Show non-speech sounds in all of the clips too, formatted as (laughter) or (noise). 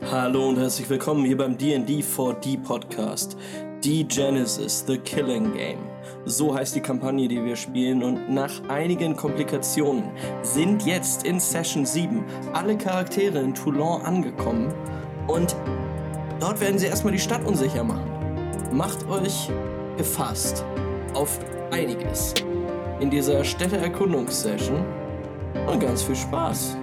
Hallo und herzlich willkommen hier beim D&D 4D Podcast. Die Genesis, The Killing Game. So heißt die Kampagne, die wir spielen und nach einigen Komplikationen sind jetzt in Session 7 alle Charaktere in Toulon angekommen und dort werden sie erstmal die Stadt unsicher machen. Macht euch gefasst auf einiges in dieser Städteerkundungssession und ganz viel Spaß.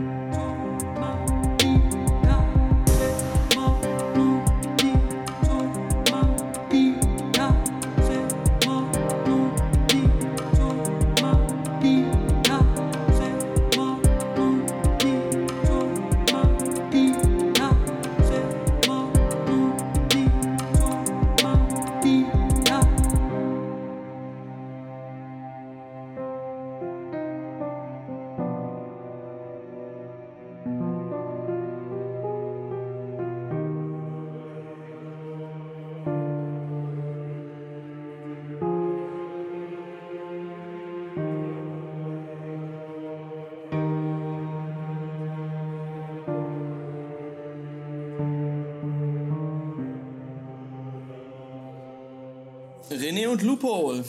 Loophole.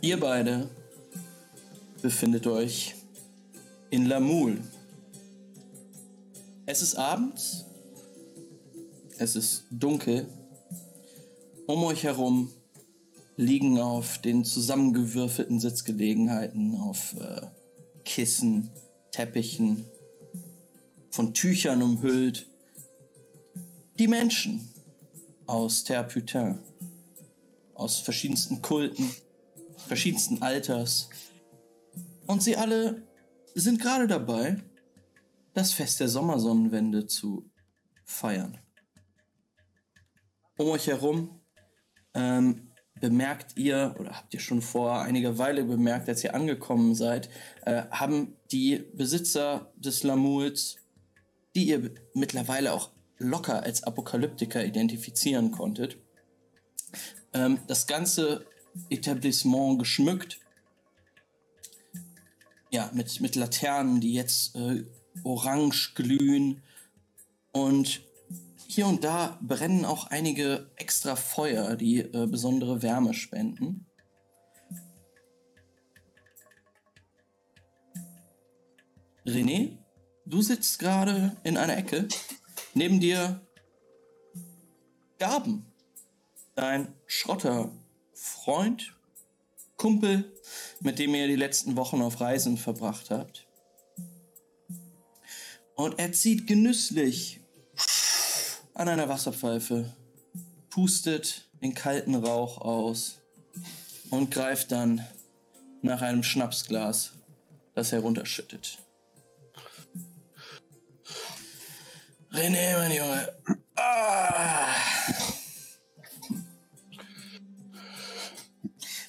Ihr beide befindet euch in Lamoule. Es ist abends. Es ist dunkel. Um euch herum liegen auf den zusammengewürfelten Sitzgelegenheiten, auf äh, Kissen, Teppichen, von Tüchern umhüllt, die Menschen aus Terre Putain. Aus verschiedensten Kulten, verschiedensten Alters. Und sie alle sind gerade dabei, das Fest der Sommersonnenwende zu feiern. Um euch herum ähm, bemerkt ihr, oder habt ihr schon vor einiger Weile bemerkt, als ihr angekommen seid, äh, haben die Besitzer des Lamouls, die ihr mittlerweile auch locker als Apokalyptiker identifizieren konntet. Ähm, das ganze Etablissement geschmückt. Ja, mit, mit Laternen, die jetzt äh, orange glühen. Und hier und da brennen auch einige extra Feuer, die äh, besondere Wärme spenden. René, du sitzt gerade in einer Ecke Neben dir Gaben, dein Schrotterfreund, Kumpel, mit dem ihr die letzten Wochen auf Reisen verbracht habt. Und er zieht genüsslich an einer Wasserpfeife, pustet den kalten Rauch aus und greift dann nach einem Schnapsglas, das herunterschüttet. René, mein Junge. Ah.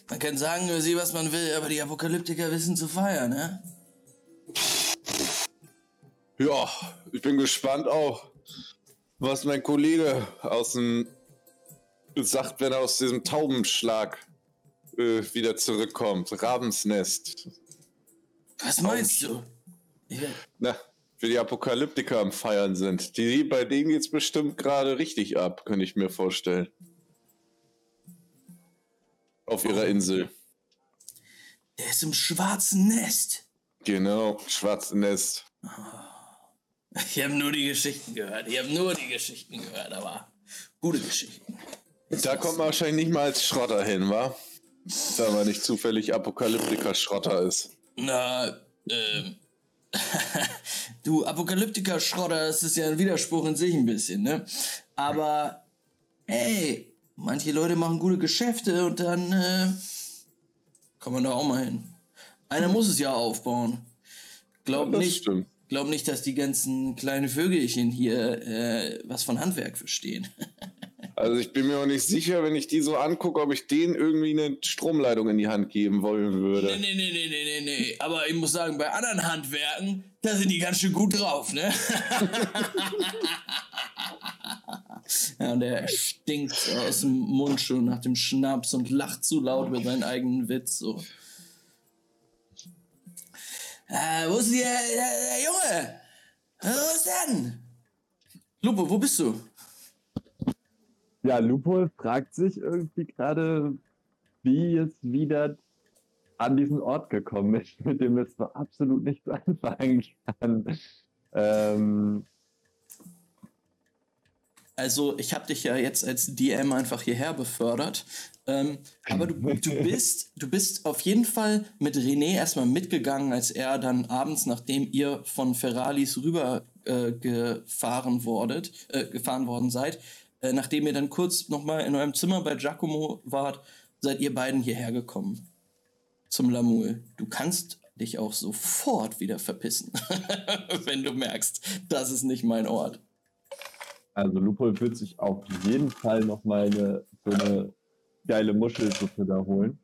Man kann sagen über sie, was man will, aber die Apokalyptiker wissen zu feiern, ne? Ja, ich bin gespannt auch, was mein Kollege aus dem sagt, wenn er aus diesem Taubenschlag äh, wieder zurückkommt. Rabensnest. Was meinst du? Na, für die Apokalyptiker am Feiern sind. Die, bei denen geht's bestimmt gerade richtig ab, könnte ich mir vorstellen. Auf ihrer. Insel. Der ist im schwarzen Nest. Genau, schwarzes Nest. Ich habe nur die Geschichten gehört. Ich habe nur die Geschichten gehört, aber gute Geschichten. Da kommt man wahrscheinlich nicht mal als Schrotter hin, wa? Da man nicht zufällig Apokalyptiker-Schrotter ist. Na, ähm, (laughs) du Apokalyptiker-Schrotter, das ist ja ein Widerspruch in sich ein bisschen, ne? Aber, hey, manche Leute machen gute Geschäfte und dann äh, kann man da auch mal hin. Einer muss es ja aufbauen. Glaub ja, nicht, stimmt. glaub nicht, dass die ganzen kleinen Vögelchen hier äh, was von Handwerk verstehen. (laughs) Also ich bin mir auch nicht sicher, wenn ich die so angucke, ob ich denen irgendwie eine Stromleitung in die Hand geben wollen würde. Nee, nee, nee, nee, nee, nee. Aber ich muss sagen, bei anderen Handwerken, da sind die ganz schön gut drauf, ne? (laughs) ja, und der stinkt aus dem Mund schon nach dem Schnaps und lacht zu laut über seinen eigenen Witz. So. Äh, wo ist der, der, der Junge? Rosen! Lupo, wo bist du? Ja, Lupo fragt sich irgendwie gerade, wie es wieder an diesen Ort gekommen ist, (laughs) mit dem es absolut nichts (laughs) anfangen kann. Ähm, also ich habe dich ja jetzt als DM einfach hierher befördert. Ähm, aber du, du, (laughs) bist, du bist auf jeden Fall mit René erstmal mitgegangen, als er dann abends, nachdem ihr von Ferralis rüber äh, gefahren, wordet, äh, gefahren worden seid, äh, nachdem ihr dann kurz nochmal in eurem Zimmer bei Giacomo wart, seid ihr beiden hierher gekommen. Zum Lamul. Du kannst dich auch sofort wieder verpissen, (laughs) wenn du merkst, das ist nicht mein Ort. Also Lupol wird sich auf jeden Fall noch mal eine, so eine geile Muschelsuppe da holen.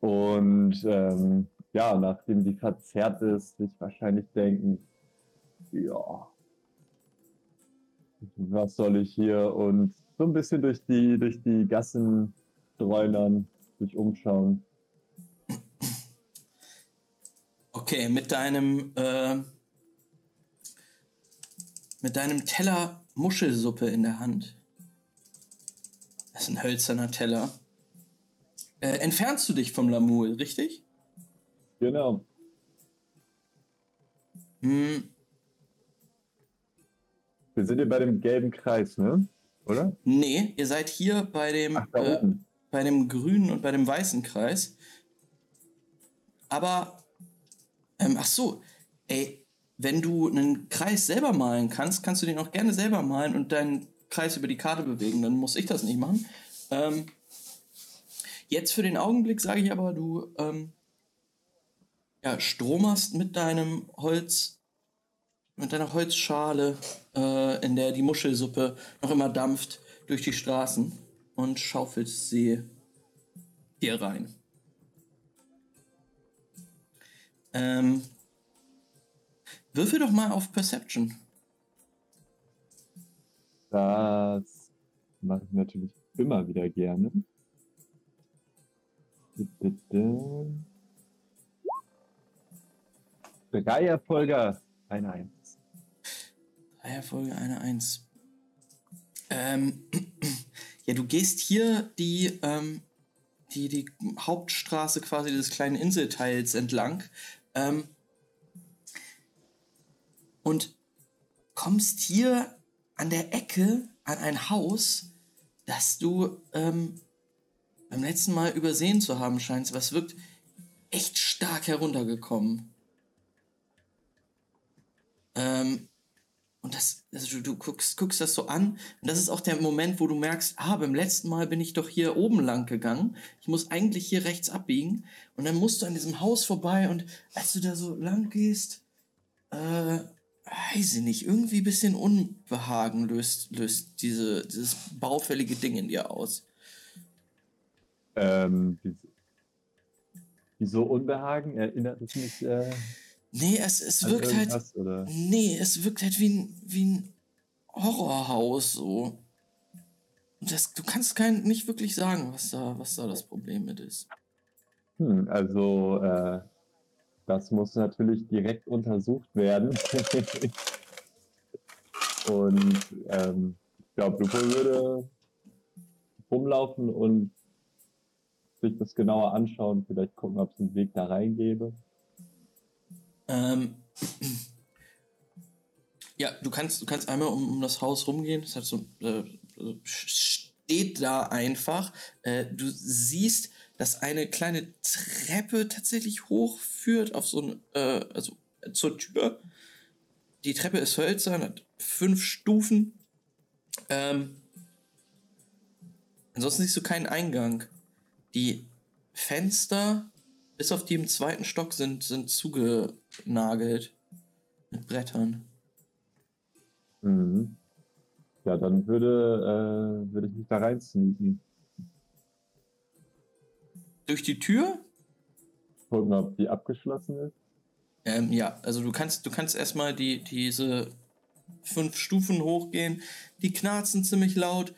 Und ähm, ja, nachdem die verzerrt ist, sich wahrscheinlich denken, ja, was soll ich hier? Und so ein bisschen durch die, durch die Gassen streunern, sich umschauen. Okay, mit deinem äh, mit deinem Teller Muschelsuppe in der Hand. Das ist ein hölzerner Teller. Äh, entfernst du dich vom Lamul, richtig? Genau. Hm. Wir sind hier bei dem gelben Kreis, ne? Oder? Nee, ihr seid hier bei dem, Ach, äh, bei dem grünen und bei dem weißen Kreis. Aber, ähm, ach so, ey, wenn du einen Kreis selber malen kannst, kannst du den auch gerne selber malen und deinen Kreis über die Karte bewegen. Dann muss ich das nicht machen. Ähm, jetzt für den Augenblick sage ich aber, du ähm, ja, stromerst mit deinem Holz, mit deiner Holzschale, äh, in der die Muschelsuppe noch immer dampft, durch die Straßen und schaufelst sie hier rein. Ähm, Würfel doch mal auf Perception. Das mache ich natürlich immer wieder gerne. Drei Erfolge, eine Eins. Erfolge, eine Eins. Ähm, (clears throat) ja, du gehst hier die, ähm, die, die Hauptstraße quasi des kleinen Inselteils entlang. Ähm, und kommst hier an der Ecke an ein Haus, das du ähm, beim letzten Mal übersehen zu haben scheinst. Was wirkt echt stark heruntergekommen. Ähm, und das, also du, du guckst, guckst das so an und das ist auch der Moment, wo du merkst, ah, beim letzten Mal bin ich doch hier oben lang gegangen. Ich muss eigentlich hier rechts abbiegen und dann musst du an diesem Haus vorbei und als du da so lang gehst, äh, weiß ich nicht, irgendwie ein bisschen Unbehagen löst, löst diese, dieses baufällige Ding in dir aus. Ähm, wieso Unbehagen? Erinnert es mich. Äh, nee, es, es wirkt halt. Oder? Nee, es wirkt halt wie ein, wie ein Horrorhaus so. Das, du kannst kein, nicht wirklich sagen, was da, was da das Problem mit ist. Hm, also, äh, das muss natürlich direkt untersucht werden. (laughs) und ähm, ich glaube, Lupo würde rumlaufen und sich das genauer anschauen, vielleicht gucken, ob es einen Weg da reingebe. Ähm, ja, du kannst, du kannst einmal um, um das Haus rumgehen. Es hat so, äh, steht da einfach. Äh, du siehst, dass eine kleine Treppe tatsächlich hochführt auf so ein, äh, also zur Tür. Die Treppe ist hölzern, hat fünf Stufen. Ähm, ansonsten siehst du keinen Eingang. Die Fenster, bis auf die im zweiten Stock, sind, sind zugenagelt mit Brettern. Mhm. Ja, dann würde, äh, würde ich mich da reinsneaken. Durch die Tür? Gucken, ob die abgeschlossen ist. Ähm, ja, also du kannst, du kannst erstmal die, diese fünf Stufen hochgehen. Die knarzen ziemlich laut.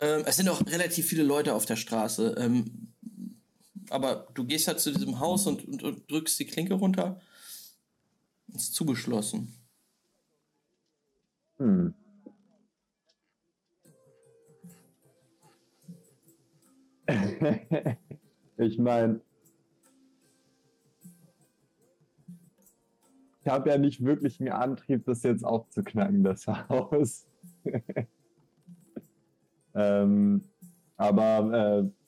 Ähm, es sind auch relativ viele Leute auf der Straße. Ähm, aber du gehst halt zu diesem Haus und, und, und, drückst die Klinke runter. Ist zugeschlossen. Hm. (laughs) ich meine, ich habe ja nicht wirklich einen Antrieb, das jetzt aufzuknacken, das (laughs) Haus. ähm, aber äh,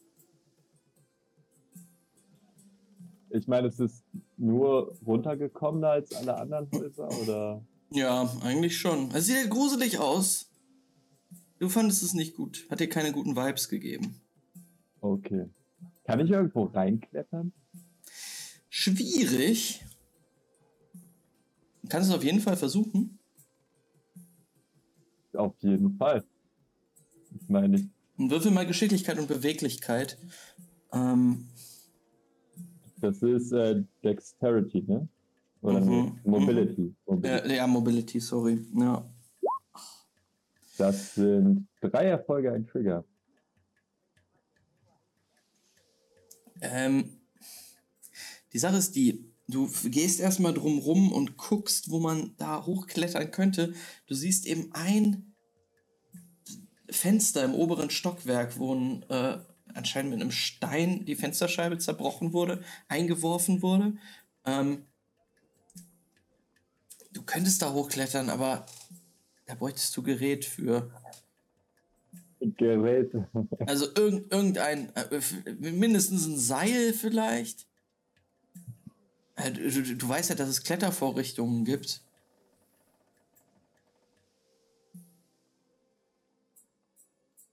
ich meine, es ist nur runtergekommener als alle anderen Häuser, oder? Ja, eigentlich schon. Es sieht halt gruselig aus. Du fandest es nicht gut. Hat dir keine guten Vibes gegeben. Okay. Kann ich irgendwo reinklettern? Schwierig. Du kannst es auf jeden Fall versuchen. Auf jeden Fall. Ich meine, ich Und würfel mal Geschicklichkeit und Beweglichkeit. Ähm, Das ist äh, Dexterity, ne? Oder Mhm, Mobility. Mobility. äh, ja, Mobility, sorry. Ja. Das sind drei Erfolge, ein Trigger. Ähm, die Sache ist die, du gehst erstmal drum rum und guckst, wo man da hochklettern könnte. Du siehst eben ein Fenster im oberen Stockwerk, wo ein, äh, anscheinend mit einem Stein die Fensterscheibe zerbrochen wurde, eingeworfen wurde. Ähm, du könntest da hochklettern, aber da bräuchtest du Gerät für. Geräte. Also irgend, irgendein, äh, mindestens ein Seil vielleicht. Äh, Du, du, du weißt ja, dass es Klettervorrichtungen gibt.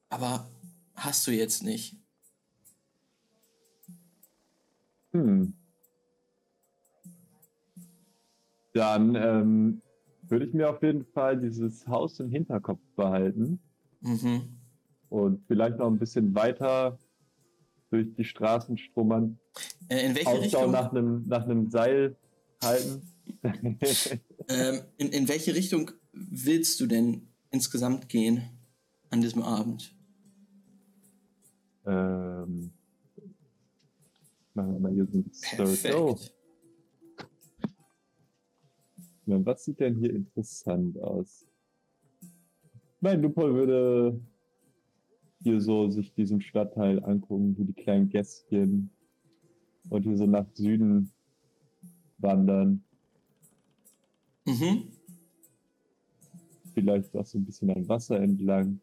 Aber hast du jetzt nicht. Hm. Dann ähm, würde ich mir auf jeden Fall dieses Haus im Hinterkopf behalten Mhm. und vielleicht noch ein bisschen weiter durch die Straßen strummern. Äh, in welche Ausschau Richtung? nach einem, nach einem Seil halten. (laughs) Ähm, in, in welche Richtung willst du denn insgesamt gehen an diesem Abend? ähm, machen wir mal hier so ein. Perfekt. Na, was sieht denn hier interessant aus? Mein Lupol würde hier so sich diesen Stadtteil angucken, hier die kleinen Gässchen und hier so nach Süden wandern. Mhm. Vielleicht auch so ein bisschen am Wasser entlang.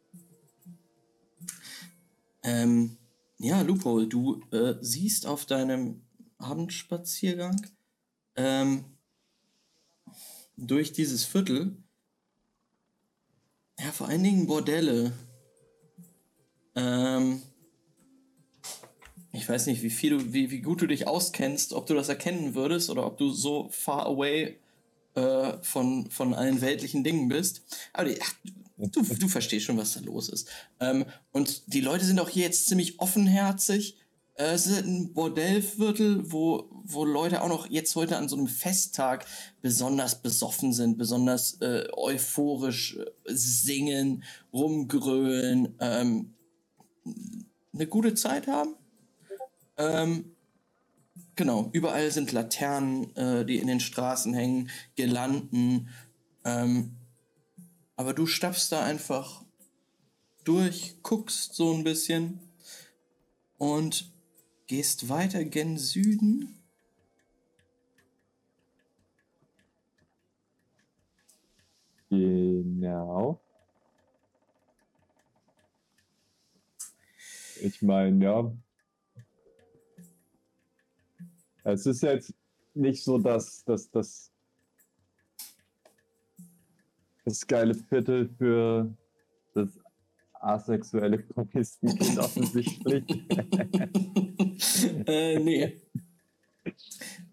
Ähm, ja, Loophole, du äh, siehst auf deinem Abendspaziergang ähm, durch dieses Viertel, ja, vor allen Dingen Bordelle. Ähm, ich weiß nicht, wie viel du, wie, wie gut du dich auskennst, ob du das erkennen würdest oder ob du so far away äh, von, von allen weltlichen Dingen bist. Aber die, ach, du, du verstehst schon, was da los ist. Ähm, und die Leute sind auch hier jetzt ziemlich offenherzig. Äh, es ist ein Bordellviertel, wo, wo Leute auch noch jetzt heute an so einem Festtag besonders besoffen sind, besonders äh, euphorisch äh, singen, rumgrölen, ähm, eine gute Zeit haben. Ähm, genau, überall sind Laternen, äh, die in den Straßen hängen, Girlanden. Ähm, aber du stapfst da einfach durch, guckst so ein bisschen und gehst weiter gen Süden. Genau. Ich meine, ja. Es ist jetzt nicht so, dass, dass, dass das geile Viertel für das asexuelle Kommunistenkind offensichtlich. (laughs) äh, nee.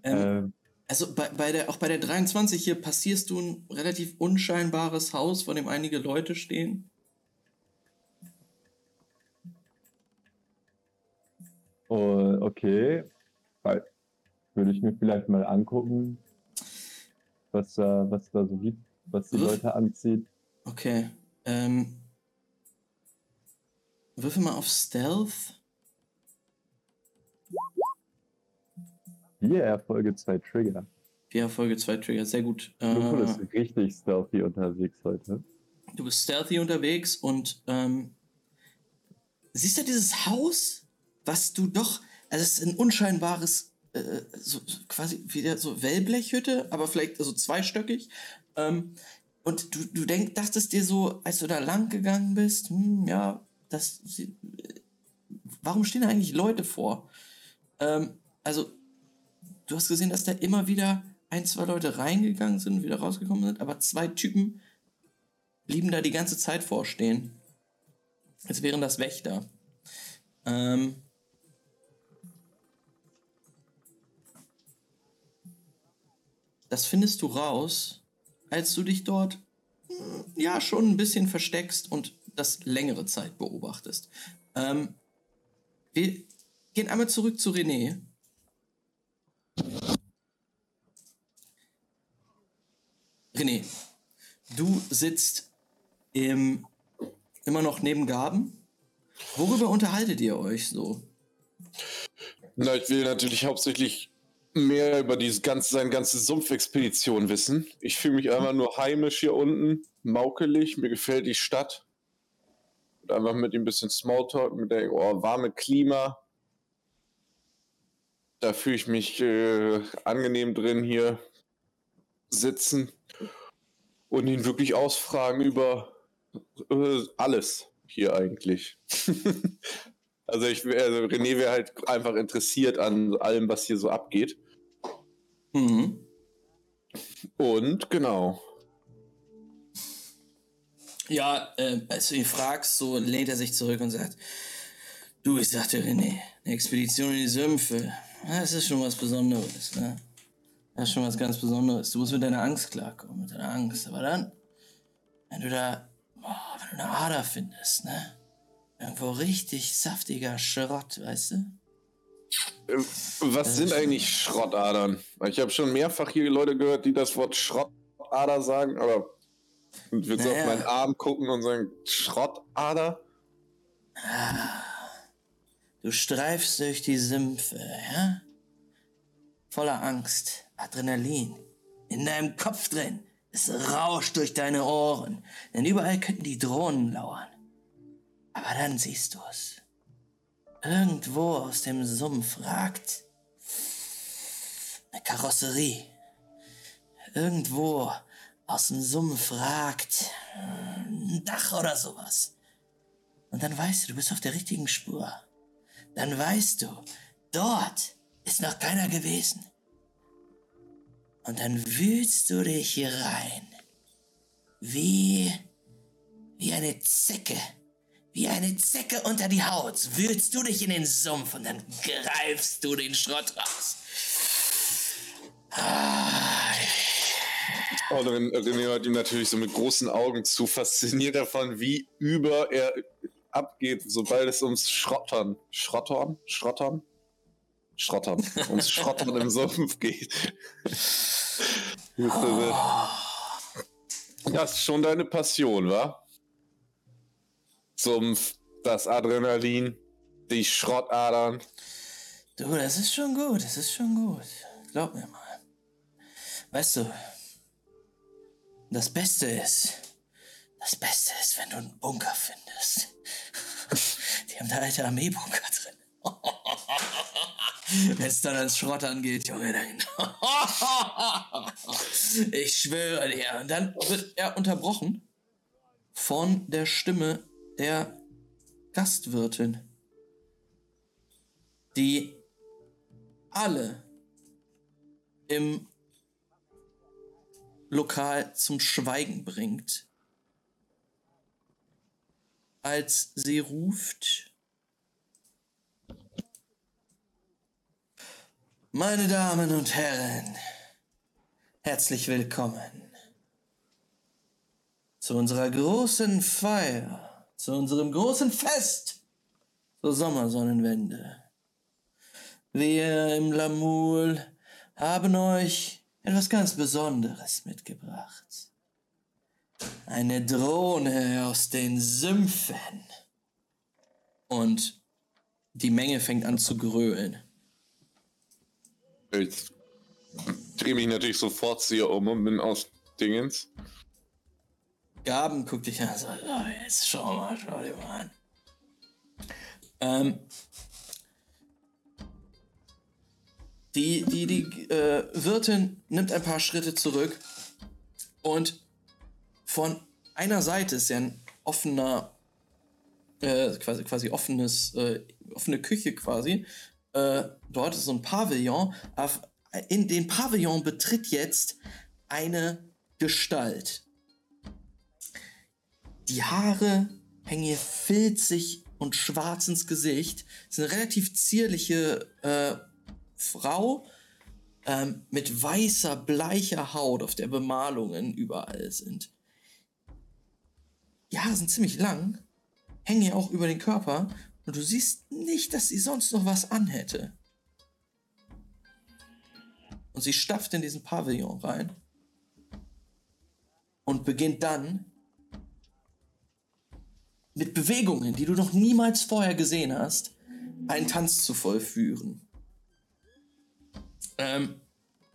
Ähm, ähm, Also bei, bei der, auch bei der 23 hier passierst du ein relativ unscheinbares Haus, vor dem einige Leute stehen. oh, okay. Würde ich mir vielleicht mal angucken, was da, was da so gibt, was die Leute anzieht. Okay. Ähm, würfel mal auf Stealth. Vier Erfolge, zwei Trigger. vier Erfolge, zwei Trigger, sehr gut. Du bist Äh, richtig stealthy unterwegs heute. du bist stealthy unterwegs und ähm, siehst du dieses Haus, was du doch, also es ist ein unscheinbares, äh, so, quasi wieder so Wellblechhütte, aber vielleicht so zweistöckig. Ähm, und du, du denk, dachtest dir so, als du da lang gegangen bist, hm, ja, das, warum stehen da eigentlich Leute vor? Ähm, also, du hast gesehen, dass da immer wieder ein, zwei Leute reingegangen sind und wieder rausgekommen sind, aber zwei Typen blieben da die ganze Zeit vorstehen. Als wären das Wächter. Ähm, das findest du raus, als du dich dort hm, ja schon ein bisschen versteckst und das längere Zeit beobachtest. Ähm, wir gehen einmal zurück zu René. René, du sitzt im, immer noch neben Gaben. Worüber unterhaltet ihr euch so? Na, ich will natürlich hauptsächlich mehr über diese ganze, seine ganze Sumpfexpedition wissen. Ich fühle mich einfach nur heimisch hier unten, maukelig, mir gefällt die Stadt. Und einfach mit ihm ein bisschen Smalltalk, mit der oh, warme Klima. Da fühle ich mich äh, angenehm drin hier sitzen und ihn wirklich ausfragen über äh, alles hier eigentlich. (laughs) Also ich also René wäre halt einfach interessiert an allem, was hier so abgeht. Mhm. Und genau. Ja, äh, als du ihn fragst, so lehnt er sich zurück und sagt, du, ich sagte René, eine Expedition in die Sümpfe, das ist schon was Besonderes, ne? Das ist schon was ganz Besonderes. Du musst mit deiner Angst klarkommen, mit deiner Angst. Aber dann, wenn du da, boah, wenn du eine Ader findest, ne? Irgendwo richtig saftiger Schrott, weißt du? Äh, Was sind eigentlich Schrottadern? Ich habe schon mehrfach hier Leute gehört, die das Wort Schrottader sagen, aber ich würde so Naja. auf meinen Arm gucken und sagen, Schrottader? Du streifst durch die Sümpfe, ja? Voller Angst, Adrenalin. In deinem Kopf drin. Es rauscht durch deine Ohren. Denn überall könnten die Drohnen lauern. Aber dann siehst du es. Irgendwo aus dem Sumpf ragt eine Karosserie. Irgendwo aus dem Sumpf ragt ein Dach oder sowas. Und dann weißt du, du bist auf der richtigen Spur. Dann weißt du, dort ist noch keiner gewesen. Und dann wühlst du dich hier rein. Wie, wie eine Zecke. Wie eine Zecke unter die Haut wühlst du dich in den Sumpf und dann greifst du den Schrott raus. Und Ren- René hört ihm natürlich so mit großen Augen zu, fasziniert davon, wie über er abgeht, sobald es ums Schrottern, Schrottern, Schrottern, Schrottern, ums Schrottern im Sumpf geht. Das ist schon deine Passion, wa? Sumpf, das Adrenalin, die Schrottadern. Du, das ist schon gut, das ist schon gut. Glaub mir mal. Weißt du, das Beste ist, das Beste ist, wenn du einen Bunker findest. (laughs) Die haben da alte Armeebunker drin. (laughs) Wenn es dann ans Schrottern geht, Junge, dann. (laughs) Ich schwöre dir. Und dann wird er unterbrochen von der Stimme der Gastwirtin, die alle im Lokal zum Schweigen bringt, als sie ruft. Meine Damen und Herren, herzlich willkommen zu unserer großen Feier, zu unserem großen Fest zur Sommersonnenwende. Wir im Lamul haben euch etwas ganz Besonderes mitgebracht. Eine Drohne aus den Sümpfen. Und die Menge fängt an zu grölen. Ich drehe mich natürlich sofort ihr um und bin aus Dingens. Gaben guckt dich an sagt, oh, jetzt schau mal, schau dir mal an. Ähm, die die, die äh, Wirtin nimmt ein paar Schritte zurück und von einer Seite ist ja ein offener, äh, quasi, quasi offenes, äh, offene Küche quasi. Äh, dort ist so ein Pavillon. In den Pavillon betritt jetzt eine Gestalt. Die Haare hängen ihr filzig und schwarz ins Gesicht. Es ist eine relativ zierliche äh, Frau ähm, mit weißer, bleicher Haut, auf der Bemalungen überall sind. Die Haare sind ziemlich lang, hängen ja auch über den Körper und du siehst nicht, dass sie sonst noch was anhätte. Und sie stapft in diesen Pavillon rein und beginnt dann mit Bewegungen, die du noch niemals vorher gesehen hast, einen Tanz zu vollführen. Ähm,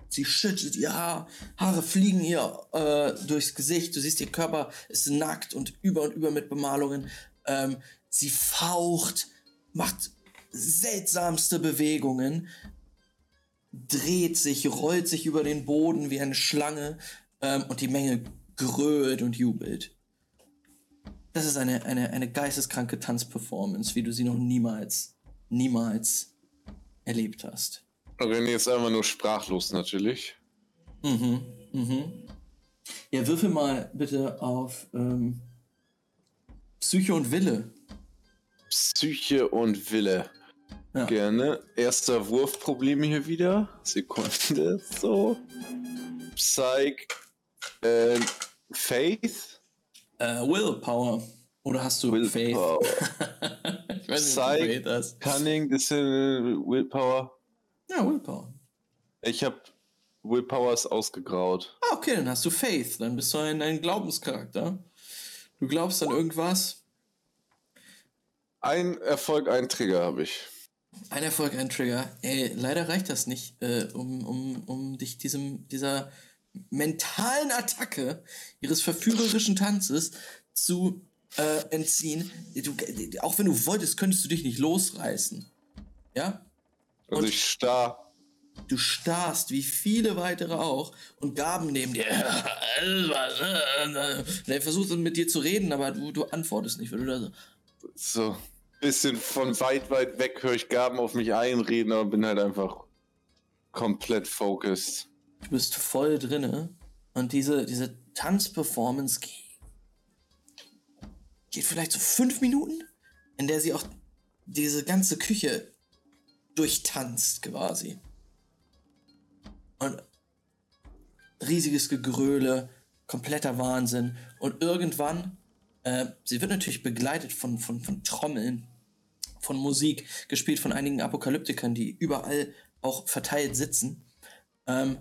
sie schüttelt ihr Haar, Haare fliegen ihr äh, durchs Gesicht, du siehst, ihr Körper ist nackt und über und über mit Bemalungen. Ähm, sie faucht, macht seltsamste Bewegungen, dreht sich, rollt sich über den Boden wie eine Schlange ähm, und die Menge grölt und jubelt. Das ist eine, eine, eine geisteskranke Tanzperformance, wie du sie noch niemals, niemals erlebt hast. René ist einfach nur sprachlos natürlich. Mhm, mhm. Ja, würfel mal bitte auf ähm, Psyche und Wille. Psyche und Wille. Ja. Gerne. Erster Wurfproblem hier wieder. Sekunde. So. Psych. Äh, Faith. Äh, Willpower. Oder hast du Faith? Willpower. (laughs) ich weiß nicht, Psych. Faith hast. Cunning, ist äh, Willpower. Ja, Willpower. Ich habe Willpowers ausgegraut. Ah, okay, dann hast du Faith. Dann bist du ein, ein Glaubenscharakter. Du glaubst an irgendwas. Ein Erfolg, ein Trigger habe ich. Ein Erfolg, ein Trigger. Ey, leider reicht das nicht, äh, um, um, um dich diesem, dieser mentalen Attacke ihres verführerischen Tanzes zu äh, entziehen. Du, auch wenn du wolltest, könntest du dich nicht losreißen. Ja? Also Und- ich starr. Du starrst, wie viele weitere auch, und Gaben neben dir. Der versucht mit dir zu reden, aber du, du antwortest nicht, weil du da so. So. Bisschen von weit, weit weg höre ich Gaben auf mich einreden, aber bin halt einfach komplett focused. Du bist voll drinne und diese, diese Tanzperformance geht, vielleicht so fünf Minuten, in der sie auch diese ganze Küche durchtanzt quasi. Und riesiges Gegröle, kompletter Wahnsinn. Und irgendwann, äh, sie wird natürlich begleitet von, von, von Trommeln, von Musik, gespielt von einigen Apokalyptikern, die überall auch verteilt sitzen. Ähm,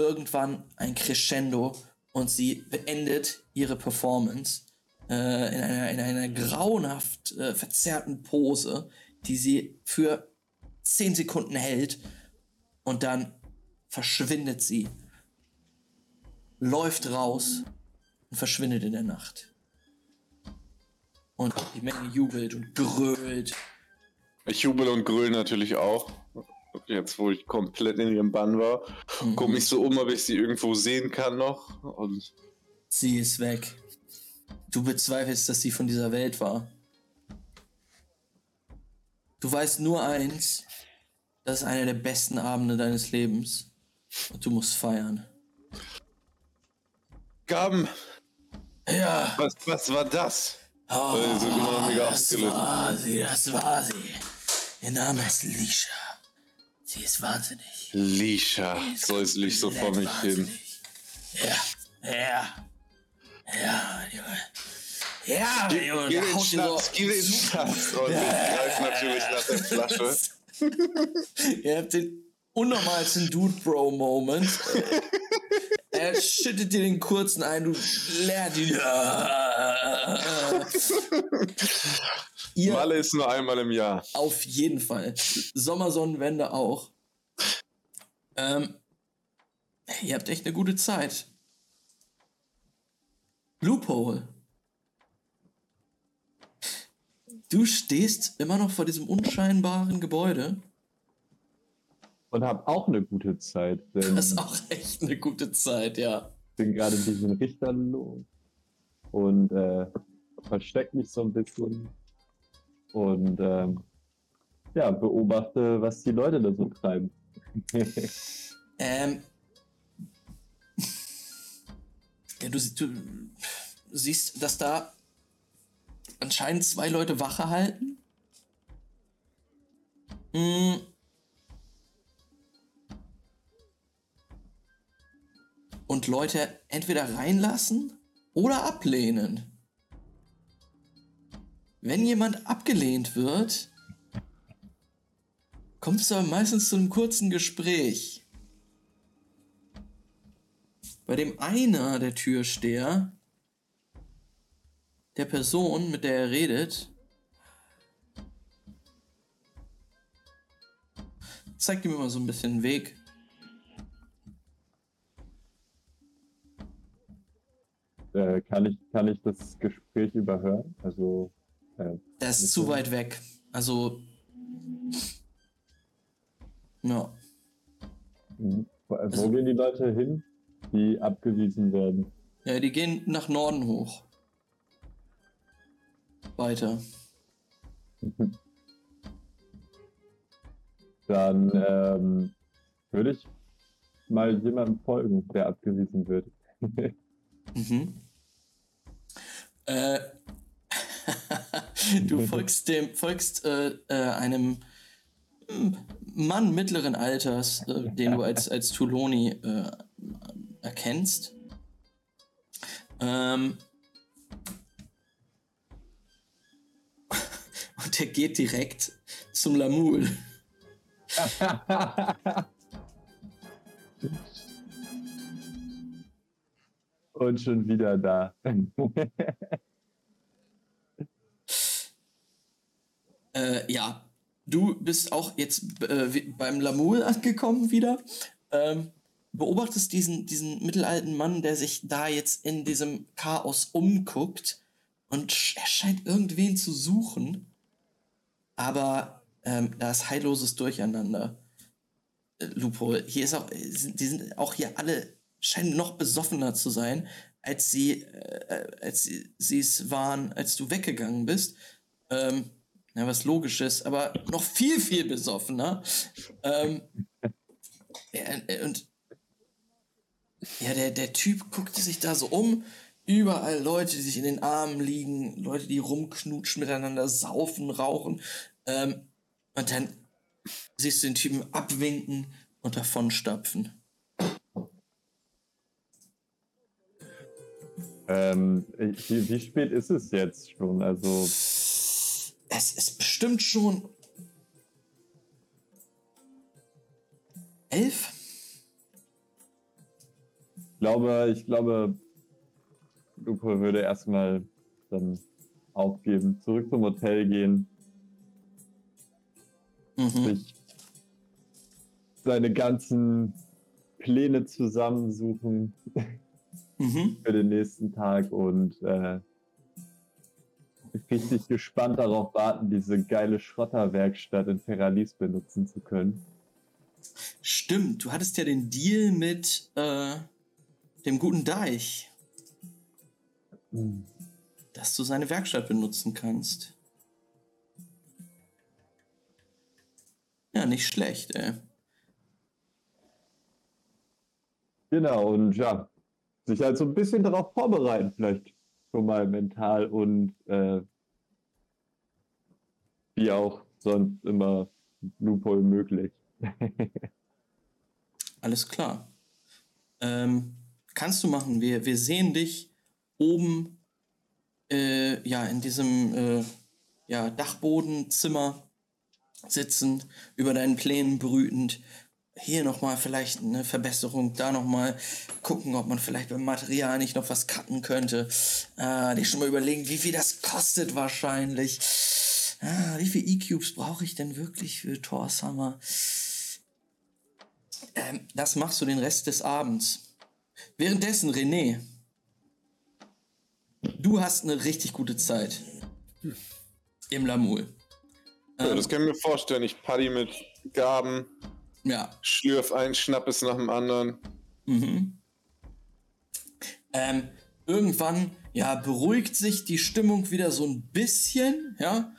irgendwann ein Crescendo und sie beendet ihre Performance äh, in, einer, in einer grauenhaft äh, verzerrten Pose, die sie für 10 Sekunden hält und dann verschwindet sie, läuft raus und verschwindet in der Nacht. Und die Menge jubelt und grölt. Ich jubel und gröl natürlich auch. Jetzt, wo ich komplett in ihrem Bann war. Guck mich so um, ob ich sie irgendwo sehen kann noch. Und Sie ist weg. Du bezweifelst, dass sie von dieser Welt war. Du weißt nur eins, das ist einer der besten Abende deines Lebens. Und du musst feiern. Gaben, Ja, was, was war das? oh, so genau das war sie, das war sie. Ihr Name ist Lisha. Sie ist wahnsinnig. Lisha, Sie ist säusel ich so vor mich hin. wahnsinnig. Ja, ja, ja, Junge. Ja, Junge, Geh der den Schnaps, geh den Schnaps. Und ich greif natürlich nach der Flasche. (laughs) Ihr habt den unnormalsten Dude-Bro-Moment. (laughs) er schüttet dir den kurzen ein, du leert ihn. (laughs) Ihr Malle ist nur einmal im Jahr. auf jeden Fall. Sommersonnenwende auch. Ähm, Ihr habt echt eine gute Zeit. Loophole. Du stehst immer noch vor diesem unscheinbaren Gebäude. Und hab auch eine gute Zeit. Denn Das ist auch echt eine gute Zeit, ja. bin gerade diesen Richter los und äh, versteck mich so ein bisschen und ähm, ja, beobachte, was die Leute da so treiben. (laughs) Ähm. Ja, du, du siehst, dass da anscheinend zwei Leute Wache halten. Mm. Und Leute entweder reinlassen oder ablehnen. Wenn jemand abgelehnt wird, kommt es aber meistens zu einem kurzen Gespräch. Bei dem einer der Türsteher, der Person, mit der er redet, zeigt ihm immer so ein bisschen den Weg. Äh, kann, ich, kann ich das Gespräch überhören? Also, Der ist zu weit weg. Also. Ja. mhm. wo, äh, Also- wo gehen die Leute hin, die abgewiesen werden? Ja, die gehen nach Norden hoch. Weiter. (laughs) Dann ähm, würde ich mal jemandem folgen, der abgewiesen wird. (laughs) Mhm. Äh, du folgst dem, folgst äh, äh, einem mm, Mann mittleren Alters, äh, den du als, als Tuloni äh, erkennst. Ähm, (laughs) und der geht direkt zum Lamul. (laughs) Und schon wieder da. (laughs) Äh, ja, du bist auch jetzt äh, beim Lamul angekommen wieder. Ähm, beobachtest diesen, diesen mittelalten Mann, der sich da jetzt in diesem Chaos umguckt und er scheint irgendwen zu suchen. Aber ähm, da ist heilloses Durcheinander. Äh, Lupo, hier ist auch, äh, die sind auch hier alle, scheinen noch besoffener zu sein, als sie, äh, als sie sie es waren, als du weggegangen bist. Ähm, ja, was logisch ist, aber noch viel, viel besoffener. Ähm, ja, und ja, der, der Typ guckte sich da so um. Überall Leute, die sich in den Armen liegen, Leute, die rumknutschen, miteinander saufen, rauchen. Ähm, und dann siehst du den Typen abwinken und davonstapfen. ähm, wie, wie spät ist es jetzt schon? Also, Es ist bestimmt schon elf. ich glaube, ich glaube, Lupo würde erstmal dann aufgeben, zurück zum Hotel gehen, Mhm. sich seine ganzen Pläne zusammensuchen Mhm. für den nächsten Tag und äh, richtig gespannt darauf warten, diese geile Schrotterwerkstatt in Ferralis benutzen zu können. Stimmt, du hattest ja den Deal mit äh, dem guten Deich, dass du seine Werkstatt benutzen kannst. Ja, nicht schlecht, ey. Genau, und ja, sich halt so ein bisschen darauf vorbereiten, vielleicht schon mal mental und äh, wie auch sonst immer Loophole möglich. (laughs) Alles klar. Ähm, kannst du machen. Wir, wir sehen dich oben äh, ja, in diesem äh, ja, Dachbodenzimmer sitzend, über deinen Plänen brütend. Hier nochmal vielleicht eine Verbesserung, da nochmal gucken, ob man vielleicht beim Material nicht noch was cutten könnte. Ah, dir schon mal überlegen, wie viel das kostet wahrscheinlich. Ah, wie viel E-Cubes brauche ich denn wirklich für Thor's Hammer? Ähm, das machst du den Rest des Abends. Währenddessen, René, du hast eine richtig gute Zeit im Lamul. Ja, das kann ich mir vorstellen. Ich paddy mit Gaben, Ja. schlürf einen Schnappes nach dem anderen. Mhm. Ähm, irgendwann, ja, beruhigt sich die Stimmung wieder so ein bisschen, ja,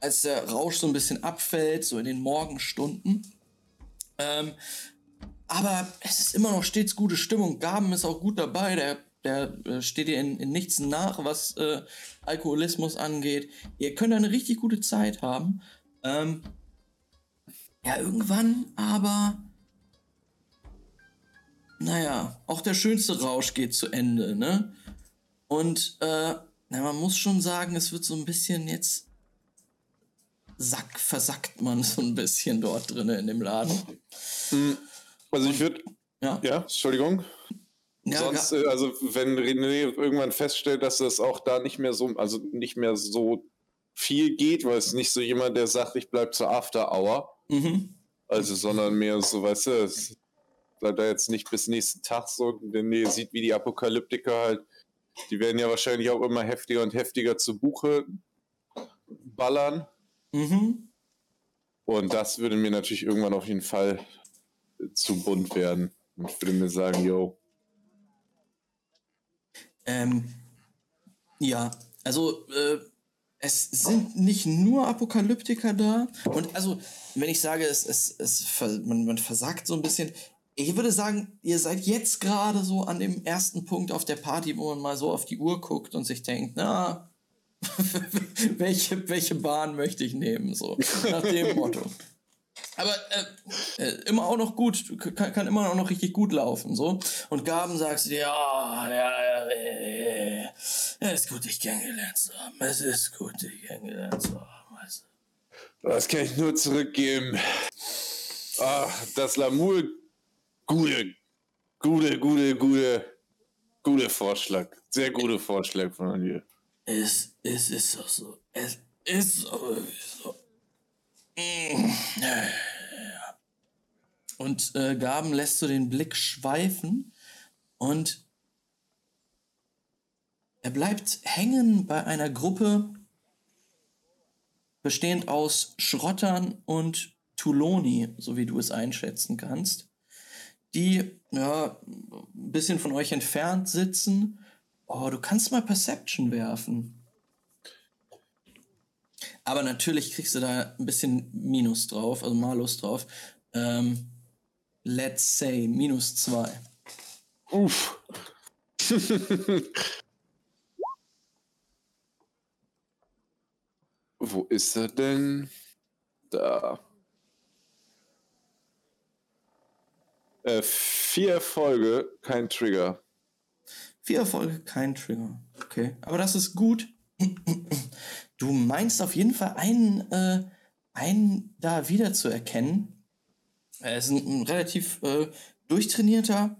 als der Rausch so ein bisschen abfällt, so in den Morgenstunden. Ähm, aber es ist immer noch stets gute Stimmung. Gaben ist auch gut dabei, der, der äh, steht dir in, in nichts nach, was äh, Alkoholismus angeht. Ihr könnt eine richtig gute Zeit haben. Ähm, ja, irgendwann aber naja, auch der schönste Rausch geht zu Ende, ne? Und äh, na, man muss schon sagen, es wird so ein bisschen jetzt sack, versackt man so ein bisschen dort drin in dem Laden. Also ich würde, Ja, ja, Entschuldigung. ja Sonst, ga- äh, also wenn René irgendwann feststellt, dass das auch da nicht mehr so, also nicht mehr so viel geht, weil es nicht so jemand, der sagt, ich bleib zur After Hour, mhm. also sondern mehr so, weißt du, es bleibt da jetzt nicht bis nächsten Tag so, wenn ihr sieht, wie die Apokalyptiker halt, die werden ja wahrscheinlich auch immer heftiger und heftiger zu Buche ballern Mhm. und das würde mir natürlich irgendwann auf jeden Fall zu bunt werden. Und ich würde mir sagen, yo, Ähm, ja, also äh, es sind nicht nur Apokalyptiker da. Und also, wenn ich sage, es, es, es man, man versagt so ein bisschen, ich würde sagen, ihr seid jetzt gerade so an dem ersten Punkt auf der Party, wo man mal so auf die Uhr guckt und sich denkt, na, (laughs) welche, welche Bahn möchte ich nehmen? So, nach dem Motto. Aber äh, äh, immer auch noch gut, kann, kann immer auch noch richtig gut laufen, so. Und Gaben sagst du dir, ja, ja, ja, äh, es ist gut, dich kennengelernt zu haben. Es ist gut, dich kennengelernt zu haben. Weißt du. Das kann ich nur zurückgeben. Ah, das Lamur, gute, gute, gute, gute, gute Vorschlag. Sehr gute Vorschlag von dir. Es, es ist doch so. Es ist so. Mm. Und äh, Gaben lässt so den Blick schweifen und er bleibt hängen bei einer Gruppe bestehend aus Schrottern und Tuloni, so wie du es einschätzen kannst, die ja, ein bisschen von euch entfernt sitzen. Oh, du kannst mal Perception werfen. Aber natürlich kriegst du da ein bisschen Minus drauf, also Malus drauf. Ähm, let's say minus zwei. Uff. (laughs) Wo ist er denn? Da. Äh, vier Erfolge, kein Trigger. Vier Erfolge, kein Trigger. Okay, aber das ist gut. Du meinst auf jeden Fall einen, äh, einen da wiederzuerkennen. Er ist ein, ein relativ äh, durchtrainierter,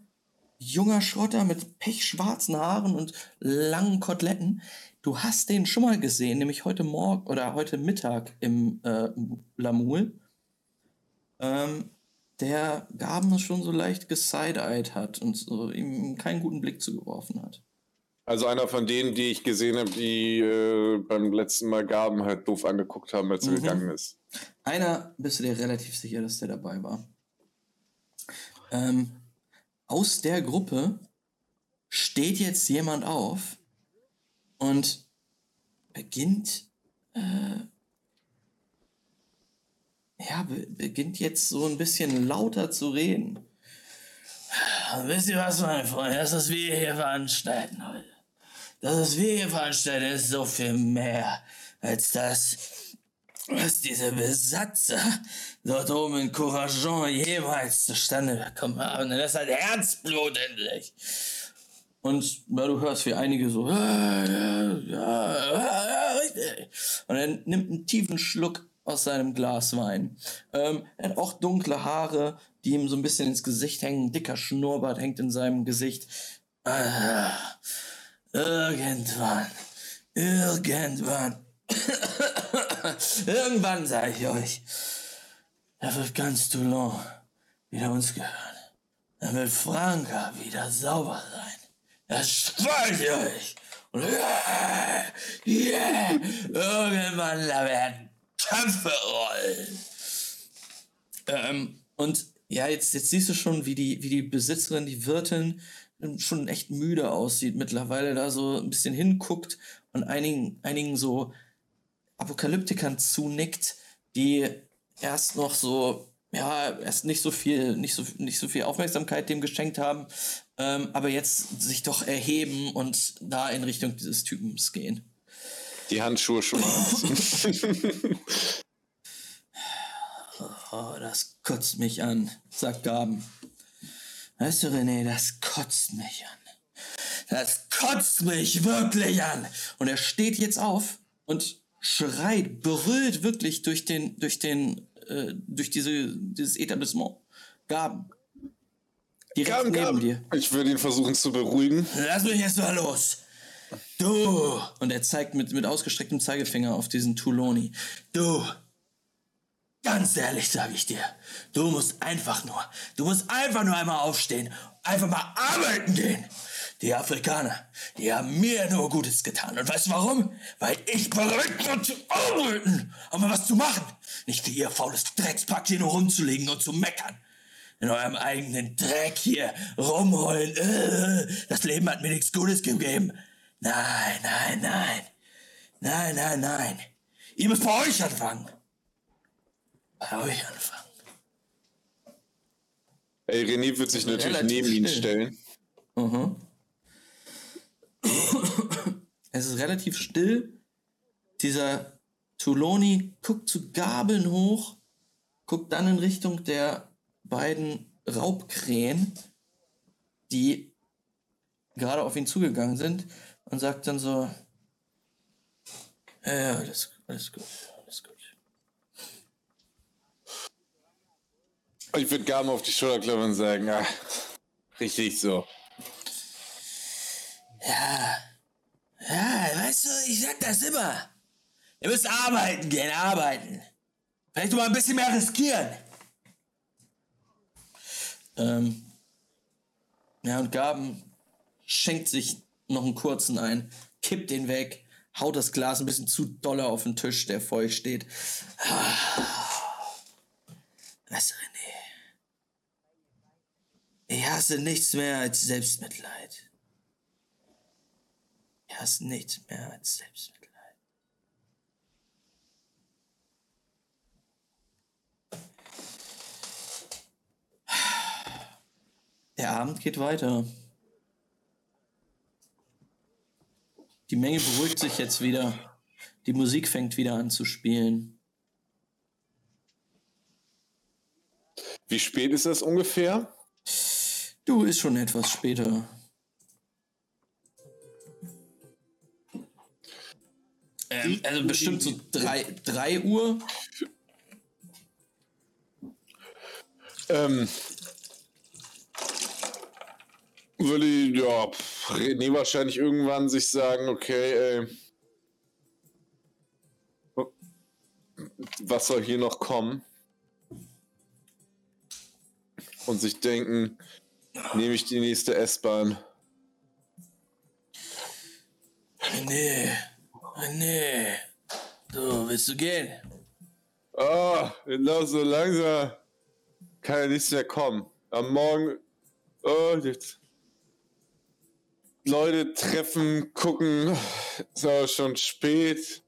junger Schrotter mit pechschwarzen Haaren und langen Koteletten. Du hast den schon mal gesehen, nämlich heute Morgen oder heute Mittag im äh, Lamul. Ähm, der Gaben schon so leicht geside-eyed hat und so ihm keinen guten Blick zugeworfen hat. Also einer von denen, die ich gesehen habe, die äh, beim letzten Mal Gaben halt doof angeguckt haben, als er Mhm. gegangen ist. Einer bist du dir relativ sicher, dass der dabei war. Ähm, aus der Gruppe steht jetzt jemand auf und beginnt, äh, ja, be beginnt jetzt so ein bisschen lauter zu reden. Wisst ihr was, mein Freund? Das, was wir hier veranstalten heute. Das, was wir hier veranstalten, ist so viel mehr als das, was diese Besatzer dort oben in Courageon jemals zustande bekommen haben. Und das hat Herzblut endlich. Und ja, du hörst, wie einige so, ja, ja, ja, richtig. Und er nimmt einen tiefen Schluck aus seinem Glas Wein. Ähm, er hat auch dunkle Haare, die ihm so ein bisschen ins Gesicht hängen. Ein dicker Schnurrbart hängt in seinem Gesicht. Ah, irgendwann, irgendwann, (coughs) irgendwann sage ich euch, da wird ganz Toulon wieder uns gehören. Dann wird Franka wieder sauber sein. Das schwöre ich euch. Und yeah, yeah, irgendwann da werden Köpfe rollen. Ähm, und ja, jetzt, jetzt siehst du schon, wie die, wie die Besitzerin, die Wirtin, schon echt müde aussieht mittlerweile, da so ein bisschen hinguckt und einigen, einigen so Apokalyptikern zunickt, die erst noch so, ja, erst nicht so viel, nicht so, nicht so viel Aufmerksamkeit dem geschenkt haben, ähm, aber jetzt sich doch erheben und da in Richtung dieses Typens gehen. Die Handschuhe schon mal (laughs) (laughs) Oh, das kotzt mich an, sagt Gaben. Weißt du, René, das kotzt mich an. Das kotzt mich wirklich an. Und er steht jetzt auf und schreit, brüllt wirklich durch den, durch den, äh, durch diese, dieses Etablissement. Gaben. Direkt Gaben, neben Gaben. dir. Ich würde ihn versuchen zu beruhigen. Lass mich jetzt mal los. Du! Und er zeigt mit, mit ausgestrecktem Zeigefinger auf diesen Tuloni. Du! Ganz ehrlich sage ich dir, du musst einfach nur, du musst einfach nur einmal aufstehen, einfach mal arbeiten gehen. Die Afrikaner, die haben mir nur Gutes getan. Und weißt du warum? Weil ich bereit war zu arbeiten, aber was zu machen. Nicht wie ihr faules Dreckspack hier nur rumzulegen und zu meckern. In eurem eigenen Dreck hier rumheulen. Äh, das Leben hat mir nichts Gutes gegeben. Nein, nein, nein. Nein, nein, nein. Ihr müsst bei euch anfangen bei euch anfangen. Ey, René wird sich natürlich neben ihn stellen. Mhm. (coughs) Es ist relativ still. Dieser Tuloni guckt zu Gabeln hoch, guckt dann in Richtung der beiden Raubkrähen, die gerade auf ihn zugegangen sind und sagt dann so, ja, alles, alles gut. Ich würde Gaben auf die Schulter klappen und sagen, ah, richtig so. Ja. Ja, weißt du, ich sag das immer. Ihr müsst arbeiten gehen, arbeiten. Vielleicht mal ein bisschen mehr riskieren. Ähm. Ja, und Gaben schenkt sich noch einen kurzen ein, kippt den weg, haut das Glas ein bisschen zu dolle auf den Tisch, der vor euch steht. Was, René? Ich hasse nichts mehr als Selbstmitleid. Ich hasse nichts mehr als Selbstmitleid. Der Abend geht weiter. Die Menge beruhigt sich jetzt wieder. Die Musik fängt wieder an zu spielen. Wie spät ist das ungefähr? Du, ist schon etwas später. Ähm, also bestimmt so 3 Uhr. Ähm, würde ich, ja, René wahrscheinlich irgendwann sich sagen, okay, ey, was soll hier noch kommen? Und sich denken, nehme ich die nächste S-Bahn. Nee, nee. Du, willst du gehen? Ah, oh, so langsam kann ja nichts mehr kommen. Am Morgen, oh, jetzt. Leute treffen, gucken, ist aber schon spät.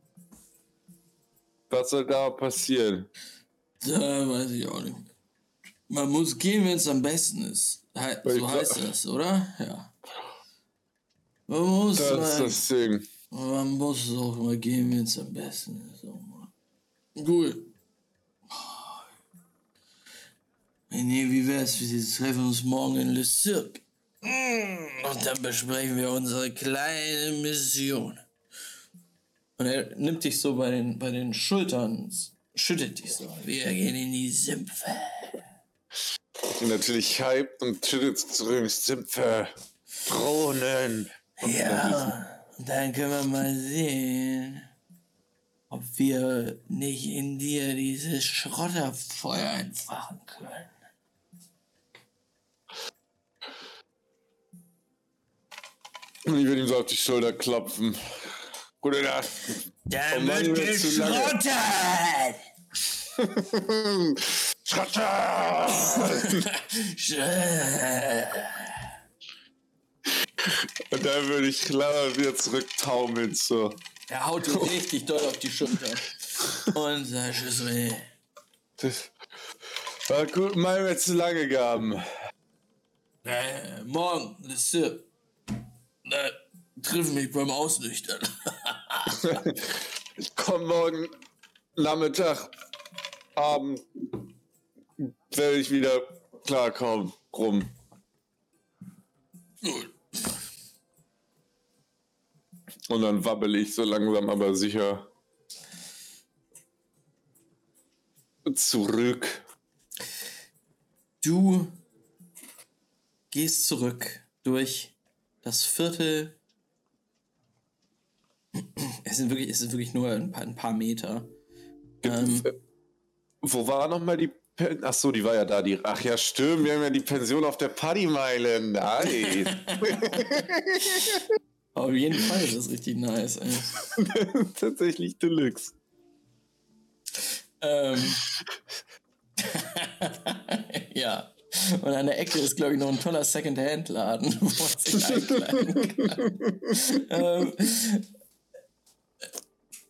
Was soll da passieren? Da weiß ich auch nicht. Man muss gehen, wenn es am besten ist. So heißt das, oder? Ja. Man muss das ist das Ding. Man muss auch mal gehen, wenn es am besten ist. Gut. Nee, wie wär's? Wir treffen uns morgen in Le Cirque. Und dann besprechen wir unsere kleine Mission. Und er nimmt dich so bei den, bei den Schultern, schüttet dich so. Wir gehen in die Sümpfe ich bin natürlich hyped und schüttelt zurück Zipfel. Kronen. Ja, dann können wir mal sehen, ob wir nicht in dir dieses Schrotterfeuer entfachen können. Und ich würde ihm so auf die Schulter klopfen. Gute Nacht. Dann oh wird geschrottet! (laughs) Und dann würde ich klar wieder zurücktaumeln. So. Er haut dir richtig doll auf die Schulter. Und sagt, Josué, Das war gut, mal wir zu lange gaben. äh, morgen, ist, äh, triff mich beim Ausnüchtern. (laughs) Ich komme morgen Nachmittag, Abend, werde ich wieder klarkommen. Rum. Und dann wabbel ich so langsam aber sicher zurück. Du gehst zurück durch das Viertel. Es sind wirklich, es sind wirklich nur ein paar, ein paar Meter. Ähm, Wo war nochmal die Ach so, die war ja da. Die Ach ja, stimmt. Wir haben ja die Pension auf der Partymeile. Nice. (laughs) auf jeden Fall ist das richtig nice. Ey. (laughs) Tatsächlich Deluxe. Ähm, (laughs) ja. Und an der Ecke ist, glaube ich, noch ein toller Second-Hand-Laden, wo man sich einkleiden kann. ähm,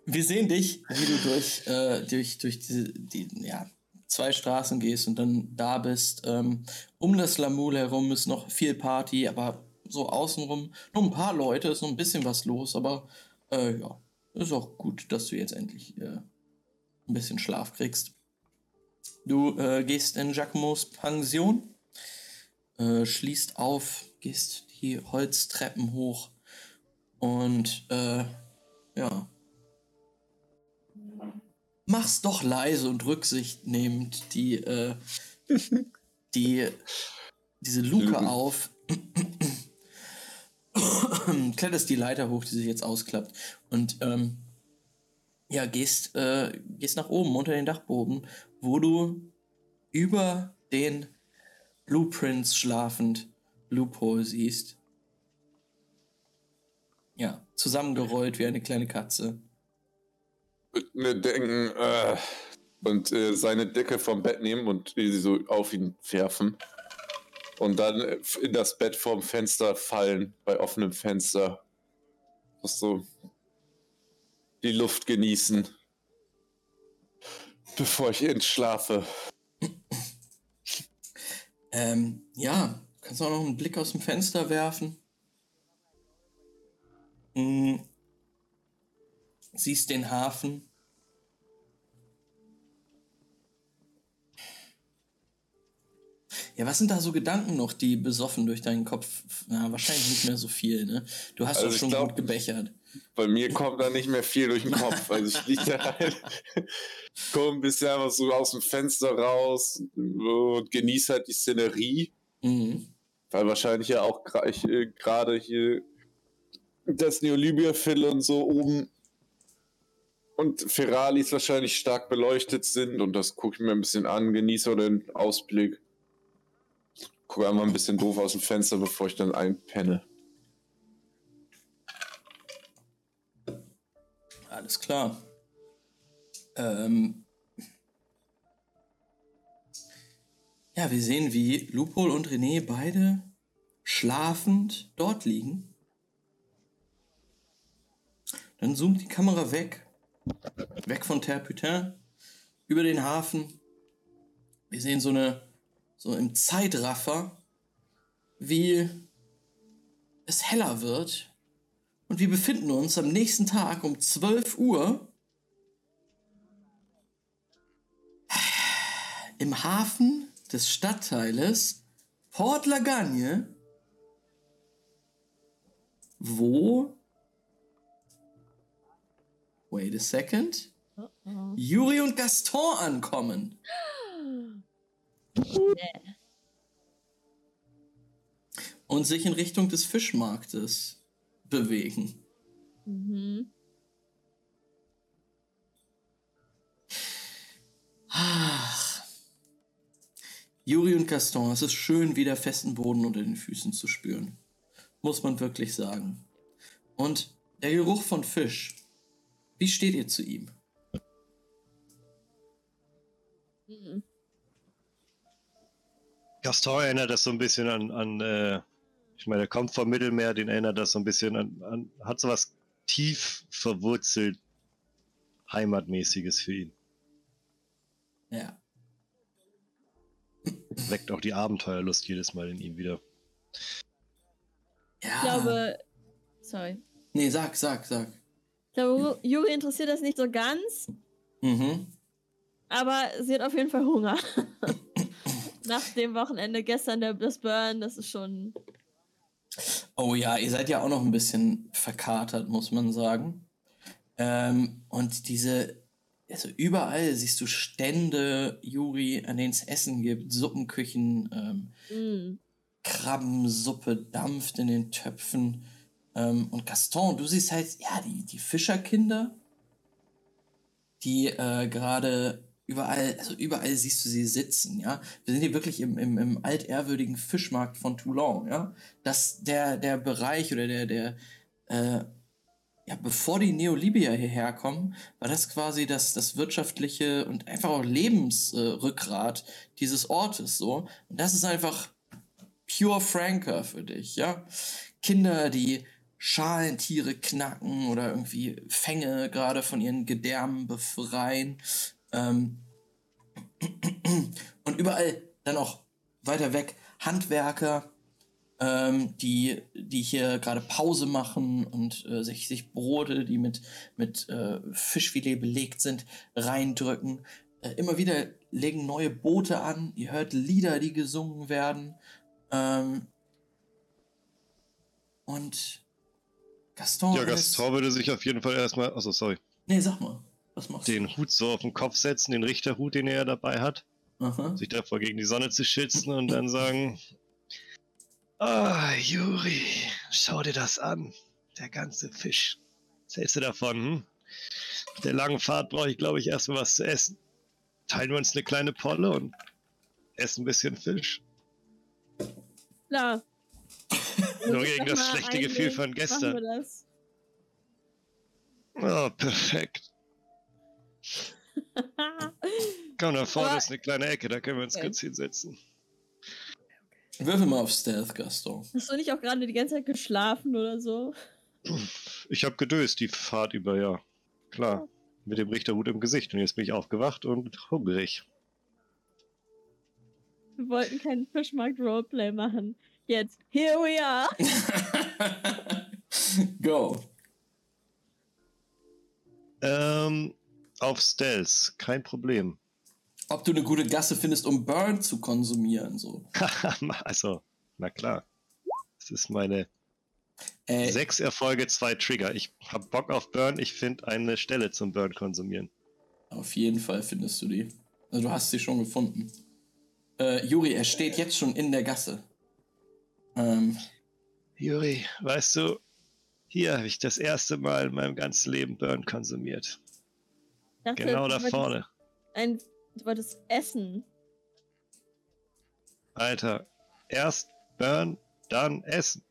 wir sehen dich, wie du durch, äh, durch, durch diese, die, ja, zwei Straßen gehst und dann da bist. Ähm, um das Lamul herum ist noch viel Party, aber so außenrum nur ein paar Leute, ist noch ein bisschen was los, aber äh, ja, ist auch gut, dass du jetzt endlich äh, ein bisschen Schlaf kriegst. Du äh, gehst in Giacomos Pension, äh, schließt auf, gehst die Holztreppen hoch und äh, ja. Mach's doch leise und rücksichtnehmend die, äh, (laughs) die, diese Luke Lügen. auf. (clears throat) Kletterst die Leiter hoch, die sich jetzt ausklappt. Und ähm, ja, gehst, äh, gehst nach oben unter den Dachboden, wo du über den Blueprints schlafend Loophole siehst. Ja, zusammengerollt wie eine kleine Katze. Mir denken äh, und äh, seine Decke vom Bett nehmen und sie so auf ihn werfen. Und dann äh, in das Bett vorm Fenster fallen, bei offenem Fenster. Das so die Luft genießen. Bevor ich entschlafe. Ähm, ja, kannst auch noch einen Blick aus dem Fenster werfen. Mm. Siehst den Hafen. Ja, was sind da so Gedanken noch, die besoffen durch deinen Kopf? Na, wahrscheinlich nicht mehr so viel, ne? Du hast Also doch schon glaub- gut gebechert. Bei mir kommt da nicht mehr viel durch den Kopf. Also ich liege da halt, (laughs) komm ein bisschen einfach so aus dem Fenster raus und genieße halt die Szenerie. Mhm. Weil wahrscheinlich ja auch äh, gerade hier das Neolibia-Fill und so oben und Ferralis wahrscheinlich stark beleuchtet sind und das gucke ich mir ein bisschen an, genieße den Ausblick. Gucke einfach ein bisschen doof aus dem Fenster, bevor ich dann einpenne. Alles klar. Ähm. Ja, wir sehen, wie Lupol und René beide schlafend dort liegen. Dann zoomt die Kamera weg. Weg von Terputin. Über den Hafen. Wir sehen so eine, so im Zeitraffer, wie es heller wird. Und wir befinden uns am nächsten Tag um 12 Uhr im Hafen des Stadtteiles Port Lagagne, wo. Wait a second. Juri und Gaston ankommen. Und sich in Richtung des Fischmarktes bewegen. Mhm. Ach. Juri und Gaston, es ist schön, wieder festen Boden unter den Füßen zu spüren. muss man wirklich sagen. Und der Geruch von Fisch, wie steht ihr zu ihm? Mhm. Gaston erinnert das so ein bisschen an, an äh, ich meine, er kommt vom Mittelmeer, den erinnert das so ein bisschen an, an hat so was tief verwurzelt Heimatmäßiges für ihn. Ja. Weckt auch die Abenteuerlust jedes Mal in ihm wieder. Ja. Ich glaube, sorry. Nee, sag, sag, sag. Ich glaube, Juri interessiert das nicht so ganz, Mhm. aber sie hat auf jeden Fall Hunger. (laughs) Nach dem Wochenende gestern der, das Burn, das ist schon. Oh ja, ihr seid ja auch noch ein bisschen verkatert, muss man sagen. Ähm, und diese, also überall siehst du Stände, Juri, an denen es Essen gibt, Suppenküchen, ähm, Mm. Krabbensuppe dampft in den Töpfen. Ähm, und Gaston, du siehst halt, ja, die, die Fischerkinder, die äh, gerade überall, also überall siehst du sie sitzen, ja. Wir sind hier wirklich im, im, im altehrwürdigen Fischmarkt von Toulon, ja. Das, der, der Bereich oder der, der, äh, ja, bevor die Neolibier hierher kommen, war das quasi das, das wirtschaftliche und einfach auch Lebensrückgrat dieses Ortes, so. Und das ist einfach pure Franker für dich, ja. Kinder, die Schalentiere knacken oder irgendwie Fänge gerade von ihren Gedärmen befreien. Ähm, und überall dann auch weiter weg Handwerker, ähm, die, die hier gerade Pause machen und äh, sich, sich Brote, die mit, mit äh, Fischfilet belegt sind, reindrücken. Äh, immer wieder legen neue Boote an. Ihr hört Lieder, die gesungen werden. Ähm, und Gaston. Ja, Gaston würde sich auf jeden Fall erstmal, also sorry, Nee, sag mal. Was machst den Hut so auf den Kopf setzen, den Richterhut, den er dabei hat, du? Aha. sich davor gegen die Sonne zu schützen und dann sagen, (laughs) Ah, Juri, schau dir das an. Der ganze Fisch. Was hältst du davon, hm? Auf der langen Fahrt brauche ich, glaube ich, erstmal was zu essen. Teilen wir uns eine kleine Polle und essen ein bisschen Fisch. Klar. (laughs) Nur gegen das schlechte Gefühl von gestern. Machen wir das. Oh, perfekt. (laughs) Komm, da vorne Aber- ist eine kleine Ecke, da können wir uns Okay. kurz hinsetzen. Würfel mal auf Stealth, Gaston. Hast du nicht auch gerade die ganze Zeit geschlafen oder so? Ich habe gedöst die Fahrt über, ja. Klar. Mit dem Richterhut im Gesicht. Und jetzt bin ich aufgewacht und hungrig. Wir wollten keinen Fischmarkt-Roleplay machen. Jetzt, here we are. (laughs) Go. Ähm, auf Stealth, kein Problem. Ob du eine gute Gasse findest, um Burn zu konsumieren, so. (laughs) also, na klar. Das ist meine Äh, sechs Erfolge, zwei Trigger. Ich hab Bock auf Burn, ich finde eine Stelle zum Burn konsumieren. auf jeden Fall findest du die. Also du hast sie schon gefunden. Äh, Juri, er steht jetzt schon in der Gasse. Ähm, Juri, weißt du, hier habe ich das erste Mal in meinem ganzen Leben Burn konsumiert. Dachte, Genau da vorne. Ein, du wolltest essen. Alter, erst Burn, dann Essen.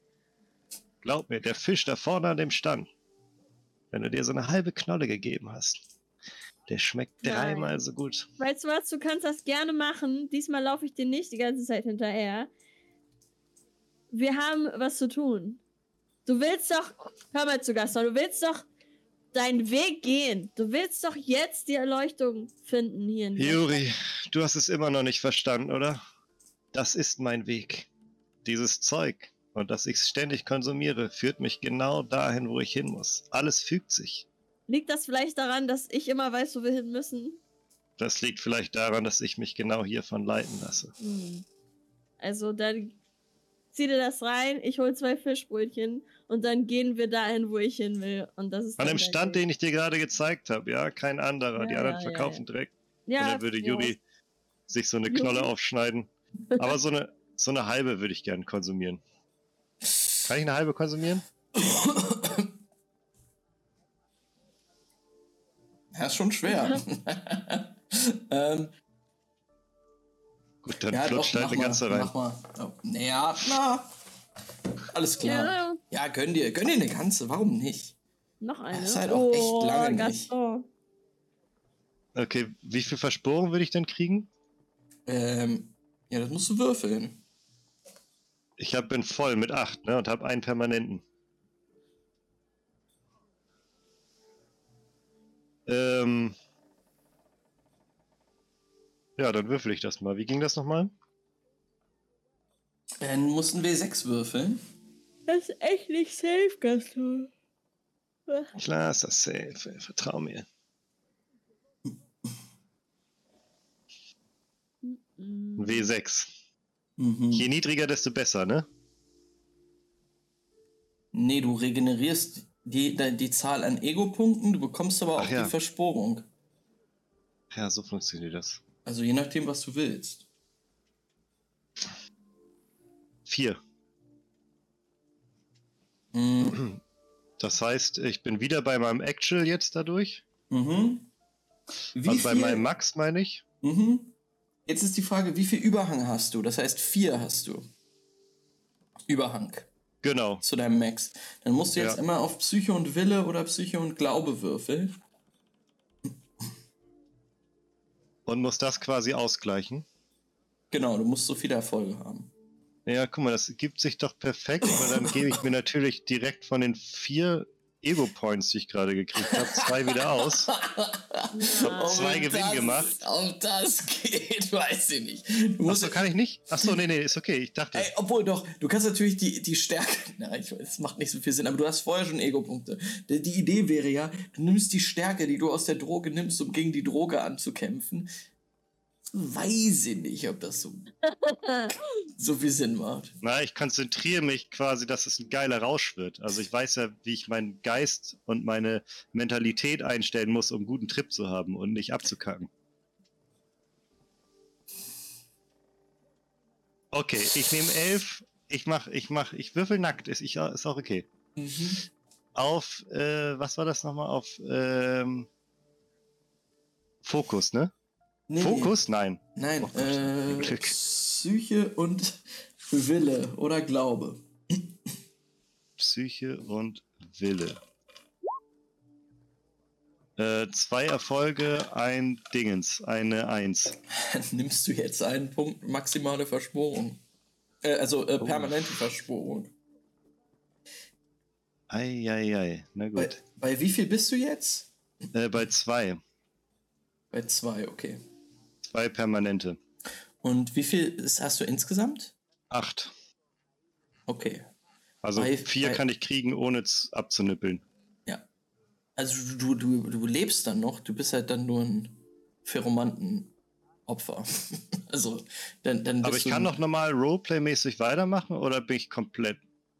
Glaub mir, der Fisch da vorne an dem Stand, wenn du dir so eine halbe Knolle gegeben hast, der schmeckt Nein. dreimal so gut. Weißt du was, du kannst das gerne machen. Diesmal laufe ich dir nicht die ganze Zeit hinterher. Wir haben was zu tun. Du willst doch, hör mal zu Gaston, du willst doch deinen Weg gehen. Du willst doch jetzt die Erleuchtung finden hier in der Juri, du hast es immer noch nicht verstanden, oder? Das ist mein Weg. Dieses Zeug und dass ich es ständig konsumiere, führt mich genau dahin, wo ich hin muss. Alles fügt sich. Liegt das vielleicht daran, dass ich immer weiß, wo wir hin müssen? Das liegt vielleicht daran, dass ich mich genau hiervon leiten lasse. Hm. Also dann zieh dir das rein, ich hol zwei Fischbrötchen und dann gehen wir dahin, wo ich hin will. Und das ist An dem Stand, Weg. den ich dir gerade gezeigt habe, ja, kein anderer. Ja, Die anderen ja, ja, verkaufen direkt. ja, und dann würde ja. Juri sich so eine Juri. Knolle (laughs) aufschneiden. Aber so eine, so eine halbe würde ich gern konsumieren. Kann ich eine halbe konsumieren? ja, ist schon schwer. (laughs) (laughs) ähm, Gut, dann ja, flutscht halt eine mal, ganze rein. Mach mal. Oh, naja, na. Alles klar. Ja, Ja, gönn dir, gönn dir eine ganze, warum nicht? noch eine. ist halt auch echt oh, lange nicht. Okay, wie viel Versporung würde ich denn kriegen? Ähm, ja, das musst du würfeln. Ich hab, bin voll mit 8, ne? Und habe einen permanenten. Ähm. Ja, dann würfel ich das mal. Wie ging das nochmal? Dann mussten wir sechs würfeln. Das ist echt nicht safe, Gaston. Klar ist das safe. Vertrau mir. Mm. Ein W6. Mhm. Je niedriger, desto besser, ne? Nee, du regenerierst die, die, die Zahl an Ego-Punkten, du bekommst aber auch ja. die Versporung. Ja, so funktioniert das. Also je nachdem, was du willst. Vier. Mhm. (clears throat) Das heißt, ich bin wieder bei meinem Actual jetzt dadurch. Mhm. Wie also bei meinem Max meine ich. Mhm. Jetzt ist die Frage, wie viel Überhang hast du? Das heißt, vier hast du. Überhang Genau. zu deinem Max. Dann musst du jetzt Ja. immer auf Psyche und Wille oder Psyche und Glaube würfeln. Und muss das quasi ausgleichen. Genau, du musst so viele Erfolge haben. Ja, guck mal, das gibt sich doch perfekt, weil dann gebe ich mir natürlich direkt von den vier Ego-Points, die ich gerade gekriegt habe, zwei wieder aus. Ja. Zwei Ob Gewinn das, gemacht. Ob das geht, (laughs) weiß ich nicht. Du Achso, kann ich nicht? Achso, nee, nee, ist okay. Ich dachte. ey, obwohl doch, du kannst natürlich die, die Stärke. (laughs) Na, ich weiß, es macht nicht so viel Sinn, aber du hast vorher schon Ego-Punkte. Die, die Idee wäre ja, du nimmst die Stärke, die du aus der Droge nimmst, um gegen die Droge anzukämpfen. Weiß ich nicht, ob das so, (laughs) so viel Sinn macht. Na, ich konzentriere mich quasi, dass es ein geiler Rausch wird. Also ich weiß ja, wie ich meinen Geist und meine Mentalität einstellen muss, um einen guten Trip zu haben und nicht abzukacken. Okay, ich nehme elf. Ich mach, ich mach, ich würfel nackt. Ist, ich, ist auch okay. Mhm. Auf, äh, was war das nochmal? Auf, ähm, Fokus, ne? Nee, Fokus? Nein. Nein, Oh äh, Glück. Psyche und Wille oder Glaube. Psyche und Wille. Äh, zwei Erfolge, ein Dingens, eine Eins. (laughs) Nimmst du jetzt einen Punkt maximale Verschworung. Äh, also äh, Oh. permanente Verschworung. Eieiei, na Bei, gut. bei wie viel bist du jetzt? Äh, bei zwei. Bei zwei, okay. Zwei permanente. Und wie viel ist, hast du insgesamt? Acht. Okay. Also Bei- vier bei- kann ich kriegen, ohne abzunippeln. Ja. Also du, du, du lebst dann noch, du bist halt dann nur ein Pheromanten-Opfer. (laughs) also, dann, dann Aber ich kann noch normal Roleplay-mäßig weitermachen oder bin ich komplett.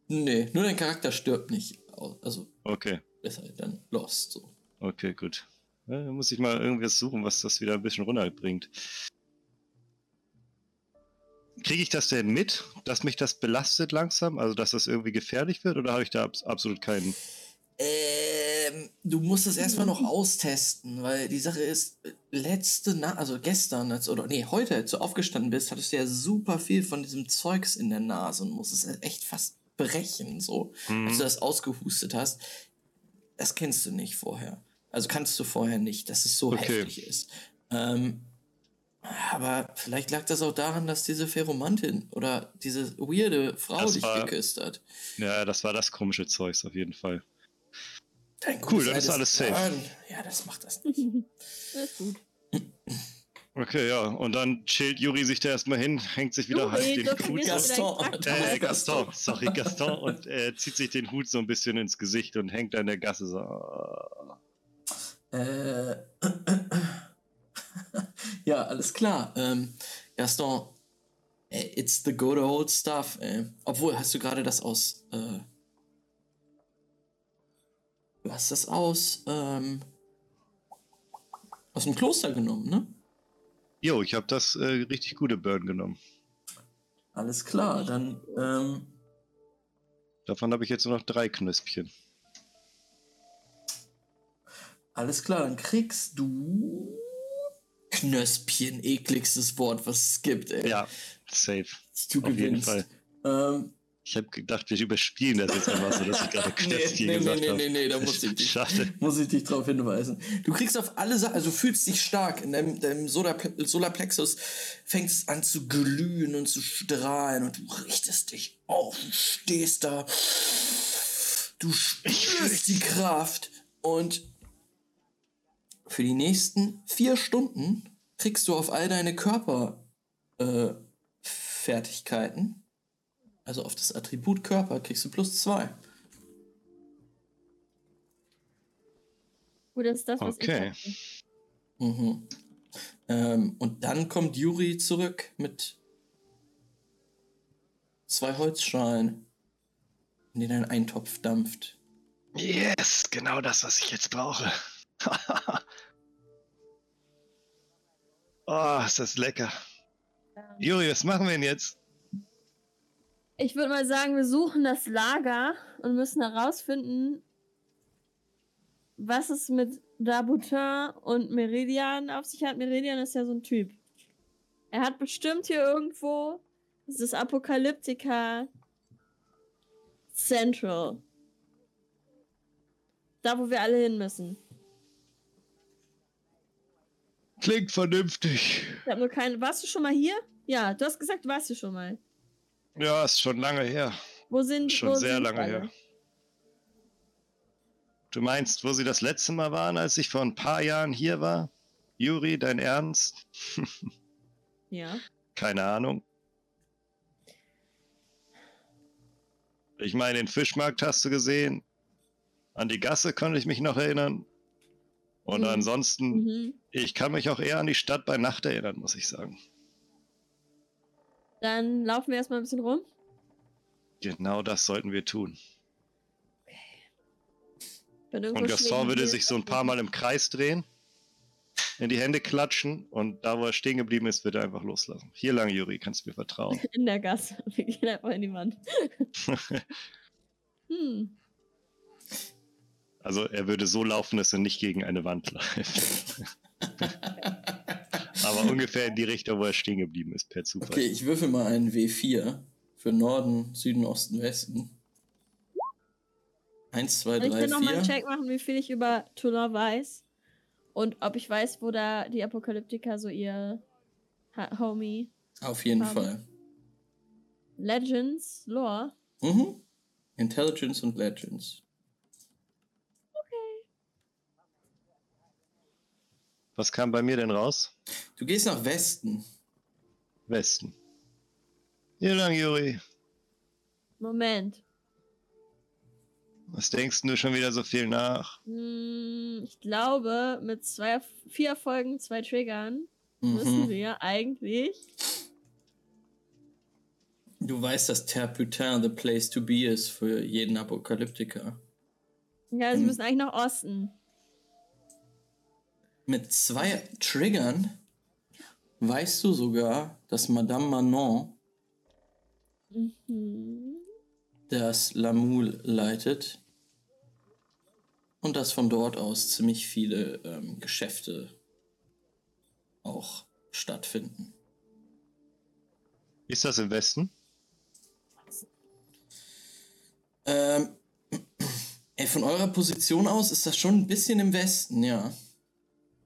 Nee, nur dein Charakter stirbt nicht. Also, Okay, ist halt dann lost. So. okay, gut. Ja, dann muss ich mal irgendwas suchen, was das wieder ein bisschen runterbringt. Kriege ich das denn mit, dass mich das belastet langsam? Also, dass das irgendwie gefährlich wird? Oder habe ich da abs absolut keinen. Ähm, du musst es erstmal noch austesten, weil die Sache ist, letzte Nacht, also gestern, als, oder nee, heute, als du aufgestanden bist, hattest du ja super viel von diesem Zeugs in der Nase und musstest es echt fast brechen, so, Mhm. als du das ausgehustet hast. Das kennst du nicht vorher. Also kannst du vorher nicht, dass es so Okay. heftig ist. Ähm, aber vielleicht lag das auch daran, dass diese Pheromantin oder diese weirde Frau Das dich war- geküsst hat. Ja, das war das komische Zeugs auf jeden Fall. Dein Cool, dann ist alles safe. Burn. Ja, das macht das nicht. (laughs) Das ist gut. Okay, ja. Und dann chillt Juri sich da erstmal hin, hängt sich wieder halt den Hut. Gaston. Äh, Gaston, sorry, Gaston. Und äh, zieht sich den Hut so ein bisschen ins Gesicht und hängt da in der Gasse so. Äh, (clears throat) ja, alles klar. Ähm, Gaston, äh, it's the good old stuff. Äh. Obwohl, hast du gerade das aus. Äh, du hast das aus. Ähm, aus dem Kloster genommen, ne? Jo, ich habe das äh, richtig gute Burn genommen. Alles klar, dann. Ähm, Davon habe ich jetzt nur noch drei Knöspchen. Alles klar, dann kriegst du. Knöspchen, ekligstes Wort, was es gibt, ey. Ja, safe. du Auf jeden gewinnst. Fall. Ähm, Ich habe gedacht, wir überspielen das jetzt einfach so, dass ich gerade Knöpfchen (laughs) nee, nee, gesagt nee, habe. nee, nee, da muss ich (laughs) dich, Schade. muss ich dich drauf hinweisen. Du kriegst auf alle Sachen, also fühlst dich stark. In deinem, deinem Solarple- Solarplexus fängst es an zu glühen und zu strahlen und du richtest dich auf und stehst da. Du spürst die Kraft und für die nächsten vier Stunden kriegst du auf all deine Körper äh, also auf das Attribut Körper, kriegst du plus zwei. Gut, das ist das, was Okay. ich hatte. Mhm. Ähm, und dann kommt Juri zurück mit zwei Holzschalen, in denen ein Eintopf dampft. Yes, genau das, was ich jetzt brauche. Oh, (laughs) ist das lecker. Juri, was machen wir denn jetzt? Ich würde mal sagen, wir suchen das Lager und müssen herausfinden, was es mit Dabutin und Meridian auf sich hat. Meridian ist ja so ein Typ. Er hat bestimmt hier irgendwo das ist Apokalyptika Central. Da, wo wir alle hin müssen. Klingt vernünftig. Ich hab nur keine. Warst du schon mal hier? Ja, du hast gesagt, warst du schon mal. Ja, ist schon lange her. Wo sind Schon wo sehr sind lange alle? her. Du meinst, wo sie das letzte Mal waren, als ich vor ein paar Jahren hier war? Juri, dein Ernst? (laughs) Ja. Keine Ahnung. Ich meine, den Fischmarkt hast du gesehen. An die Gasse konnte ich mich noch erinnern. Und Mhm. ansonsten, Mhm. ich kann mich auch eher an die Stadt bei Nacht erinnern, muss ich sagen. Dann laufen wir erstmal ein bisschen rum. Genau das sollten wir tun. Irgendwo Und Gaston würde sich so ein paar Mal im Kreis drehen, in die Hände klatschen und da, wo er stehen geblieben ist, wird er einfach loslassen. Hier lang, Juri, kannst du mir vertrauen. (laughs) In der Gasse. Wir gehen einfach in die Wand. (laughs) Hm. Also er würde so laufen, dass er nicht gegen eine Wand läuft. (laughs) Aber ungefähr in die Richtung, wo er stehen geblieben ist, per Zufall. Okay, ich würfel mal einen W4 für Norden, Süden, Osten, Westen. Eins, zwei, Ich drei, will nochmal einen vier. Check machen, wie viel ich über Toulon weiß. Und ob ich weiß, wo da die Apokalyptiker so ihr ha Homie Auf jeden Haben. Fall. Legends, Lore. Mhm. Intelligence und Legends. Was kam bei mir denn raus? Du gehst nach Westen. Westen. Hier lang, Juri. Moment. Was denkst du schon wieder so viel nach? Hm, ich glaube, mit zwei, vier Erfolgen, zwei Triggern müssen Mhm. wir eigentlich. Du weißt, dass Terre Putain the place to be ist für jeden Apokalyptiker. Ja, sie Hm. müssen eigentlich nach Osten. Mit zwei Triggern weißt du sogar, dass Madame Manon Mhm. das Lamoul leitet und dass von dort aus ziemlich viele ähm, Geschäfte auch stattfinden. Ist das im Westen? Ähm, (clears throat) ey, von eurer Position aus ist das schon ein bisschen im Westen, ja.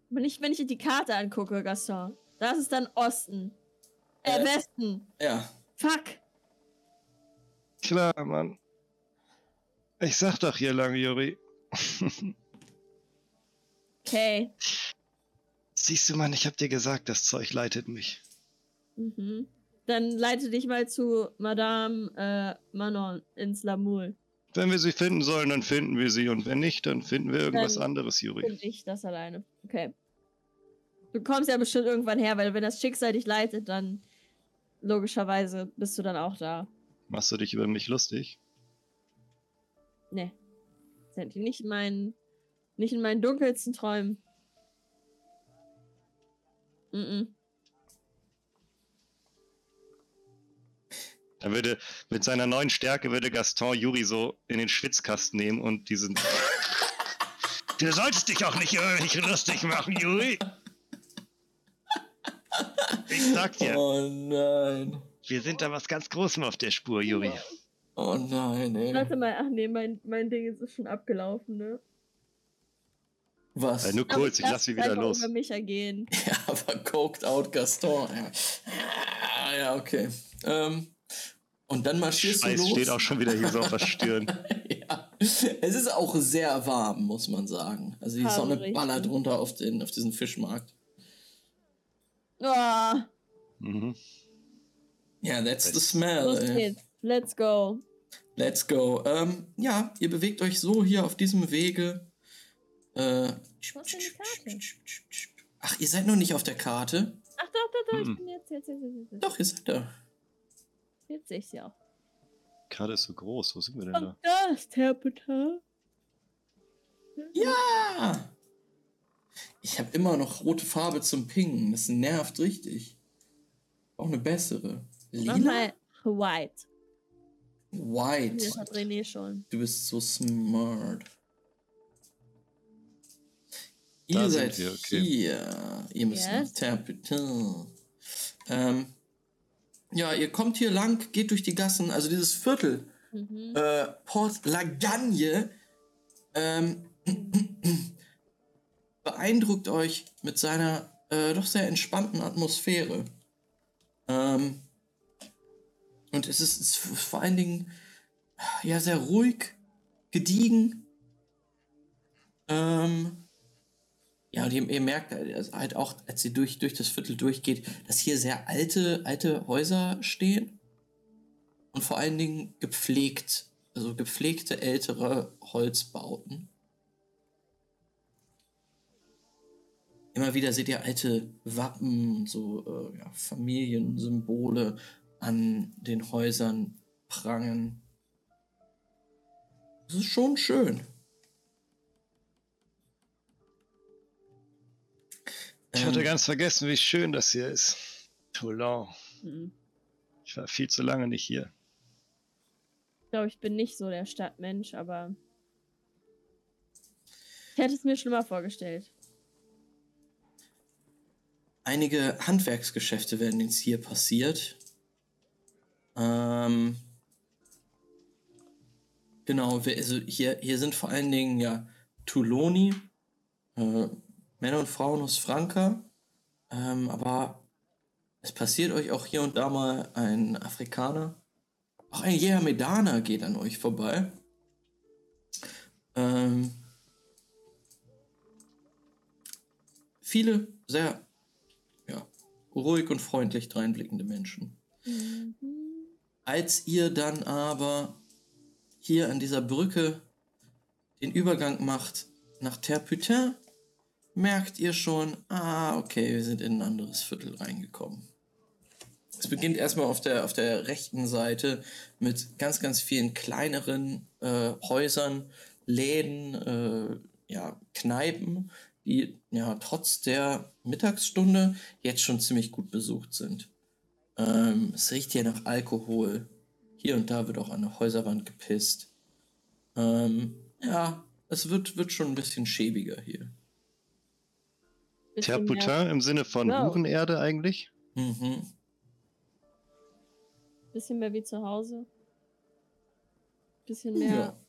Nicht, wenn ich die Karte angucke, Gaston. Das ist dann Osten. Äh, Äh. Westen. Ja, Fuck. Klar, Mann. Ich sag doch hier lang, Juri. Okay. Siehst du, Mann, ich hab dir gesagt, das Zeug leitet mich. Mhm. Dann leite dich mal zu Madame äh, Manon ins Lamoul. Wenn wir sie finden sollen, dann finden wir sie. Und wenn nicht, dann finden wir irgendwas Dann anderes, Juri. Und ich das alleine. Okay. Du kommst ja bestimmt irgendwann her, weil wenn das Schicksal dich leitet, dann logischerweise bist du dann auch da. Machst du dich über mich lustig? Nee. Sind die nicht in meinen, nicht in meinen dunkelsten Träumen. Mhm. Er würde, mit seiner neuen Stärke würde Gaston Juri so in den Schwitzkasten nehmen und diesen. (laughs) du solltest dich auch nicht mich lustig machen, Juri. Ich sag dir, Oh nein. wir sind da was ganz Großem auf der Spur, Juri. Oh nein, ey. Warte mal, ach nee, mein, mein Ding ist schon abgelaufen, ne? Was? Äh, nur kurz, ich darf lass sie wieder los. über mich ergehen. (laughs) Ja, aber coked out Gaston. Ja, ja okay. Ähm, und dann marschierst Scheiß du los. steht auch schon wieder hier so auf der (laughs) Stirn. ja. Es ist auch sehr warm, muss man sagen. Also die Sonne richtig. ballert runter auf, den, auf diesen Fischmarkt. Oh, Mhm. Ja, that's the smell. los ey. geht's. Let's go. Let's go. Ähm, ja, ihr bewegt euch so hier auf diesem Wege. Äh, ach, ihr seid noch nicht auf der Karte? Ach doch, doch, doch, Hm. ich bin jetzt, jetzt, jetzt, jetzt, jetzt. Doch, ihr seid da. Jetzt sehe ich sie auch. Gerade ist so groß, wo sind wir denn Und da? das, Terpeter. Ja! Ich habe immer noch rote Farbe zum Pingen. Das nervt richtig. Auch eine bessere. Mach Lila? mal white. White. Das hat René schon. Du bist so smart. Da Ihr sind seid wir, okay. hier. Ihr müsst Yes. nach Terpetin. Ähm, ja, ihr kommt hier lang, geht durch die Gassen. Also dieses Viertel, Mhm. äh, Port Lagagne, ähm, beeindruckt euch mit seiner äh, doch sehr entspannten Atmosphäre. Ähm, und es ist, ist vor allen Dingen ja sehr ruhig, gediegen. Ähm, ja, und ihr, ihr merkt also halt auch, als ihr durch, durch das Viertel durchgeht, dass hier sehr alte, alte Häuser stehen. Und vor allen Dingen gepflegt, also gepflegte ältere Holzbauten. Immer wieder seht ihr alte Wappen so äh, ja, Familiensymbole an den Häusern prangen. Das ist schon schön. Ich hatte Ähm, ganz vergessen, wie schön das hier ist. Toulon. Mhm. Ich war viel zu lange nicht hier. Ich glaube, ich bin nicht so der Stadtmensch, aber ich hätte es mir schlimmer vorgestellt. einige Handwerksgeschäfte werden jetzt hier passiert. Ähm, genau, wir- also hier, hier sind vor allen Dingen ja Tuloni, äh, Männer und Frauen aus Franka, ähm, aber es passiert euch auch hier und da mal ein Afrikaner. Auch ein Jehamedaner geht an euch vorbei. Ähm, viele sehr ja, ruhig und freundlich dreinblickende Menschen. Mhm. Als ihr dann aber hier an dieser Brücke den Übergang macht nach Terputin, merkt ihr schon, ah, okay, wir sind in ein anderes Viertel reingekommen. Es beginnt erstmal auf der, auf der rechten Seite mit ganz, ganz vielen kleineren äh, Häusern, Läden, äh, ja, Kneipen, die ja trotz der Mittagsstunde jetzt schon ziemlich gut besucht sind. Ähm, es riecht hier nach Alkohol. Hier und da wird auch an der Häuserwand gepisst. Ähm, ja, es wird, wird schon ein bisschen schäbiger hier. Terputin im Sinne von Wow. Hurenerde eigentlich? Mhm. Bisschen mehr wie zu Hause. Bisschen mehr. Ja.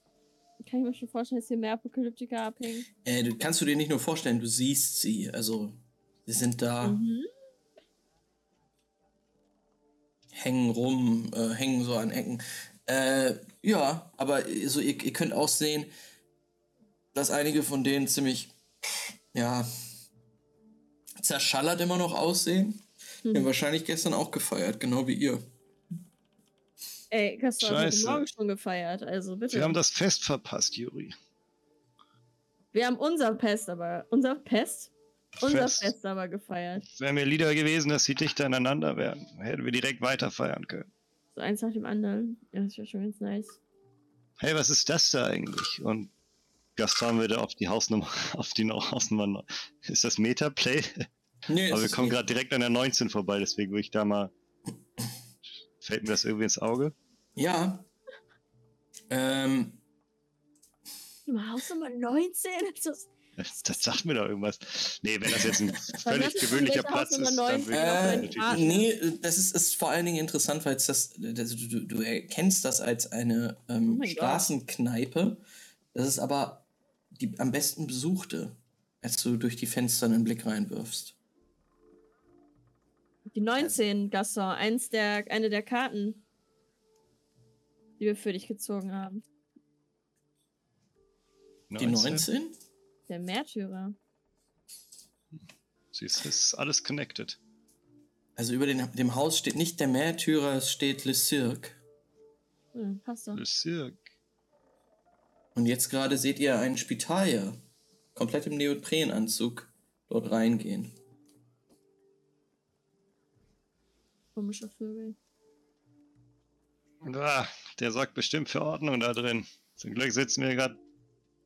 Kann ich mir schon vorstellen, dass hier mehr Apokalyptiker abhängen. Äh, du kannst du dir nicht nur vorstellen, du siehst sie. Also, sie sind da, Mhm. hängen rum, äh, hängen so an Ecken. Äh, ja, aber so, ihr, ihr könnt auch sehen, dass einige von denen ziemlich, ja, zerschallert immer noch aussehen. Die haben Hm. wahrscheinlich gestern auch gefeiert, genau wie ihr. Ey, Kastor hat heute Scheiße. Morgen schon gefeiert, also bitte. Wir haben das Fest verpasst, Juri. Wir haben unser Pest aber. Unser Pest? Unser Fest. Fest aber gefeiert. Es wäre mir lieber gewesen, dass sie dichter aneinander wären. Hätten wir direkt weiter feiern können. So eins nach dem anderen. Ja, das wäre schon ganz nice. Hey, was ist das da eigentlich? Und Gaston würde auf die Hausnummer, (laughs) auf die Hausnummer. Ist das Metaplay? Nee, Aber wir kommen gerade direkt an der 19 vorbei, deswegen würde ich da mal. Fällt mir das irgendwie ins Auge? Ja. Ähm, Haus Nummer 19? Das Das, das sagt mir doch irgendwas. Nee, wenn das jetzt ein (laughs) völlig gewöhnlicher Platz Hausnummer ist, dann würde ich Äh, das natürlich nicht. nee, das ist, ist vor allen Dingen interessant, weil das, das du, du erkennst das als eine ähm, Oh. Straßenkneipe. Das ist aber die am besten besuchte, als du durch die Fenster einen Blick reinwirfst. Die 19, Gaston, eins der, eine der Karten, die wir für dich gezogen haben. Die 19? Der Märtyrer. Siehst du, es ist alles connected. Also über den, dem Haus steht nicht der Märtyrer, es steht Le Cirque. Hm, passt doch. Le Cirque. Und jetzt gerade seht ihr einen Spitalier, komplett im Neoprenanzug, dort reingehen. Komische Vögel. Ah, der sorgt bestimmt für Ordnung da drin. Zum Glück sitzen wir gerade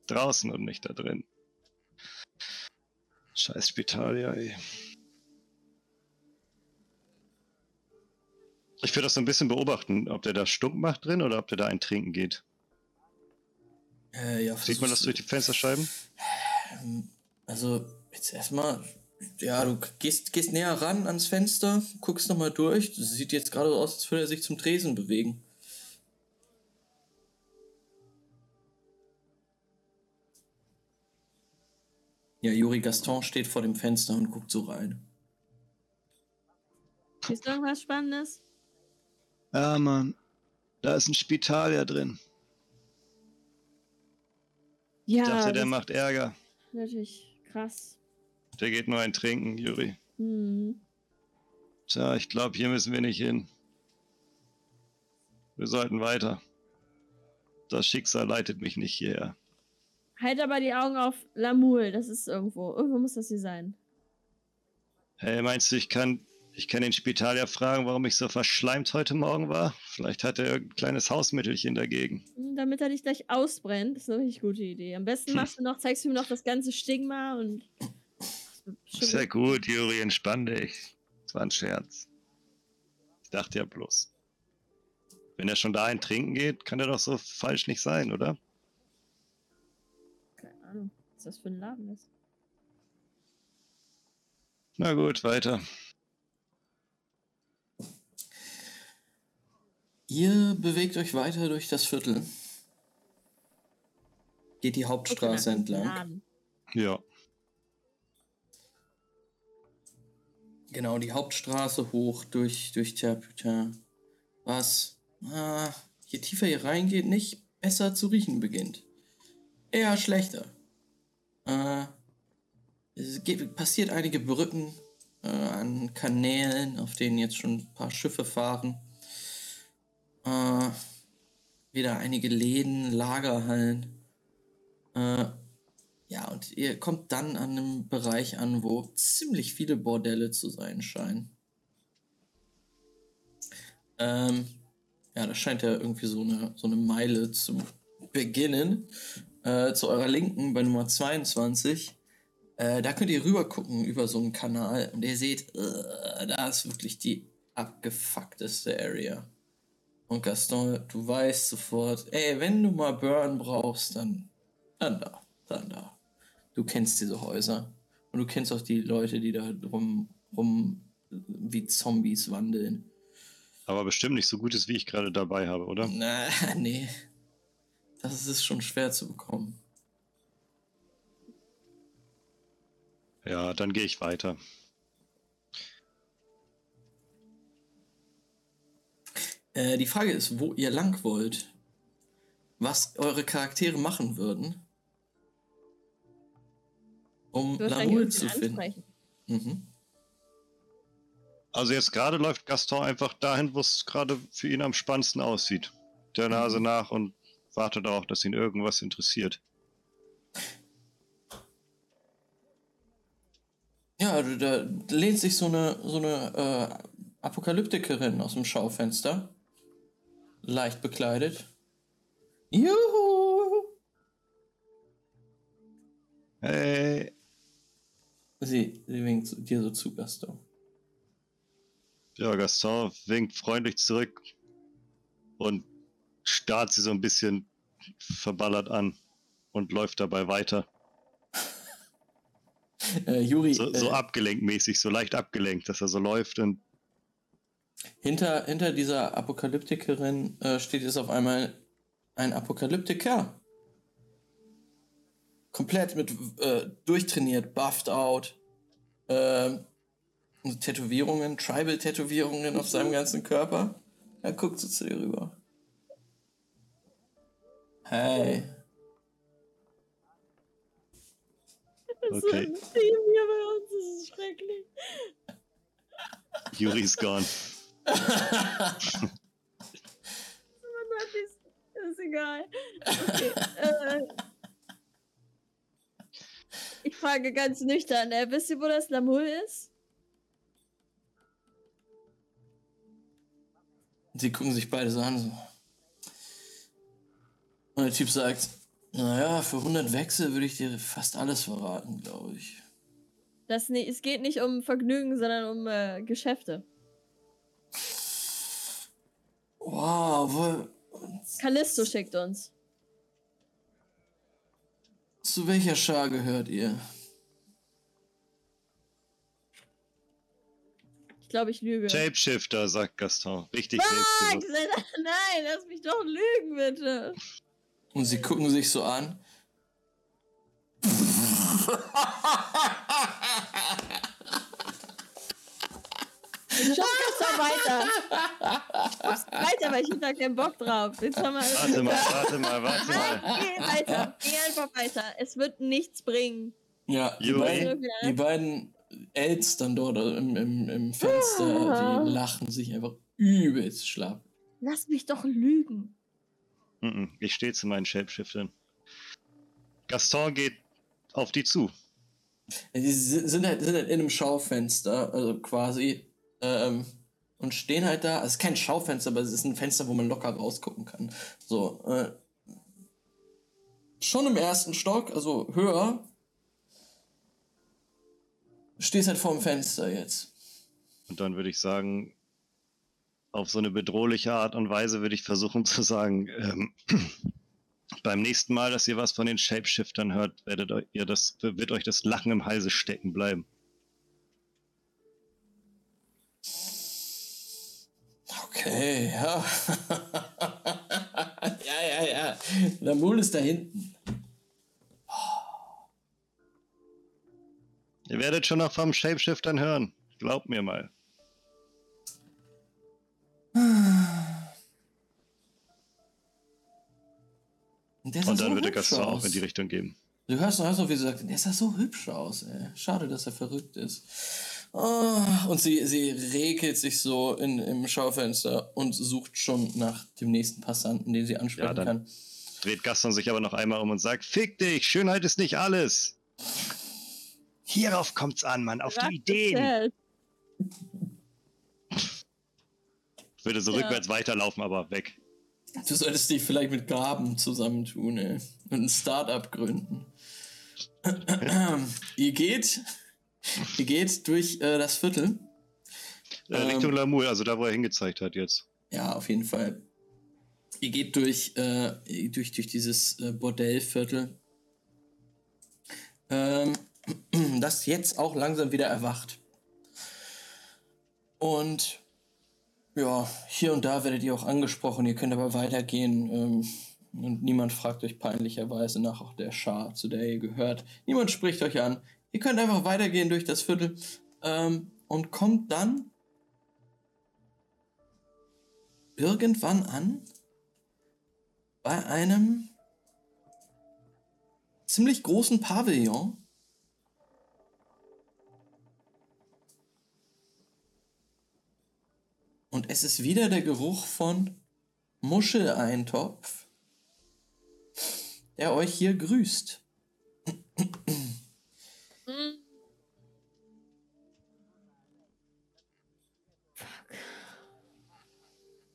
draußen und nicht da drin. Scheiß Spital, ja, ey. Ich würde das so ein bisschen beobachten, ob der da Stunk macht drin oder ob der da ein Trinken geht. Äh, ja, Sieht man das durch die Fensterscheiben? Ähm, Also, jetzt erstmal, ja, du gehst, gehst näher ran ans Fenster, guckst nochmal durch. Das sieht jetzt gerade so aus, als würde er sich zum Tresen bewegen. Ja, Juri Gaston steht vor dem Fenster und guckt so rein. Ist irgendwas Spannendes? Ja, Mann. Da ist ein Spital ja drin. Ja, Ich dachte, der macht Ärger. natürlich krass. Der geht nur ein Trinken, Juri. Hm. Tja, ich glaube, hier müssen wir nicht hin. Wir sollten weiter. Das Schicksal leitet mich nicht hierher. Halt aber die Augen auf Lamul, das ist irgendwo. Irgendwo muss das hier sein. Hey, meinst du, ich kann, ich kann den Spital ja fragen, warum ich so verschleimt heute Morgen war? Vielleicht hat er irgendein kleines Hausmittelchen dagegen. Hm, Damit er dich gleich ausbrennt, das ist eine richtig gute Idee. Am besten Hm. machst du noch, zeigst du ihm noch das ganze Stigma und. Sehr gut, Juri, entspann dich. Das war ein Scherz. Ich dachte ja bloß. Wenn er schon dahin trinken geht, kann er doch so falsch nicht sein, oder? Keine Ahnung, was das für ein Laden ist. Na gut, weiter. Ihr bewegt euch weiter durch das Viertel. Geht die Hauptstraße mal, entlang. Ja. Genau, die Hauptstraße hoch durch, durch Terputin. Was, ah, je tiefer ihr reingeht, nicht besser zu riechen beginnt. Eher schlechter. Äh, es geht, passiert einige Brücken äh, an Kanälen, auf denen jetzt schon ein paar Schiffe fahren. Äh, wieder einige Läden, Lagerhallen. Äh, ja, und ihr kommt dann an einem Bereich an, wo ziemlich viele Bordelle zu sein scheinen. Ähm, ja, das scheint ja irgendwie so eine, so eine Meile zu beginnen. Äh, zu eurer Linken bei Nummer 22. Äh, da könnt ihr rüber gucken über so einen Kanal und ihr seht, äh, da ist wirklich die abgefuckteste Area. Und Gaston, du weißt sofort, ey, wenn du mal Burn brauchst, dann, dann da, dann da. Du kennst diese Häuser. Und du kennst auch die Leute, die da rum, rum wie Zombies wandeln. Aber bestimmt nicht so gut ist, wie ich gerade dabei habe, oder? Na, (laughs) nee. Das ist schon schwer zu bekommen. Ja, dann gehe ich weiter. Äh, die Frage ist, wo ihr lang wollt. Was eure Charaktere machen würden, um eigentlich zu finden. Mhm. Also jetzt gerade läuft Gaston einfach dahin, wo es gerade für ihn am spannendsten aussieht. Der Nase nach und wartet auch, dass ihn irgendwas interessiert. Ja, da, da lehnt sich so eine, so eine äh, Apokalyptikerin aus dem Schaufenster. Leicht bekleidet. Juhu! Hey, Sie, sie winkt zu- dir so zu, Gaston. ja, Gaston winkt freundlich zurück und starrt sie so ein bisschen verballert an und läuft dabei weiter. (laughs) Äh, Juri, So, so äh, abgelenkt mäßig, so leicht abgelenkt, dass er so läuft und hinter, hinter dieser Apokalyptikerin äh, steht jetzt auf einmal ein Apokalyptiker. Komplett mit äh, durchtrainiert, buffed out. Und Tätowierungen, Tribal-Tätowierungen auf seinem ganzen Körper. Er guckt so zu dir rüber. Hey. Das Okay. ist ein Team hier bei uns, das ist schrecklich. Yuri ist gone. Ist, ist egal. Okay, äh, ich frage ganz nüchtern, äh, wisst ihr, wo das Lamul ist? Sie gucken sich beide so an. So. Und der Typ sagt, naja, für 100 Wechsel würde ich dir fast alles verraten, glaube ich. Das es geht nicht um Vergnügen, sondern um äh, Geschäfte. Wow, wo, Callisto schickt uns. zu welcher Schar gehört ihr? Ich glaube, ich lüge. Shapeshifter, sagt Gaston. Richtig Fuck, (laughs) nein, lass mich doch lügen, bitte. Und sie gucken sich so an. (laughs) Schau jetzt doch weiter. Schau weiter, weil ich hab da keinen Bock drauf. Jetzt haben wir Warte mal, warte mal, warte mal. Geh weiter. Geh einfach weiter. Es wird nichts bringen. Ja, die beiden, die beiden Els dann dort im, im, im Fenster, die lachen sich einfach übelst schlapp. Lass mich doch lügen. Ich stehe zu meinen Shapeshiftern. Gaston geht auf die zu. Die si- sind halt, sind halt in einem Schaufenster, also quasi, ähm, und stehen halt da. Es ist kein Schaufenster, aber es ist ein Fenster, wo man locker rausgucken kann. So, äh, schon im ersten Stock, also höher, stehst halt vorm Fenster jetzt. Und dann würde ich sagen, auf so eine bedrohliche Art und Weise würde ich versuchen zu sagen, ähm, (clears throat) beim nächsten Mal, dass ihr was von den Shapeshiftern hört, werdet ihr das, wird euch das Lachen im Halse stecken bleiben. Okay, (laughs) ja. ja, ja, ja. Der Mul ist da hinten. Ihr werdet schon noch vom Shapeshiftern hören. Glaubt mir mal. Und, Und dann so wird der Gaston auch in die Richtung gehen. Du hörst, hörst noch, wie sie sagt, der sah so hübsch aus, ey. Schade, dass er verrückt ist. Ah, und sie, sie regelt sich so in, im Schaufenster und sucht schon nach dem nächsten Passanten, den sie ansprechen Ja, dann- kann. Dreht Gaston sich aber noch einmal um und sagt, Fick dich, Schönheit ist nicht alles. Hierauf kommt's an, Mann, auf die Ideen. Ich würde so Ja. rückwärts weiterlaufen, aber weg. Du solltest dich vielleicht mit Gaben zusammentun, ey. Und ein Start-up gründen. (clears throat) ihr geht, ihr geht durch äh, das Viertel. Äh, Ähm. Richtung Lamur, also da, wo er hingezeigt hat jetzt. Ja, auf jeden Fall. Ihr geht durch, äh, durch, durch dieses äh, Bordellviertel, ähm, (clears throat) das jetzt auch langsam wieder erwacht. Und ja, hier und da werdet ihr auch angesprochen, ihr könnt aber weitergehen. Ähm, und niemand fragt euch peinlicherweise nach auch der Schar, zu der ihr gehört. Niemand spricht euch an. Ihr könnt einfach weitergehen durch das Viertel ähm, und kommt dann irgendwann an bei einem ziemlich großen Pavillon. Und es ist wieder der Geruch von Muscheleintopf, der euch hier grüßt.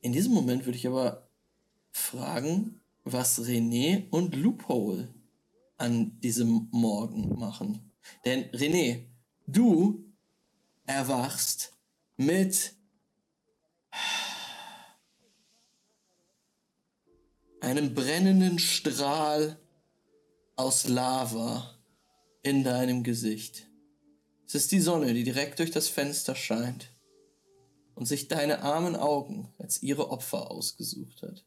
In diesem Moment würde ich aber fragen, was René und Loophole an diesem Morgen machen. Denn René, du erwachst mit einem brennenden Strahl aus Lava in deinem Gesicht. Es ist die Sonne, die direkt durch das Fenster scheint und sich deine armen Augen als ihre Opfer ausgesucht hat.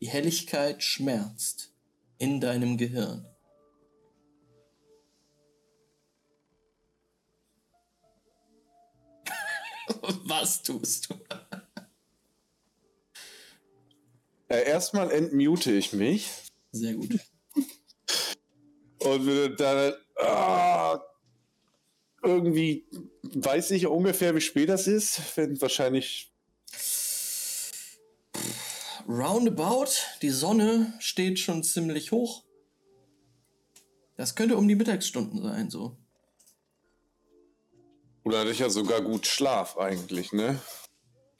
Die Helligkeit schmerzt in deinem Gehirn. (laughs) Was tust du? Äh, erstmal entmute ich mich Sehr gut. und würde dann ah, irgendwie weiß ich ungefähr, wie spät das ist. Wenn wahrscheinlich Roundabout, die Sonne steht schon ziemlich hoch. Das könnte um die Mittagsstunden sein, so. oder hatte ich ja sogar gut Schlaf eigentlich, ne?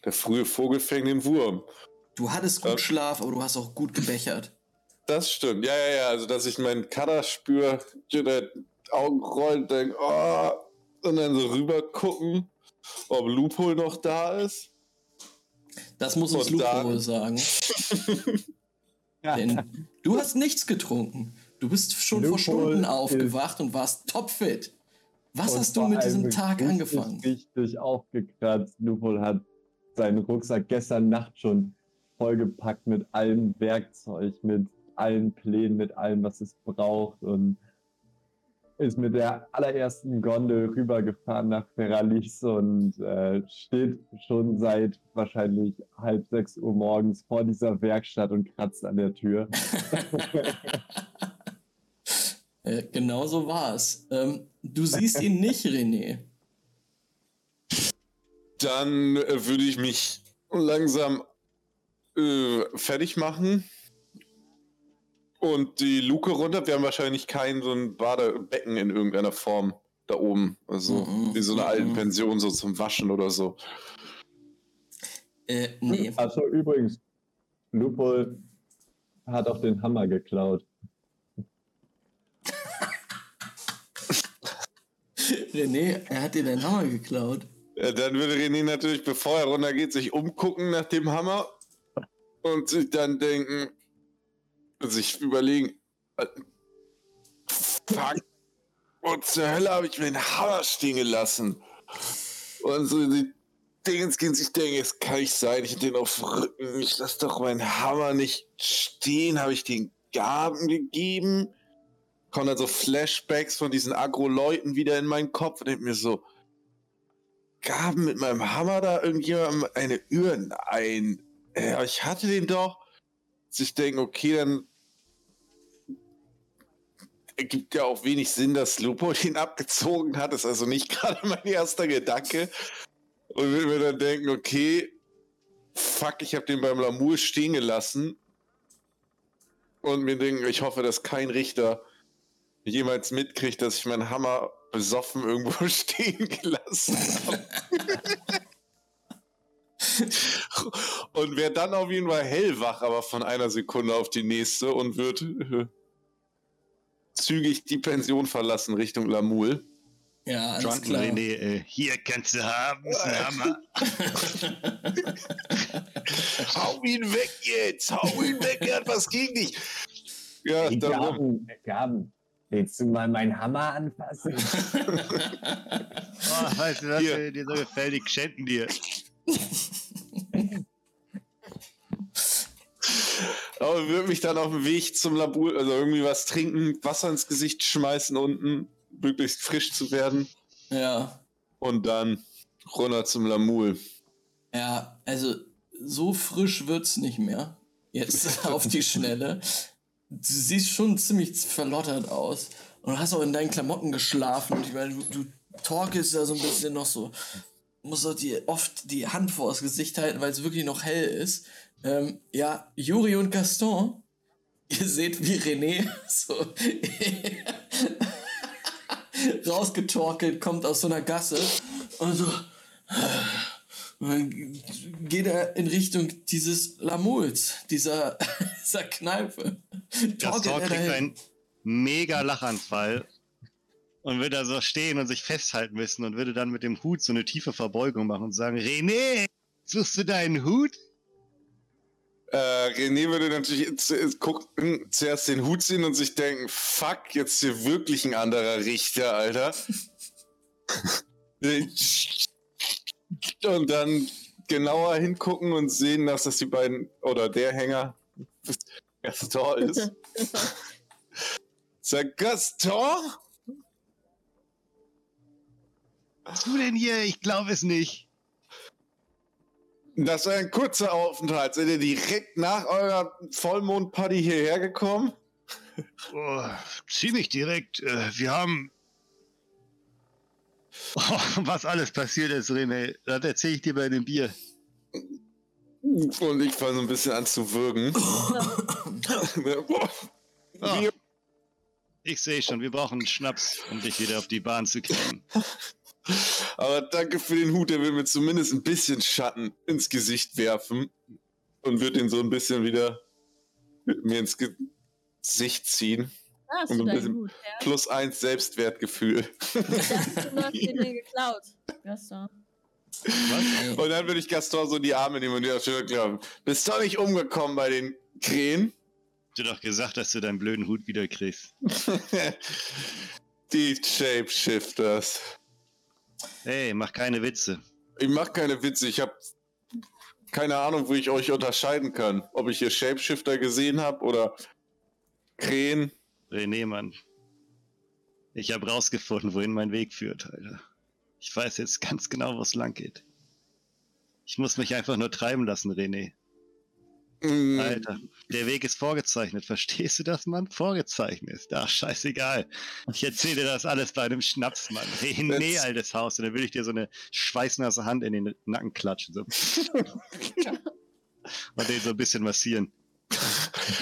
Der frühe Vogel fängt den Wurm. Du hattest gut Ja. Schlaf, aber du hast auch gut gebechert. Das stimmt. Ja, ja, ja. Also, dass ich meinen Kader spüre, die Augen rollen, denke, oh, und dann so rüber gucken, ob Loophole noch da ist. Das muss uns wohl sagen. (laughs) Denn du hast nichts getrunken. Du bist schon vor Loophole Stunden ist- aufgewacht und warst topfit. Was hast du vor mit diesem Tag richtig, angefangen? Richtig aufgekratzt. Lupol hat seinen Rucksack gestern Nacht schon vollgepackt mit allem Werkzeug, mit allen Plänen, mit allem, was es braucht und ist mit der allerersten Gondel rübergefahren nach Ferralis und äh, steht schon seit wahrscheinlich halb sechs Uhr morgens vor dieser Werkstatt und kratzt an der Tür. (laughs) Äh, genau so war es. Ähm, du siehst ihn nicht, René. Dann äh, würde ich mich langsam äh, fertig machen. Und die Luke runter. Wir haben wahrscheinlich kein so ein Badebecken in irgendeiner Form da oben. Also Mhm, wie so eine mhm. alten Pension, so zum Waschen oder so. Äh, nee. Achso, übrigens, Lupol hat auch den Hammer geklaut. (laughs) René, er hat dir deinen Hammer geklaut. Ja, dann würde René natürlich, bevor er runtergeht, sich umgucken nach dem Hammer und sich dann denken, sich überlegen, äh, fuck, wo zur Hölle habe ich mir den Hammer stehen gelassen? Und so die Dingens gehen sich denken, es kann nicht sein, ich hab den auf Rücken, ich lasse doch meinen Hammer nicht stehen, habe ich den Gaben gegeben? Kommen dann so Flashbacks von diesen Agro-Leuten wieder in meinen Kopf und denk mir so, Gaben mit meinem Hammer da irgendjemandem eine Uhr ein. Äh, ich hatte den doch. Sich denken, okay, dann ergibt ja auch wenig Sinn, dass Lupo (laughs) den abgezogen hat. Ist also nicht (laughs) gerade mein erster Gedanke. Und würde mir dann denken, okay, fuck, ich habe den beim Lamur stehen gelassen. Und mir denken, ich hoffe, dass kein Richter jemals mitkriegt, dass ich meinen Hammer besoffen irgendwo (laughs) stehen gelassen habe. und wäre dann auf jeden Fall hellwach, aber von einer Sekunde auf die nächste und wird zügig die Pension verlassen Richtung Lamul. Ja, alles Drunken klar. René, äh, hier kannst du haben, ist ein Hammer. (laughs) Hau ihn weg jetzt! Hau ihn weg, er hat was gegen dich! Ja, Hey, darum. Gaben, Gaben, willst du mal meinen Hammer anfassen? (laughs) Oh, weißt du, was mir dir so gefällt? Ich schenken dir. (laughs) Aber würde mich dann auf dem Weg zum Labor, also irgendwie was trinken, Wasser ins Gesicht schmeißen unten, möglichst frisch zu werden. Ja, Und dann runter zum Lamul. ja, also so frisch wird's nicht mehr. Jetzt (laughs) auf die Schnelle. Du siehst schon ziemlich verlottert aus. Und hast auch in deinen Klamotten geschlafen. Und ich meine, du, du torkelst ja so ein bisschen noch so. Musst auch die, oft die Hand vor das Gesicht halten, weil es wirklich noch hell ist. Ähm, ja, Juri und Gaston, (laughs) ihr seht, wie René (laughs) so (laughs) rausgetorkelt kommt aus so einer Gasse und so. (sighs) Geht er in Richtung dieses Lamuls, dieser, dieser Kneipe. Gaston kriegt dahin. einen mega Lachanfall und wird da so stehen und sich festhalten müssen und würde dann mit dem Hut so eine tiefe Verbeugung machen und sagen, René, suchst du deinen Hut? Äh, René würde natürlich zu, gucken, zuerst den Hut sehen und sich denken, fuck, jetzt hier wirklich ein anderer Richter, Alter. (laughs) und dann genauer hingucken und sehen, dass das die beiden oder der Hänger (laughs) Gaston ist. Sag Gaston? Was du denn hier? Ich glaube es nicht. Das war ein kurzer Aufenthalt. Seid ihr direkt nach eurer Vollmondparty hierher gekommen? Oh, ziemlich direkt. Äh, wir haben. Oh, was alles passiert ist, René, das erzähle ich dir bei dem Bier. Und ich fange so ein bisschen an zu würgen. Ah, ich sehe schon, wir brauchen einen Schnaps, um dich wieder auf die Bahn zu kriegen. Aber danke für den Hut, der will mir zumindest ein bisschen Schatten ins Gesicht werfen und wird ihn so ein bisschen wieder mir ins Gesicht ziehen. Hast Und du ein bisschen- Hut, ja? Plus eins Selbstwertgefühl. Du hast den geklaut. Gaston. Was? (laughs) Und dann würde ich Gaston so in die Arme nehmen und dir auf die Schulter klappen. Bist doch nicht umgekommen bei den Krähen? Du doch gesagt, dass du deinen blöden Hut wieder kriegst. (laughs) die Shapeshifters. Hey, mach keine Witze. Ich mach keine Witze, ich habe keine Ahnung, wo ich euch unterscheiden kann. Ob ich hier Shapeshifter gesehen habe oder Krähen. René, Mann. Ich habe rausgefunden, wohin mein Weg führt, Alter. Ich weiß jetzt ganz genau, wo es lang geht. Ich muss mich einfach nur treiben lassen, René. Mm, Alter, der Weg ist vorgezeichnet. Verstehst du das, Mann? Vorgezeichnet. Ach, scheißegal. Ich erzähle dir das alles bei einem Schnaps, Mann. René, Das- altes Haus. Und dann will ich dir so eine schweißnasse Hand in den Nacken klatschen. So. (laughs) Und den so ein bisschen massieren.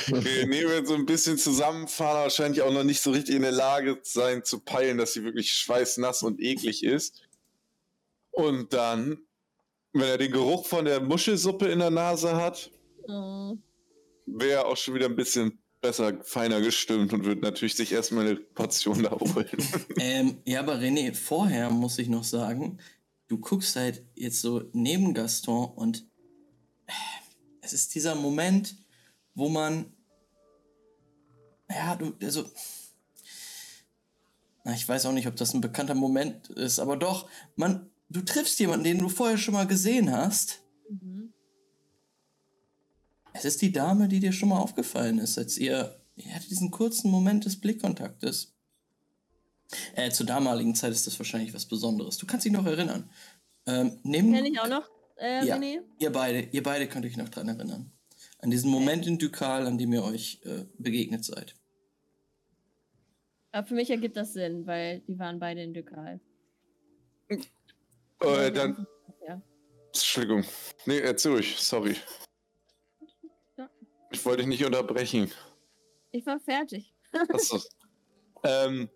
René wird so ein bisschen zusammenfahren, wahrscheinlich auch noch nicht so richtig in der Lage sein zu peilen, dass sie wirklich schweißnass und eklig ist. Und dann, wenn er den Geruch von der Muschelsuppe in der Nase hat, Wäre auch schon wieder ein bisschen besser, feiner gestimmt und wird natürlich sich erstmal eine Portion da holen. (laughs) Ähm, ja, aber René, vorher muss ich noch sagen, du guckst halt jetzt so neben Gaston und äh, es ist dieser Moment, wo man, ja, du, also, na, ich weiß auch nicht, ob das ein bekannter Moment ist, aber doch, man, du triffst jemanden, den du vorher schon mal gesehen hast. Mhm. Es ist die Dame, die dir schon mal aufgefallen ist, als ihr, ihr hattet diesen kurzen Moment des Blickkontaktes. Äh, zur damaligen Zeit ist das wahrscheinlich was Besonderes. Du kannst dich noch erinnern. Ähm, neben, Kenn ich auch noch, äh, Ja. René? Ihr beide, ihr beide könnt euch noch dran erinnern. An diesen Moment in Dukal, an dem ihr euch äh, begegnet seid. Aber für mich ergibt das Sinn, weil die waren beide in Dükal. äh, dann, Ja. Entschuldigung. Nee, erzähl ruhig, sorry. Ich wollte dich nicht unterbrechen. Ich war fertig. Achso. ähm,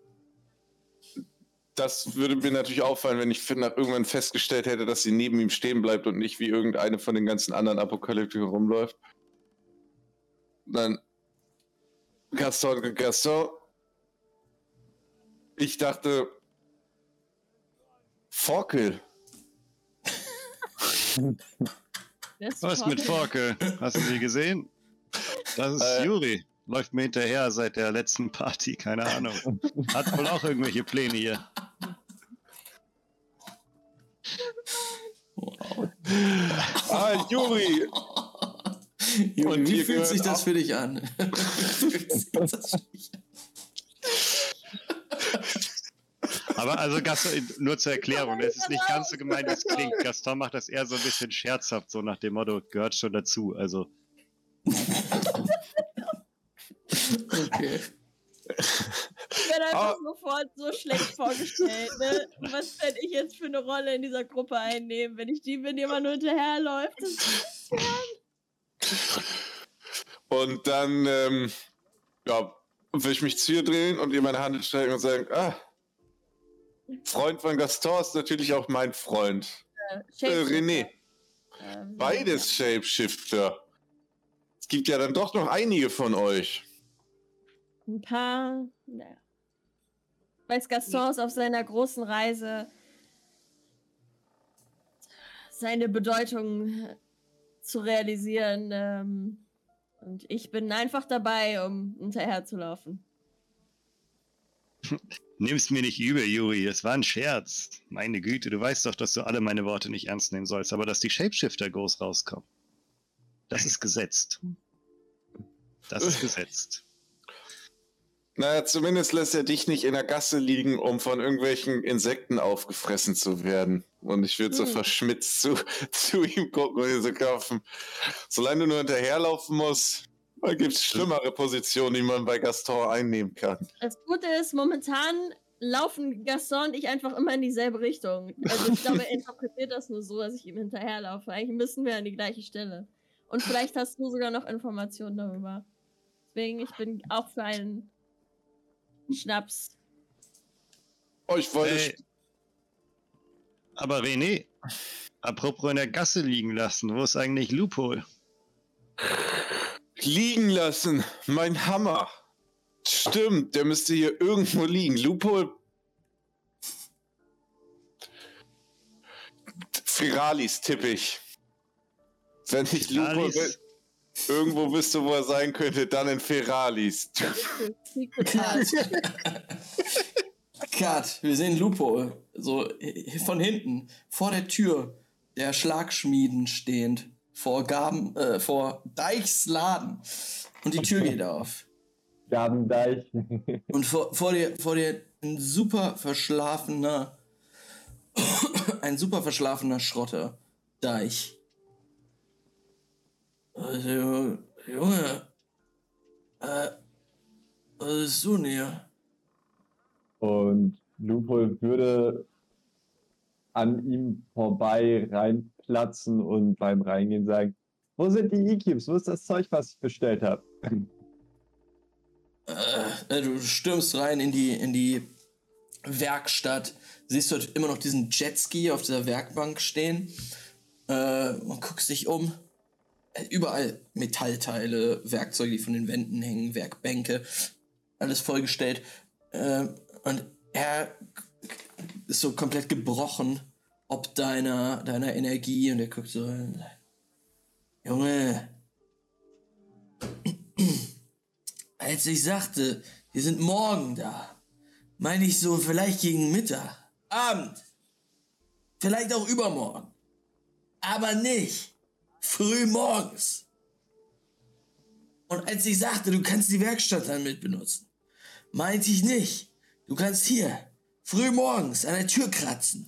das würde mir natürlich auffallen, wenn ich nach irgendwann festgestellt hätte, dass sie neben ihm stehen bleibt und nicht wie irgendeine von den ganzen anderen Apokalyptikern rumläuft. Dann Gaston, Gaston. Ich dachte, Forkel. (laughs) Was mit Torkel? Forke? Hast du sie gesehen? Das ist Äh. Juri. Läuft mir hinterher seit der letzten Party, keine Ahnung. Hat wohl auch irgendwelche Pläne hier. Wow. Ah, Juri! Juri, Und wie ihr fühlt gehört sich das auch- für dich an? (laughs) Wie fühlt sich das für dich an? Aber also Gaston, nur zur Erklärung, es ist nicht ganz so gemein, wie es klingt. Gaston macht das eher so ein bisschen scherzhaft, so nach dem Motto, gehört schon dazu. Also, Okay. Ich bin einfach Ah. sofort so schlecht vorgestellt. Ne? Was werde ich jetzt für eine Rolle in dieser Gruppe einnehmen, wenn ich die bin, die immer nur hinterherläuft? (laughs) Und dann, ähm, ja, will ich mich zu ihr drehen und ihr meine Hand strecken und sagen, ah, Freund von Gaston ist natürlich auch mein Freund. Äh, René, Ähm, beides Shapeshifter. Es gibt ja dann doch noch einige von euch. Ein paar. Naja. Weiß Gaston ist auf seiner großen Reise seine Bedeutung zu realisieren. Ähm, und ich bin einfach dabei, um hinterher zu laufen. (laughs) Nimm's mir nicht übel, Juri. Es war ein Scherz. Meine Güte, du weißt doch, dass du alle meine Worte nicht ernst nehmen sollst, aber dass die Shapeshifter groß rauskommen. Das ist gesetzt. Das ist gesetzt. (laughs) Naja, zumindest lässt er dich nicht in der Gasse liegen, um von irgendwelchen Insekten aufgefressen zu werden. Und ich würde so Hm. verschmitzt zu, (laughs) zu ihm gucken und ihn so kaufen. Solange du nur hinterherlaufen musst, da gibt es schlimmere Positionen, die man bei Gaston einnehmen kann. Das Gute ist, momentan laufen Gaston und ich einfach immer in dieselbe Richtung. Also ich glaube, er (laughs) interpretiert das nur so, dass ich ihm hinterherlaufe. Eigentlich müssen wir an die gleiche Stelle. Und vielleicht hast du sogar noch Informationen darüber. Deswegen, ich bin auch für einen Schnaps. Oh, ich wollte Hey. Aber René, apropos in der Gasse liegen lassen, wo ist eigentlich Loophole? liegen lassen. Mein Hammer. Stimmt, der müsste hier irgendwo liegen. Loophole. Firalis tippe ich. Wenn nicht Loophole Firalis? irgendwo wüsste, wo er sein könnte, dann in Art. (laughs) Cut, wir sehen Lupo, so von hinten, vor der Tür der Schlagschmieden stehend, vor Gaben, äh, vor Deichs Laden. Und die Tür geht auf. Gabendeich. (laughs) Und vor, vor dir, vor dir ein super verschlafener, (coughs) ein super verschlafener Schrotter. Deich. Also, Junge, äh, was ist du denn hier? Und Lupo würde an ihm vorbei reinplatzen und beim Reingehen sagen, wo sind die E-Cubes? Wo ist das Zeug, was ich bestellt habe? Äh, du stürmst rein in die, in die Werkstatt, siehst dort immer noch diesen Jetski auf dieser Werkbank stehen äh, und guckst dich um. Äh, Überall Metallteile, Werkzeuge, die von den Wänden hängen, Werkbänke, alles vollgestellt. Äh, und er ist so komplett gebrochen ob deiner, deiner Energie. Und er guckt so, Junge, (clears throat) als ich sagte, wir sind morgen da, meine ich so vielleicht gegen Mittag, Abend, vielleicht auch übermorgen, aber nicht früh morgens. Und als ich sagte, du kannst die Werkstatt dann mit benutzen, meinte ich nicht, du kannst hier früh morgens an der Tür kratzen.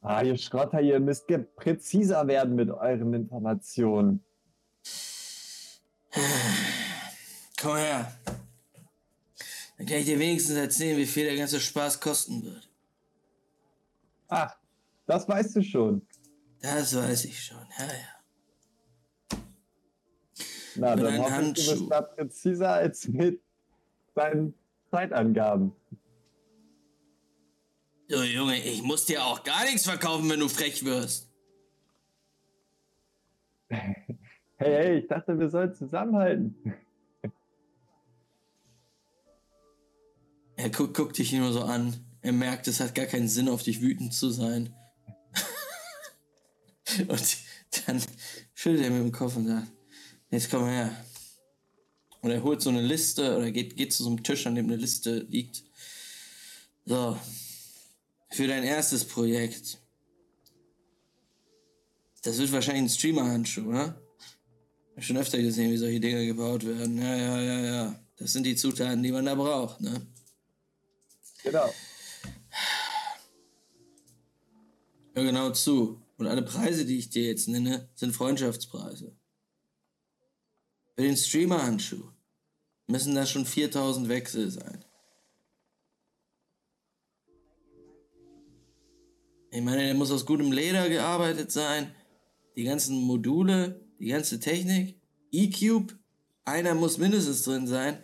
Ah, ihr Schrotter, ihr müsst präziser werden mit euren Informationen. Komm her. Dann kann ich dir wenigstens erzählen, wie viel der ganze Spaß kosten wird. Ach, das weißt du schon. Das weiß ich schon, ja, ja. Na, Mit dann hoffe ich, du bist da präziser als mit deinen Zeitangaben. So, Junge, ich muss dir auch gar nichts verkaufen, wenn du frech wirst. (laughs) Hey, hey, ich dachte, wir sollen zusammenhalten. Er guckt, guckt dich nur so an. Er merkt, es hat gar keinen Sinn, auf dich wütend zu sein. (laughs) und dann schüttelt er mit dem Kopf und sagt, jetzt komm her. Und er holt so eine Liste oder geht, geht zu so einem Tisch, an dem eine Liste liegt. So. Für dein erstes Projekt. Das wird wahrscheinlich ein Streamer-Handschuh, oder? Hab schon öfter gesehen, wie solche Dinger gebaut werden. Ja, ja, ja, ja. Das sind die Zutaten, die man da braucht, ne? Genau. Hör genau zu. Und alle Preise, die ich dir jetzt nenne, sind Freundschaftspreise. Für den Streamer-Handschuh müssen da schon 4000 Wechsel sein. Ich meine, der muss aus gutem Leder gearbeitet sein. Die ganzen Module, die ganze Technik, E-Cube, einer muss mindestens drin sein.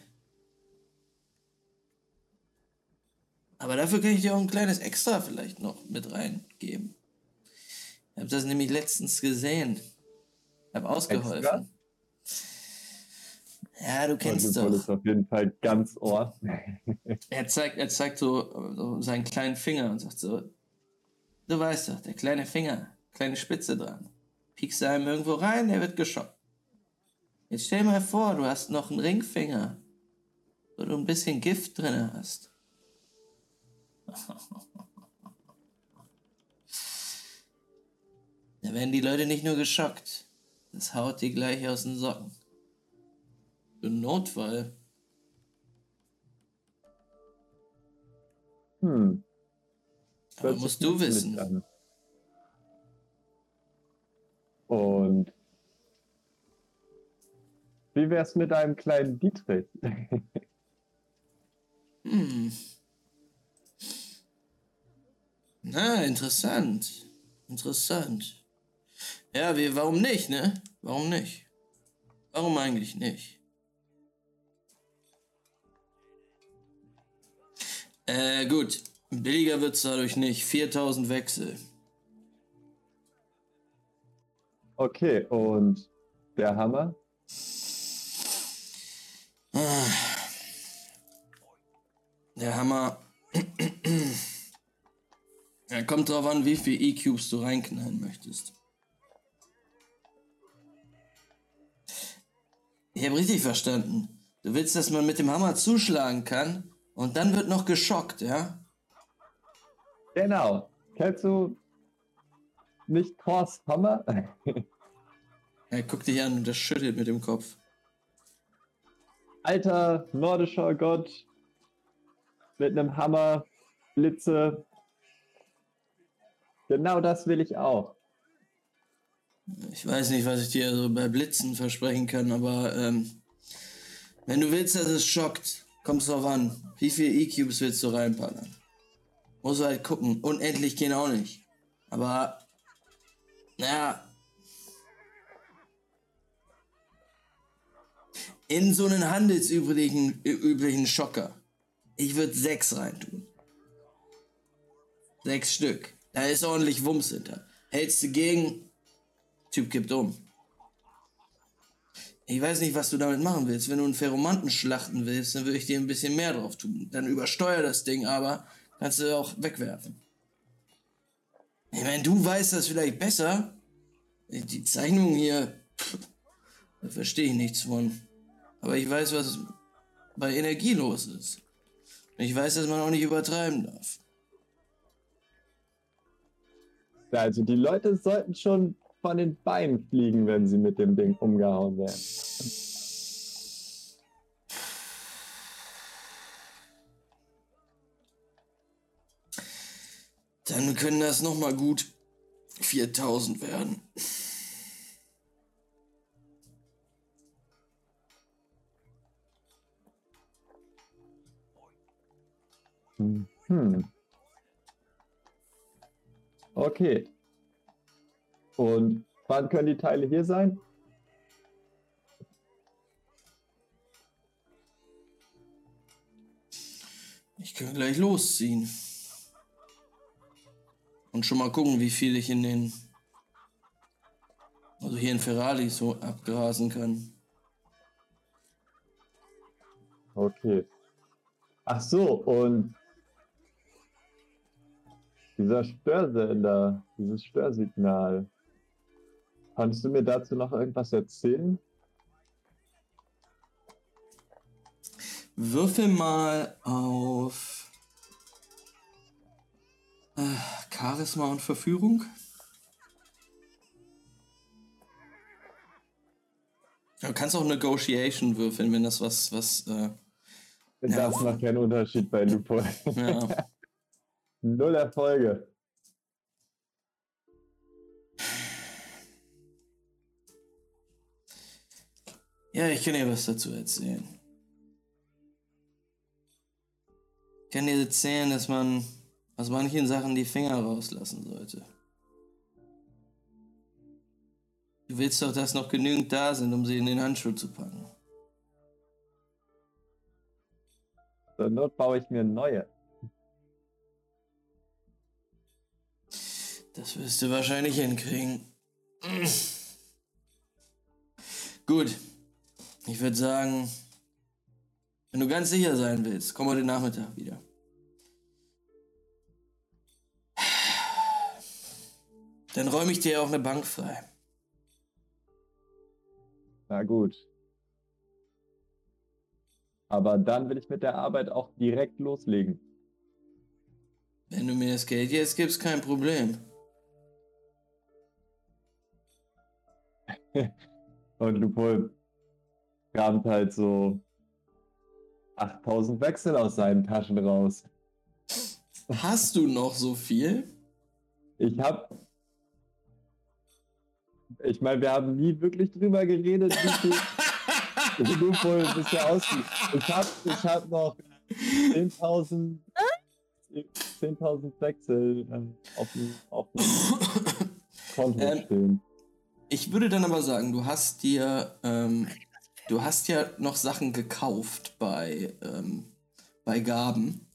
Aber dafür kann ich dir auch ein kleines Extra vielleicht noch mit reingeben. Ich habe das nämlich letztens gesehen. Ich habe ausgeholfen. Ja, du kennst Also, Paul ist doch. auf jeden Fall ganz ohr. (laughs) Er zeigt, er zeigt so, so seinen kleinen Finger und sagt so, du weißt doch, der kleine Finger, kleine Spitze dran. Piekst du einem irgendwo rein, der wird geschockt. Jetzt stell mal vor, du hast noch einen Ringfinger wo du ein bisschen Gift drin hast. (laughs) Da werden die Leute nicht nur geschockt. Das haut die gleich aus den Socken. Einen Notfall. Hm. Aber musst du wissen. Und wie wär's mit einem kleinen Dietrich? (laughs) Hm. Na, interessant. Interessant. Ja, wie, warum nicht, ne? Warum nicht? Warum eigentlich nicht? Äh, gut. Billiger wird's dadurch nicht. 4000 Wechsel. Okay, und der Hammer? Der Hammer. (clears throat) Ja, kommt drauf an, wie viel E-Cubes du reinknallen möchtest. Ich habe richtig verstanden. Du willst, dass man mit dem Hammer zuschlagen kann und dann wird noch geschockt, ja? Genau. Kennst du nicht Thors Hammer? (laughs) Er guckt dich an und das schüttelt mit dem Kopf. Alter nordischer Gott mit einem Hammer, Blitze. Genau das will ich auch. Ich weiß nicht, was ich dir so bei Blitzen versprechen kann, aber ähm, wenn du willst, dass es schockt, kommst drauf an. Wie viel E-Cubes willst du reinpaddern? Musst du halt gucken. Unendlich gehen auch nicht. Aber, naja. In so einen handelsüblichen üblichen Schocker. Ich würde sechs reintun. Sechs Stück. Da ist ordentlich Wumms hinter. Hältst du gegen, Typ kippt um. Ich weiß nicht, was du damit machen willst. Wenn du einen Pheromanten schlachten willst, dann würde ich dir ein bisschen mehr drauf tun. Dann übersteuer das Ding aber, kannst du auch wegwerfen. Ich meine, du weißt das vielleicht besser. Die Zeichnung hier, da verstehe ich nichts von. Aber ich weiß, was bei Energie los ist. Ich weiß, dass man auch nicht übertreiben darf. Also die Leute sollten schon von den Beinen fliegen, wenn sie mit dem Ding umgehauen werden. Dann können das noch mal gut 4000 werden. Hm. Okay. Und wann können die Teile hier sein? Ich kann gleich losziehen. Und schon mal gucken, wie viel ich in den. Also hier in Ferrari so abgrasen kann. Okay. Ach so, und dieser Störsender, dieses Störsignal. Kannst du mir dazu noch irgendwas erzählen? Würfel mal auf äh, Charisma und Verführung. Du kannst auch Negotiation würfeln, wenn das was, was, äh, Ja. Das macht keinen Unterschied bei Lupo. ja. (laughs) Null Erfolge. Ja, ich kann dir was dazu erzählen. Ich kann dir erzählen, dass man aus manchen Sachen die Finger rauslassen sollte. Du willst doch, dass noch genügend da sind, um sie in den Handschuh zu packen. Zur Not baue ich mir neue. Das wirst du wahrscheinlich hinkriegen. Gut. Ich würde sagen, wenn du ganz sicher sein willst, komm heute Nachmittag wieder. Dann räume ich dir auch eine Bank frei. Na gut. Aber dann will ich mit der Arbeit auch direkt loslegen. Wenn du mir das Geld jetzt gibst, kein Problem. (laughs) Und Lupol kramt halt so 8000 Wechsel aus seinen Taschen raus. Hast du noch so viel? Ich hab. Ich meine, wir haben nie wirklich drüber geredet, wie viel (laughs) Lupol bisher aussieht. Ich hab, ich hab noch 10.000 10.000 Wechsel äh, auf dem, auf dem (laughs) Konto Ähm, stehen. Ich würde dann aber sagen, du hast dir, ähm, du hast ja noch Sachen gekauft bei, ähm, bei Gaben.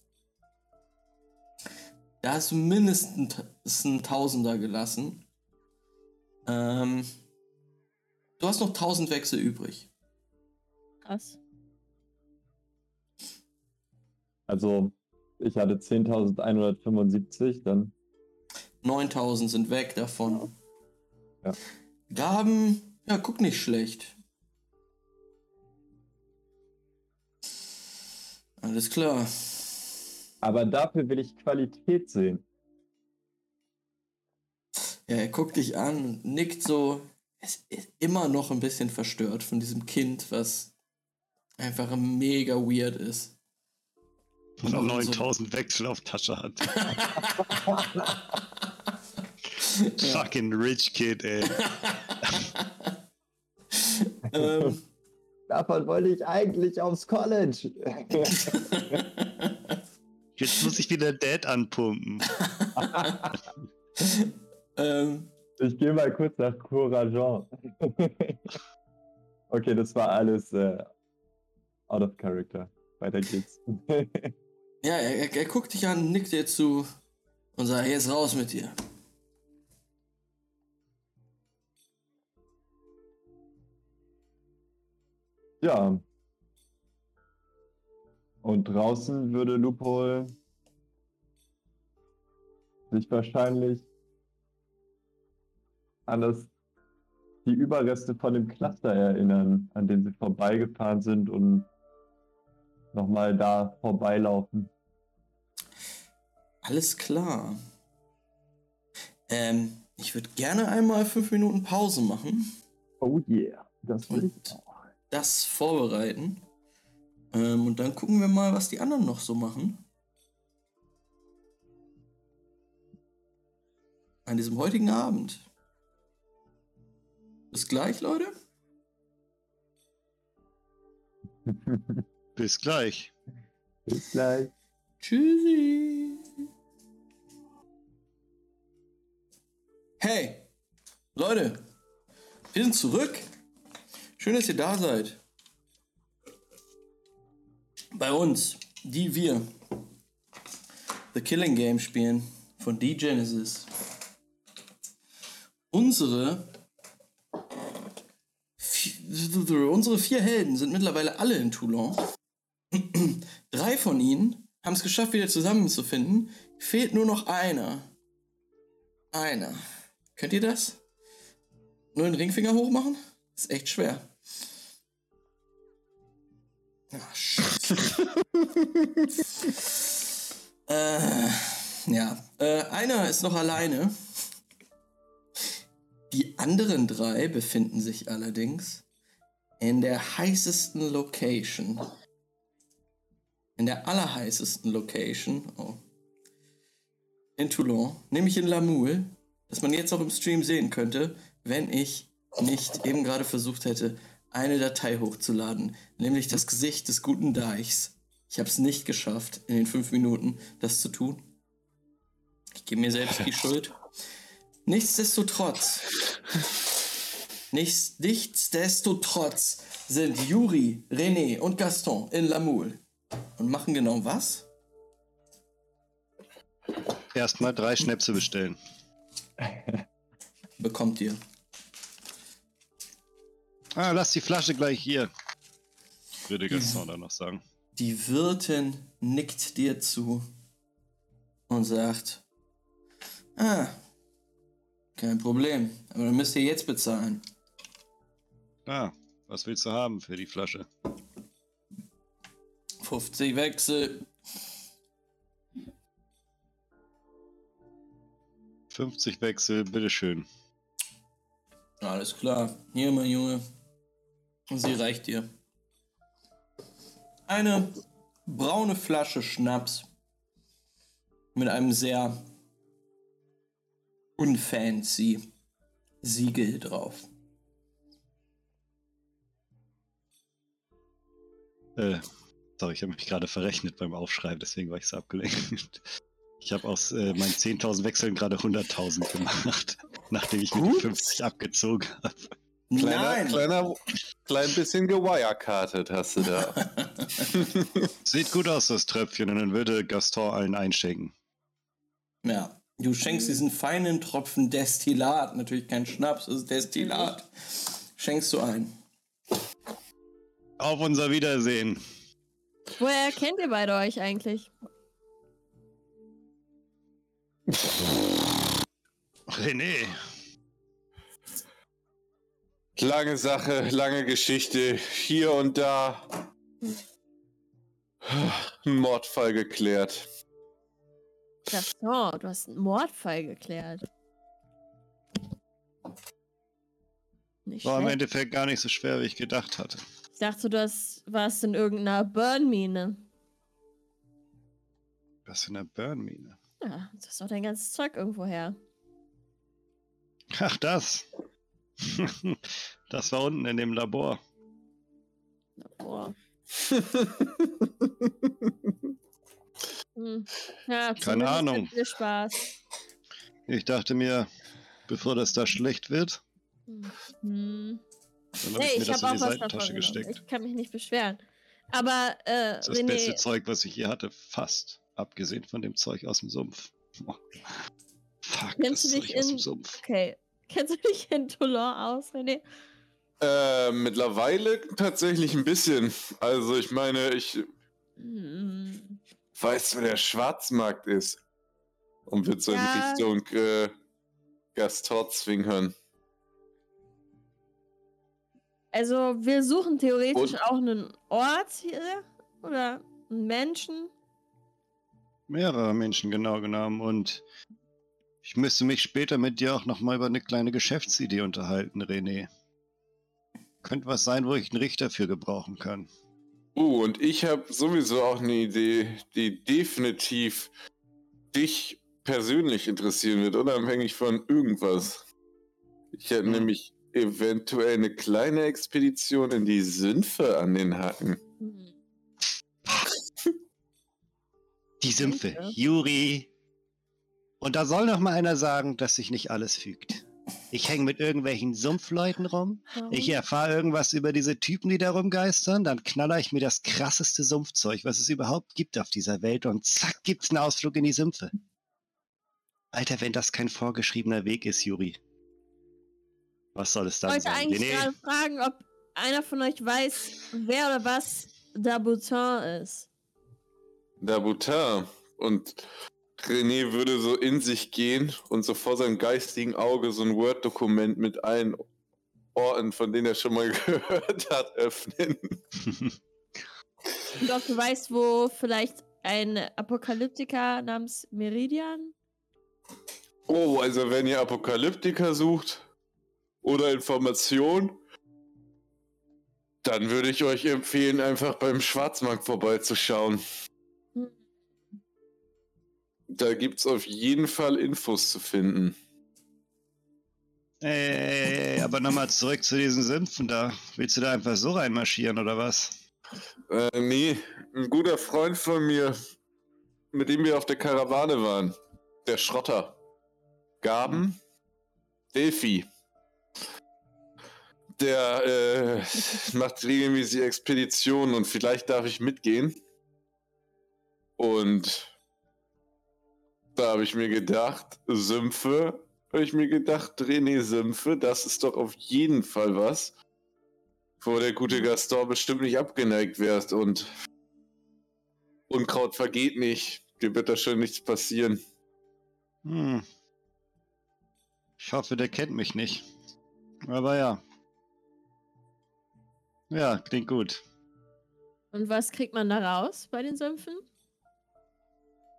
Da hast du mindestens einen Tausender gelassen. Ähm, du hast noch 1000 Wechsel übrig. Krass. Also, ich hatte 10.175, dann 9000 sind weg davon. Ja. Gaben, ja, guck nicht schlecht. Alles klar. Aber dafür will ich Qualität sehen. Ja, er guckt dich an nickt so. Er ist immer noch ein bisschen verstört von diesem Kind, was einfach mega weird ist. Und auch so- 9000 Wechsel auf Tasche hat. (laughs) Fucking rich kid, ey. (laughs) ähm, Davon wollte ich eigentlich aufs College. (laughs) Jetzt muss ich wieder Dad anpumpen. (laughs) ähm, Ich gehe mal kurz nach Courageant. (laughs) okay, das war alles äh, out of character. Weiter geht's. ja, er, er, er guckt dich an, nickt dir zu und sagt, jetzt raus mit dir. Ja. Und draußen würde Lupol sich wahrscheinlich an das, die Überreste von dem Cluster erinnern, an dem sie vorbeigefahren sind und nochmal da vorbeilaufen. Alles klar. Ähm, ich würde gerne einmal fünf Minuten Pause machen. Oh yeah, das will ich auch. Das vorbereiten. Ähm, und dann gucken wir mal, was die anderen noch so machen. An diesem heutigen Abend. Bis gleich, Leute. (laughs) Bis gleich. Bis gleich. Tschüssi. Hey, Leute, wir sind zurück. Schön, dass ihr da seid. Bei uns, die wir The Killing Game spielen von D-Genesis. Unsere vi- unsere vier Helden sind mittlerweile alle in Toulon. (clears throat) Drei von ihnen haben es geschafft, wieder zusammenzufinden. Fehlt nur noch einer. Einer. Könnt ihr das? Nur den Ringfinger hochmachen? Ist echt schwer. Ach, (laughs) äh, ja. Äh, einer ist noch alleine. Die anderen drei befinden sich allerdings in der heißesten Location. In der allerheißesten Location. Oh. In Toulon. Nämlich in Lamoule. Das man jetzt auch im Stream sehen könnte, wenn ich nicht eben gerade versucht hätte, eine Datei hochzuladen. Nämlich das Gesicht des guten Deichs. Ich habe es nicht geschafft, in den fünf Minuten das zu tun. Ich gebe mir selbst die (laughs) Schuld. Nichtsdestotrotz. Nichts, nichtsdestotrotz sind Juri, René und Gaston in Lamoule. Und machen genau was? Erstmal drei Schnäpse bestellen. Bekommt ihr. Ah, lass die Flasche gleich hier. Würde Gaston dann noch sagen. Die Wirtin nickt dir zu und sagt, ah, kein Problem, aber dann müsst ihr jetzt bezahlen. Ah, was willst du haben für die Flasche? 50 Wechsel. 50 Wechsel, bitteschön. Alles klar. Hier, mein Junge. Sie reicht dir. Eine braune Flasche Schnaps mit einem sehr unfancy Siegel drauf. Äh, sorry, ich habe mich gerade verrechnet beim Aufschreiben, deswegen war ich so abgelenkt. (laughs) Ich habe aus äh, meinen 10.000 Wechseln gerade 100.000 gemacht, (laughs) nachdem ich mir die 50 abgezogen habe. Kleiner, Nein! kleiner, klein bisschen gewirecartet hast du da. (laughs) Sieht gut aus, das Tröpfchen, und dann würde Gaston allen einschenken. Ja, du schenkst diesen feinen Tropfen Destillat, natürlich kein Schnaps, das ist Destillat. Schenkst du ein. Auf unser Wiedersehen. Woher kennt ihr beide euch eigentlich? René, Lange Sache, lange Geschichte. Hier und da. Ein Mordfall geklärt. Gaston, du hast einen Mordfall geklärt. Nicht war im schlecht. Endeffekt gar nicht so schwer, wie ich gedacht hatte. Ich dachte, du hast, warst in irgendeiner Burnmine. Was in der Burnmine? Ja, du hast doch dein ganzes Zeug irgendwo her. Ach, das. (laughs) das war unten in dem Labor. Boah. Hm. Ja, Keine Ahnung. Viel Spaß. Ich dachte mir, bevor das da schlecht wird, Hm. dann habe Nee, ich mir ich das habe in die auch was davon Seitentasche gesteckt. Ich kann mich nicht beschweren. Aber, äh, Das ist das beste Zeug, was ich je hatte. Fast. Abgesehen von dem Zeug aus dem Sumpf. (laughs) Fuck, Kennst das du dich Zeug aus dem in- Sumpf. okay. Kennst du dich in Toulon aus, René? Äh, mittlerweile tatsächlich ein bisschen. Also ich meine, ich Hm. weiß, wo der Schwarzmarkt ist. Und wird so Ja. in Richtung äh, Gaston zwingern. Also, wir suchen theoretisch Und- auch einen Ort hier oder einen Menschen. Mehrere Menschen genau genommen und ich müsste mich später mit dir auch nochmal über eine kleine Geschäftsidee unterhalten, René. Könnte was sein, wo ich einen Richter für gebrauchen kann. Uh, und ich habe sowieso auch eine Idee, die definitiv dich persönlich interessieren wird, unabhängig von irgendwas. Ich hätte Hm. nämlich eventuell eine kleine Expedition in die Sümpfe an den Hacken. Hm. Die Sümpfe, Sümpfe? Juri. Und da soll noch mal einer sagen, dass sich nicht alles fügt. Ich hänge mit irgendwelchen Sumpfleuten rum. Ich erfahre irgendwas über diese Typen, die da rumgeistern. Dann knaller ich mir das krasseste Sumpfzeug, was es überhaupt gibt auf dieser Welt. Und zack, gibt's einen Ausflug in die Sümpfe. Alter, wenn das kein vorgeschriebener Weg ist, Juri. Was soll es Ich dann wollte sein? eigentlich René? gerade fragen, ob einer von euch weiß, wer oder was Dabutin ist. Dabutin. Und René würde so in sich gehen und so vor seinem geistigen Auge so ein Word-Dokument mit allen Orten, von denen er schon mal (laughs) gehört hat, öffnen. Und ob du weißt, wo vielleicht ein Apokalyptiker namens Meridian? Oh, also wenn ihr Apokalyptiker sucht oder Informationen, dann würde ich euch empfehlen, einfach beim Schwarzmarkt vorbeizuschauen. Da gibt's auf jeden Fall Infos zu finden. Ey, aber nochmal zurück zu diesen Sümpfen da. Willst du da einfach so reinmarschieren oder was? Äh, nee, ein guter Freund von mir, mit dem wir auf der Karawane waren, der Schrotter. Gaben, Delphi. Der äh, macht regelmäßig Expeditionen und vielleicht darf ich mitgehen. Und da habe ich mir gedacht, Sümpfe, habe ich mir gedacht, René Sümpfe, das ist doch auf jeden Fall was, wo der gute Gaston bestimmt nicht abgeneigt wärst und Unkraut vergeht nicht. Dir wird da schon nichts passieren. Hm. Ich hoffe, der kennt mich nicht. Aber ja. Ja, klingt gut. Und was kriegt man da raus bei den Sümpfen?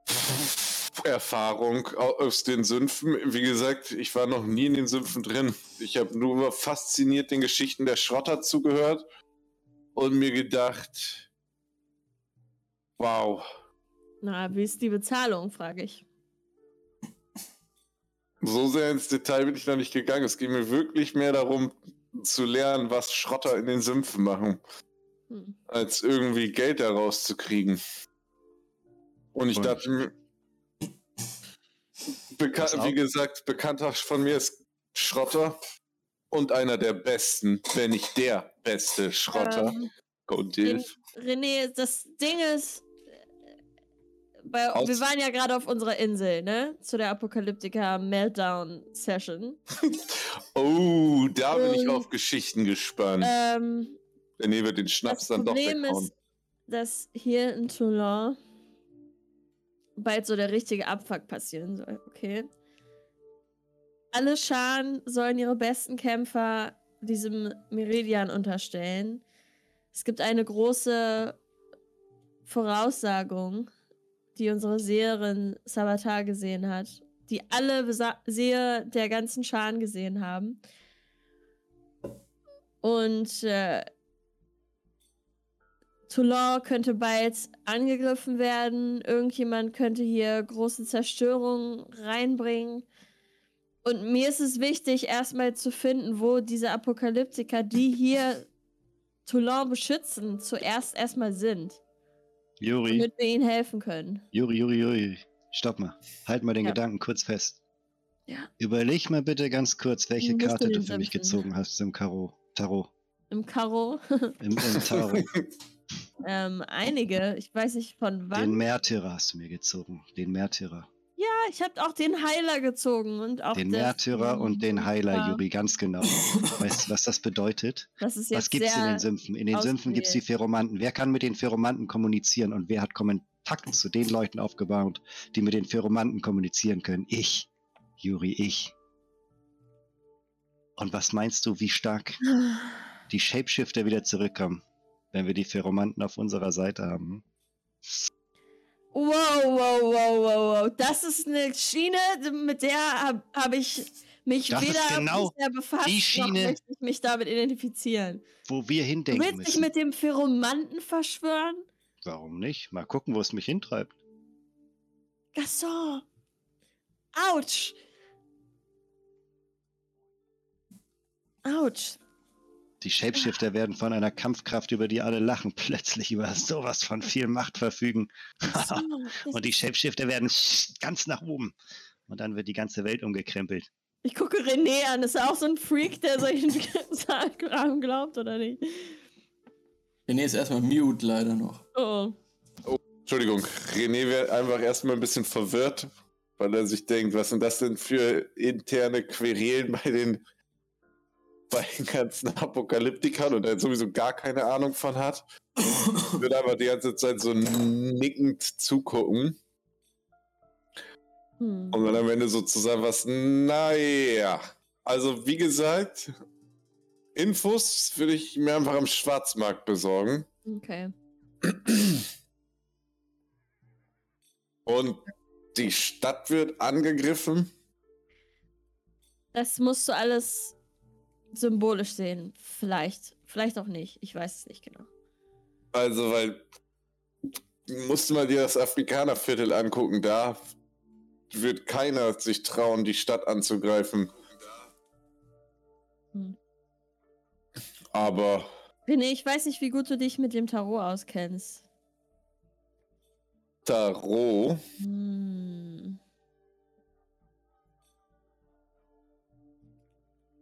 (laughs) Erfahrung au- aus den Sümpfen. Wie gesagt, ich war noch nie in den Sümpfen drin. Ich habe nur fasziniert den Geschichten der Schrotter zugehört und mir gedacht, wow, Na, wie ist die Bezahlung, frage ich. so sehr ins Detail bin ich noch nicht gegangen. Es ging mir wirklich mehr darum zu lernen, was Schrotter in den Sümpfen machen, Hm. als irgendwie Geld daraus zu kriegen. Und ich Und- dachte mir, Beka Pass auf. wie gesagt, bekannter von mir ist Schrotter und einer der besten, wenn nicht der beste Schrotter. Ähm, Dilf. René, das Ding ist, äh, bei, wir waren ja gerade auf unserer Insel, ne? Zu der Apokalyptika Meltdown Session. (laughs) Oh, da bin ich Und- auf Geschichten gespannt. Ähm, René wird den Schnaps das dann doch Problem weghauen. ist, dass hier in Toulon bald so der richtige Abfuck passieren soll, okay? Alle Scharen sollen ihre besten Kämpfer diesem Meridian unterstellen. Es gibt eine große Voraussagung, die unsere Seherin Sabatar gesehen hat, die alle Seher der ganzen Scharen gesehen haben. Und äh, Toulon könnte bald angegriffen werden. Irgendjemand könnte hier große Zerstörung reinbringen. Und mir ist es wichtig, erstmal zu finden, wo diese Apokalyptiker, die hier Toulon beschützen, zuerst erstmal sind. Juri, Damit wir ihnen helfen können. Juri, Juri, Juri. Stopp mal. Halt mal den Ja. Gedanken kurz fest. Ja. Überleg mal bitte ganz kurz, welche du Karte du den für mich gezogen hast im Karo. Tarot. Im Karo. Im, im (laughs) Tarot. Ähm, einige. Ich weiß nicht von den wann. Märtyrer hast du mir gezogen. Den Märtyrer. Ja, ich habe auch den Heiler gezogen und auch Den Märtyrer und den Heiler, ja. Juri, ganz genau. Weißt du, was das bedeutet? Das ist jetzt Was gibt's in den Sümpfen? In den Sümpfen gibt's die ausgewählt. Pheromanten. Wer kann mit den Pheromanten kommunizieren und wer hat Kontakt zu den Leuten aufgebaut, die mit den Pheromanten kommunizieren können? Ich, Juri, ich. Und was meinst du, wie stark (sighs) die Shapeshifter wieder zurückkommen, wenn wir die Pheromanten auf unserer Seite haben? Wow, wow, wow, wow, wow. Das ist eine Schiene, mit der habe hab ich mich Das weder genau befasst, die noch Schiene, möchte ich mich damit identifizieren. Wo wir Du hindenken willst dich müssen. mit dem Pheromanten verschwören? Warum nicht? Mal gucken, wo es mich hintreibt. Gasson! Autsch! Autsch! Die Shapeshifter werden von einer Kampfkraft, über die alle lachen, (laughs) plötzlich über sowas von viel Macht verfügen. (laughs) Und die Shapeshifter werden ganz nach oben. Und dann wird die ganze Welt umgekrempelt. Ich gucke René an. Ist er auch so ein Freak, der solchen (laughs) Kram glaubt, oder nicht? René ist erstmal mute, leider noch. Oh. Entschuldigung, René wird einfach erstmal ein bisschen verwirrt, weil er sich denkt, was sind das denn für interne Querelen bei den, bei den ganzen (laughs) Apokalyptikern und er sowieso gar keine Ahnung von hat. wird einfach die ganze Zeit so nickend zugucken Hm. und dann am Ende sozusagen was, naja. Also wie gesagt, Infos würde ich mir einfach am Schwarzmarkt besorgen. Okay. Und die Stadt wird angegriffen. Das musst du alles symbolisch sehen. Vielleicht. Vielleicht auch nicht. Ich weiß es nicht genau. Also, weil musst du mal dir das Afrikanerviertel angucken, da wird keiner sich trauen, die Stadt anzugreifen. Hm. Aber René, ich weiß nicht, wie gut du dich mit dem Tarot auskennst. Tarot, Hm.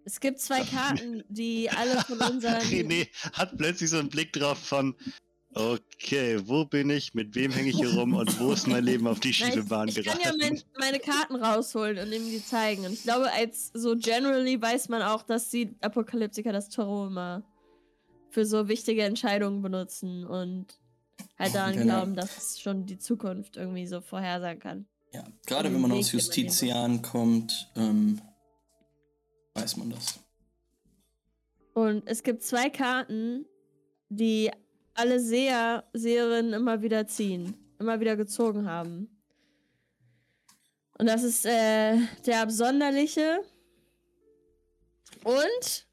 Es gibt zwei Karten, die (laughs) alle von unseren. René hat plötzlich so einen Blick drauf von, okay, wo bin ich, mit wem hänge ich hier rum und wo ist mein Leben auf die Na, schiefe Bahn ich, ich kann geraten? ja mein, meine Karten rausholen und ihm die zeigen. Und ich glaube, als so generally weiß man auch, dass die Apokalyptiker das Tarot immer für so wichtige Entscheidungen benutzen und halt daran Genau. glauben, dass es schon die Zukunft irgendwie so vorhersagen kann. Ja, gerade wenn man aus Justizian kommt, ähm, weiß man das. Und es gibt zwei Karten, die alle Seher, Seherinnen immer wieder ziehen. Immer wieder gezogen haben. Und das ist äh, der Absonderliche. Und.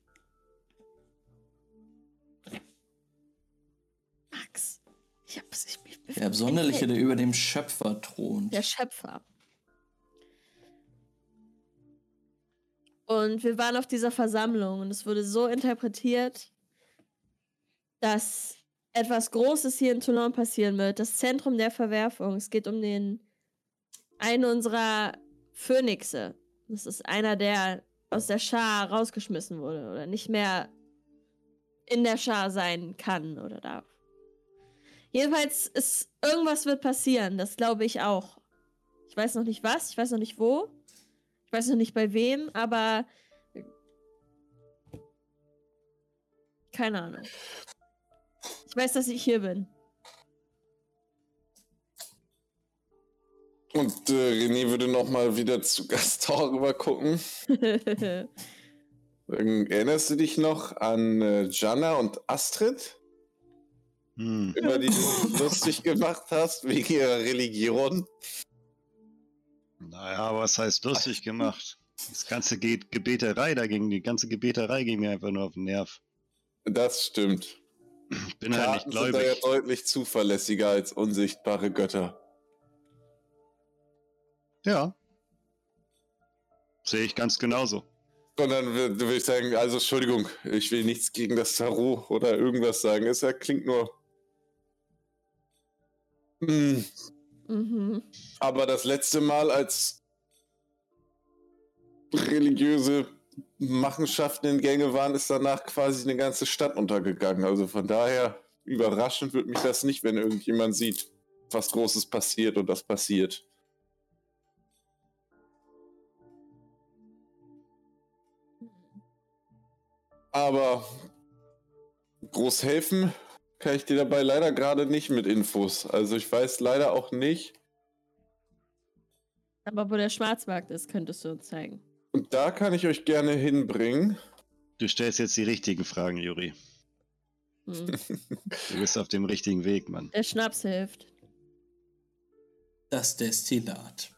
Max. Ich hab's. Ich, ich, Der Absonderliche, der über dem Schöpfer thront. Der Schöpfer. Und wir waren auf dieser Versammlung und es wurde so interpretiert, dass etwas Großes hier in Toulon passieren wird. Das Zentrum der Verwerfung. Es geht um den einen unserer Phönixe. Das ist einer, der aus der Schar rausgeschmissen wurde oder nicht mehr in der Schar sein kann oder darf. Jedenfalls ist irgendwas wird passieren, das glaube ich auch. Ich weiß noch nicht was, ich weiß noch nicht wo, ich weiß noch nicht bei wem, aber keine Ahnung. Ich weiß, dass ich hier bin. Und äh, René würde nochmal wieder zu (laughs) Gast darüber gucken. (laughs) Erinnerst du dich noch an äh, Jana und Astrid? Hm. Immer die du lustig gemacht hast wegen ihrer Religion? Naja, was heißt lustig gemacht? Das ganze Ge Gebeterei dagegen, die ganze Gebeterei ging mir einfach nur auf den Nerv. Das stimmt. Ich bin halt nicht Karten sind da ja gläubig. deutlich zuverlässiger als unsichtbare Götter. Ja. Sehe ich ganz genauso. Und dann wür- würde ich sagen, also Entschuldigung, ich will nichts gegen das Tarot oder irgendwas sagen. Es ja, klingt nur. Hm. Aber das letzte Mal, als religiöse Machenschaften in Gänge waren, ist danach quasi eine ganze Stadt untergegangen. Also von daher überraschend wird mich das nicht, wenn irgendjemand sieht, was Großes passiert und das passiert. Aber groß helfen kann ich dir dabei leider gerade nicht mit Infos. Also ich weiß leider auch nicht. Aber wo der Schwarzmarkt ist, könntest du uns zeigen. Und da kann ich euch gerne hinbringen. Du stellst jetzt die richtigen Fragen, Juri. Hm. Du bist auf dem richtigen Weg, Mann. Der Schnaps hilft. Das Destillat.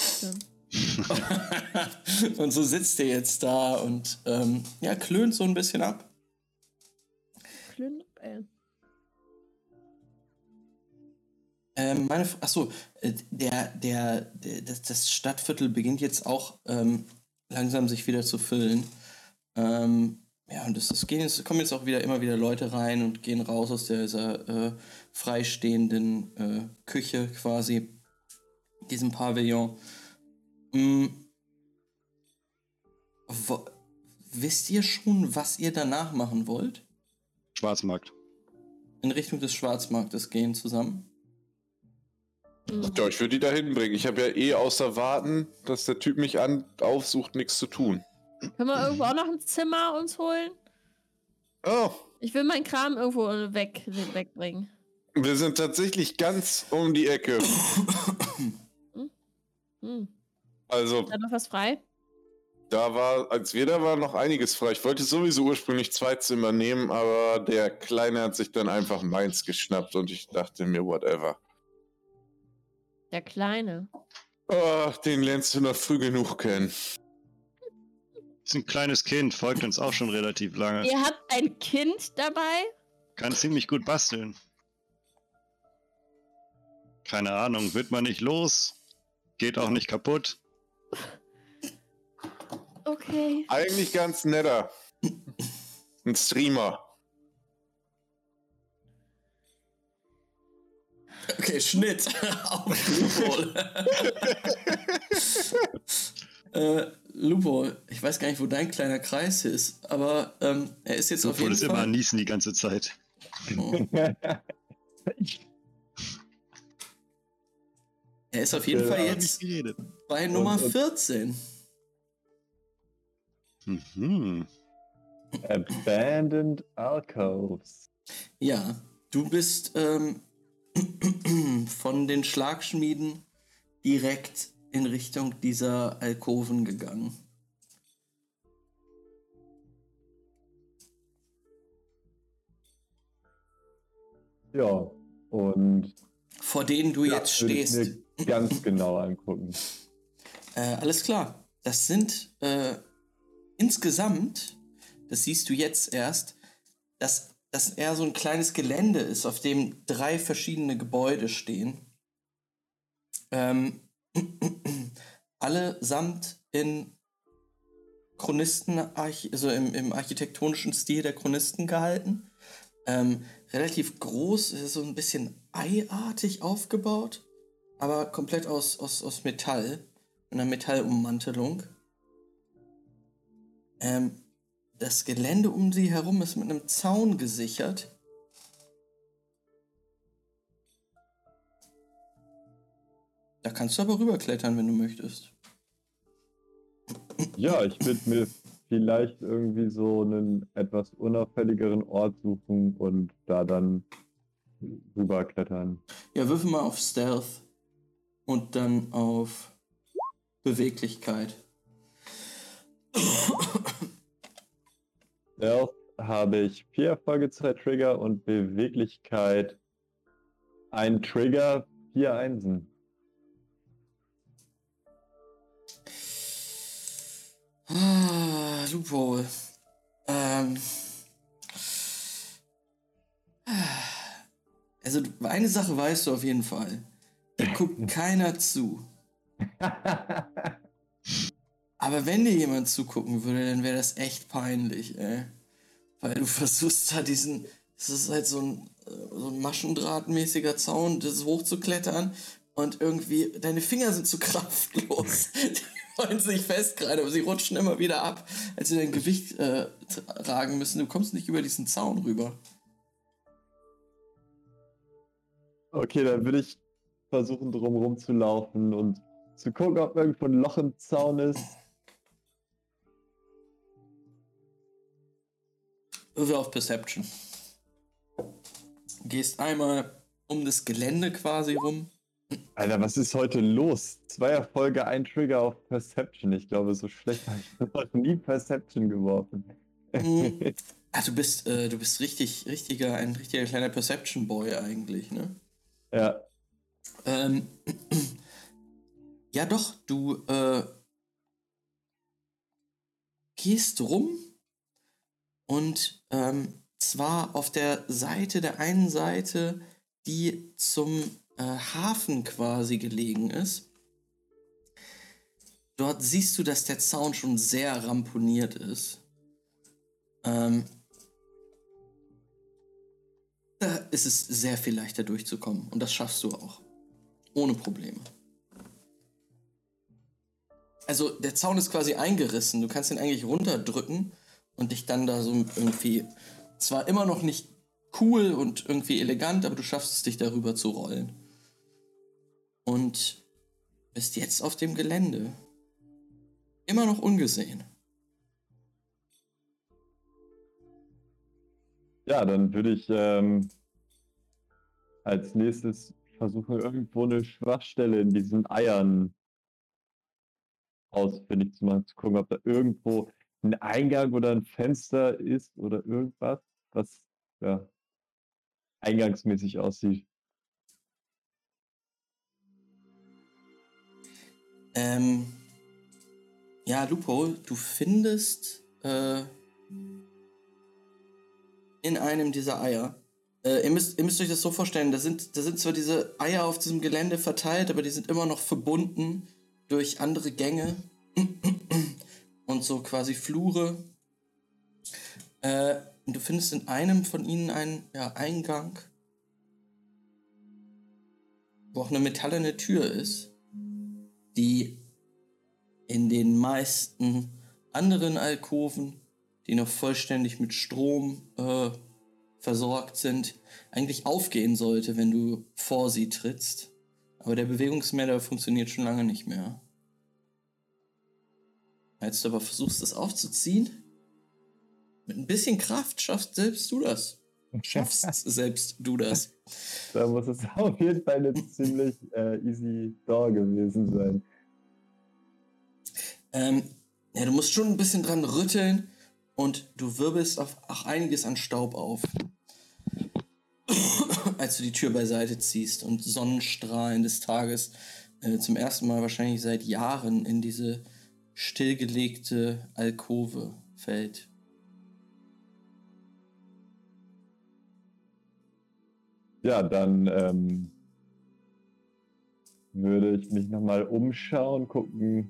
Stimmt. (laughs) und so sitzt er jetzt da und ähm, ja, klönt so ein bisschen ab. Klünop, ey. Ähm, meine, achso, äh, der, der, der, das, das Stadtviertel beginnt jetzt auch ähm, langsam sich wieder zu füllen. Ähm, ja, und es, es, gehen, kommen jetzt auch wieder immer wieder Leute rein und gehen raus aus dieser äh, freistehenden äh, Küche quasi, diesem Pavillon. Mm. Wo, wisst ihr schon, was ihr danach machen wollt? Schwarzmarkt. In Richtung des Schwarzmarktes gehen zusammen? Mhm. Ja, ich würde die da hinbringen. Ich habe ja eh außer warten, dass der Typ mich an aufsucht, nichts zu tun. Können wir irgendwo auch noch ein Zimmer uns holen? Oh, Ich will meinen Kram irgendwo weg, wegbringen. wir sind tatsächlich ganz um die Ecke. (coughs) Hm. Also, Ist da noch was frei? da war, als wir da waren, noch einiges frei. Ich wollte sowieso ursprünglich zwei Zimmer nehmen, aber der Kleine hat sich dann einfach meins geschnappt und ich dachte mir, whatever. Der Kleine. Ach, den lernst du noch früh genug kennen. Ist ein kleines Kind, folgt uns auch schon relativ lange. Ihr habt ein Kind dabei? Kann ziemlich gut basteln. Keine Ahnung, wird man nicht los? Geht auch nicht kaputt. Okay. Eigentlich ganz netter. Ein Streamer. Okay, Schnitt (laughs) auf Loophole. (laughs) äh, Lupo, ich weiß gar nicht, wo dein kleiner Kreis ist, aber ähm, er ist jetzt auf Obwohl jeden immer Fall. niesen die ganze Zeit. Oh, er ist auf jeden Ja, Fall hab jetzt bei Nummer und- 14. Mhm. Abandoned Alcoves. Ja, du bist ähm, (clears throat) von den Schlagschmieden direkt in Richtung dieser Alkoven gegangen. Ja, und vor denen du ja, jetzt würde ich stehst. mir (laughs) ganz genau angucken. Äh, alles klar. Das sind äh, insgesamt, das siehst du jetzt erst, dass das eher so ein kleines Gelände ist, auf dem drei verschiedene Gebäude stehen. Ähm, (clears throat) allesamt in Chronisten, also im, im architektonischen Stil der Chronisten gehalten. Ähm, relativ groß, so ein bisschen eiartig aufgebaut, aber komplett aus, aus, aus Metall, einer Metallummantelung. Ähm, das Gelände um sie herum ist mit einem Zaun gesichert. Da kannst du aber rüberklettern, wenn du möchtest. Ja, ich würde mir vielleicht irgendwie so einen etwas unauffälligeren Ort suchen und da dann rüberklettern. Ja, würfel mal auf Stealth und dann auf Beweglichkeit. Stealth habe ich vier Erfolge, zwei Trigger und Beweglichkeit ein Trigger, vier Einsen. Ah, Loophole. Ähm. Also, eine Sache weißt du auf jeden Fall. Da guckt (laughs) keiner zu. (laughs) Aber wenn dir jemand zugucken würde, dann wäre das echt peinlich, ey. Weil du (laughs) versuchst da diesen. Das ist halt so ein, äh, so ein Maschendrahtmäßiger Zaun, das hochzuklettern. Und irgendwie, deine Finger sind zu (laughs) kraftlos. Die wollen sich festgreifen, aber sie rutschen immer wieder ab, als sie dein Gewicht äh, tragen müssen. Du kommst nicht über diesen Zaun rüber. Okay, dann würde ich versuchen, drumherum zu laufen und zu gucken, ob irgendwo ein Loch im Zaun ist. Würfel auf Perception. Gehst einmal um das Gelände quasi rum. Alter, was ist heute los? Zwei Erfolge, ein Trigger auf Perception. Ich glaube, so schlecht habe ich (laughs) noch nie Perception geworfen. Mhm. (laughs) Ah, du bist, äh, du bist richtig, richtiger, ein richtiger kleiner Perception Boy eigentlich, ne? ja. Ähm, (clears throat) ja, doch, du äh, gehst rum und ähm, zwar auf der Seite, der einen Seite, die zum äh, Hafen quasi gelegen ist. Dort siehst du, dass der Zaun schon sehr ramponiert ist. Ähm, da ist es sehr viel leichter durchzukommen und das schaffst du auch. Ohne Probleme. Also der Zaun ist quasi eingerissen. Du kannst ihn eigentlich runterdrücken und dich dann da so irgendwie. Zwar immer noch nicht cool und irgendwie elegant, aber du schaffst es, dich darüber zu rollen. Und bist jetzt auf dem Gelände. Immer noch ungesehen. Ja, dann würde ich ähm, als nächstes versuchen, irgendwo eine Schwachstelle in diesen Eiern ausfindig zu machen, zu gucken, ob da irgendwo ein Eingang oder ein Fenster ist oder irgendwas, was ja, eingangsmäßig aussieht. Ähm, ja, Lupo, du findest äh, in einem dieser Eier. Äh, ihr, müsst, ihr müsst euch das so vorstellen, da sind, da sind zwar diese Eier auf diesem Gelände verteilt, aber die sind immer noch verbunden durch andere Gänge und so quasi Flure. Äh, und du findest in einem von ihnen einen ja, Eingang, wo auch eine metallene Tür ist, die in den meisten anderen Alkoven, die noch vollständig mit Strom äh, versorgt sind, eigentlich aufgehen sollte, wenn du vor sie trittst. Aber der Bewegungsmelder funktioniert schon lange nicht mehr. Als du aber versuchst, das aufzuziehen, mit ein bisschen Kraft schaffst selbst du das. (laughs) Schaffst selbst du das. Da muss es (laughs) auf jeden Fall eine ziemlich äh, easy Door gewesen sein. Ähm, ja, du musst schon ein bisschen dran rütteln und du wirbelst auf, auch einiges an Staub auf. (coughs) als du die Tür beiseite ziehst und Sonnenstrahlen des Tages äh, zum ersten Mal wahrscheinlich seit Jahren in diese stillgelegte Alkove fällt. Ja, dann ähm, würde ich mich nochmal umschauen, gucken,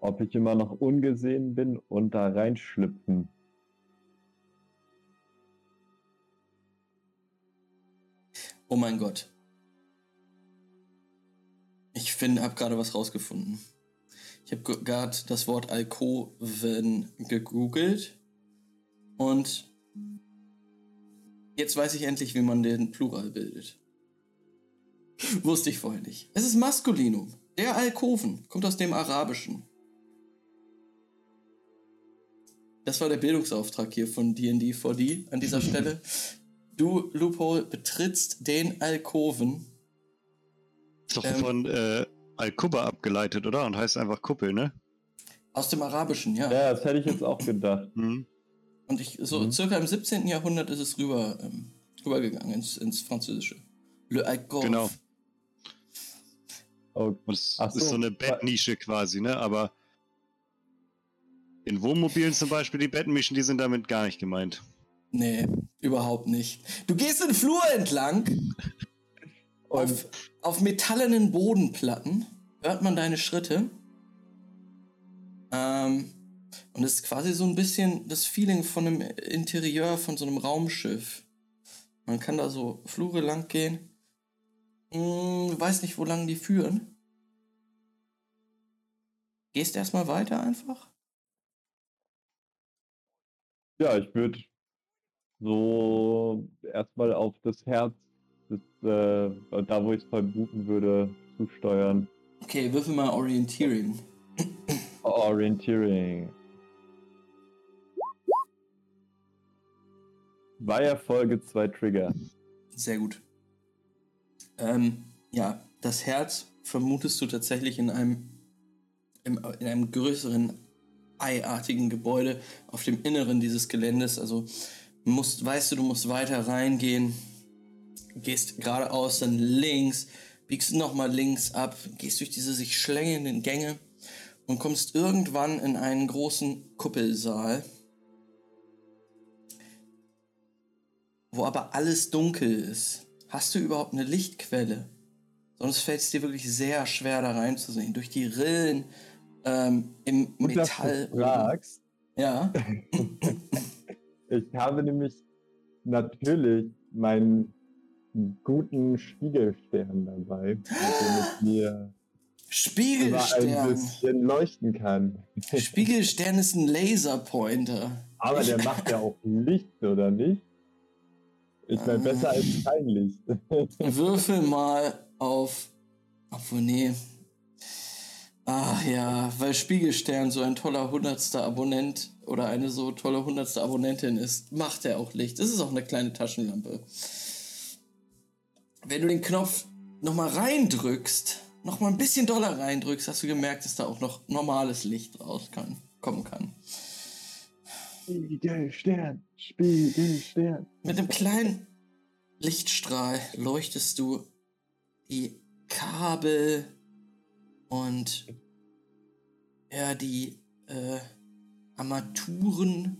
ob ich immer noch ungesehen bin und da reinschlüpfen. Oh mein Gott. Ich finde, habe gerade was rausgefunden. Ich habe gerade das Wort Alkoven gegoogelt und jetzt weiß ich endlich, wie man den Plural bildet. (laughs) Wusste ich vorher nicht. Es ist Maskulinum. Der Alkoven kommt aus dem Arabischen. Das war der Bildungsauftrag hier von D&D 4D an dieser (laughs) Stelle. Du, Loophole, betrittst den Alkoven. Ist doch Ähm. von äh, Al-Kuba abgeleitet, oder? Und heißt einfach Kuppel, ne? Aus dem Arabischen, ja. Ja, das hätte ich jetzt auch gedacht. (laughs) Mhm. Und ich, so Mhm. circa im 17. Jahrhundert ist es rüber, ähm, rübergegangen ins, ins Französische. Le Alcove. Genau. Oh, Und es Ach so. ist so eine Bettnische quasi, ne? Aber in Wohnmobilen zum Beispiel, die Bettnischen, die sind damit gar nicht gemeint. Nee, überhaupt nicht. Du gehst den Flur entlang. Auf, auf metallenen Bodenplatten hört man deine Schritte. Ähm, und es ist quasi so ein bisschen das Feeling von einem Interieur von so einem Raumschiff. Man kann da so Flure lang gehen. Hm, weiß nicht, wo lang die führen. Gehst erstmal weiter einfach? ja, ich würde so erstmal auf das Herz, äh, da wo ich es vermuten würde, zusteuern. Okay, würfel mal Orienteering. Orienteering. Zwei Erfolge, zwei Trigger. Sehr gut. Ähm, ja, das Herz vermutest du tatsächlich in einem, im, in einem größeren eiartigen Gebäude auf dem Inneren dieses Geländes. Also musst, weißt du, du musst weiter reingehen, gehst geradeaus, dann links, biegst nochmal links ab, gehst durch diese sich schlängelnden Gänge und kommst irgendwann in einen großen Kuppelsaal, wo aber alles dunkel ist. Hast du überhaupt eine Lichtquelle? Sonst fällt es dir wirklich sehr schwer da reinzusehen. Durch die Rillen ähm, im Gut, Metall. du fragst. Ja. (laughs) Ich habe nämlich natürlich meinen guten Spiegelstern dabei, mit dem ich (gasps) mir ein Spiegelstern. bisschen leuchten kann. Spiegelstern ist ein Laserpointer. Aber der (laughs) macht ja auch Licht, oder nicht? Ich meine, besser als kein Licht. (laughs) Würfel mal auf. Obwohl, nee. Ach ja, weil Spiegelstern so ein toller hundertster Abonnent oder eine so tolle hundertste Abonnentin ist, macht er auch Licht. Das ist auch eine kleine Taschenlampe. Wenn du den Knopf nochmal reindrückst, nochmal ein bisschen doller reindrückst, hast du gemerkt, dass da auch noch normales Licht raus kann, kommen kann. Spiegelstern, Spiegelstern. Mit einem kleinen Lichtstrahl leuchtest du die Kabel und ja, die äh, Armaturen,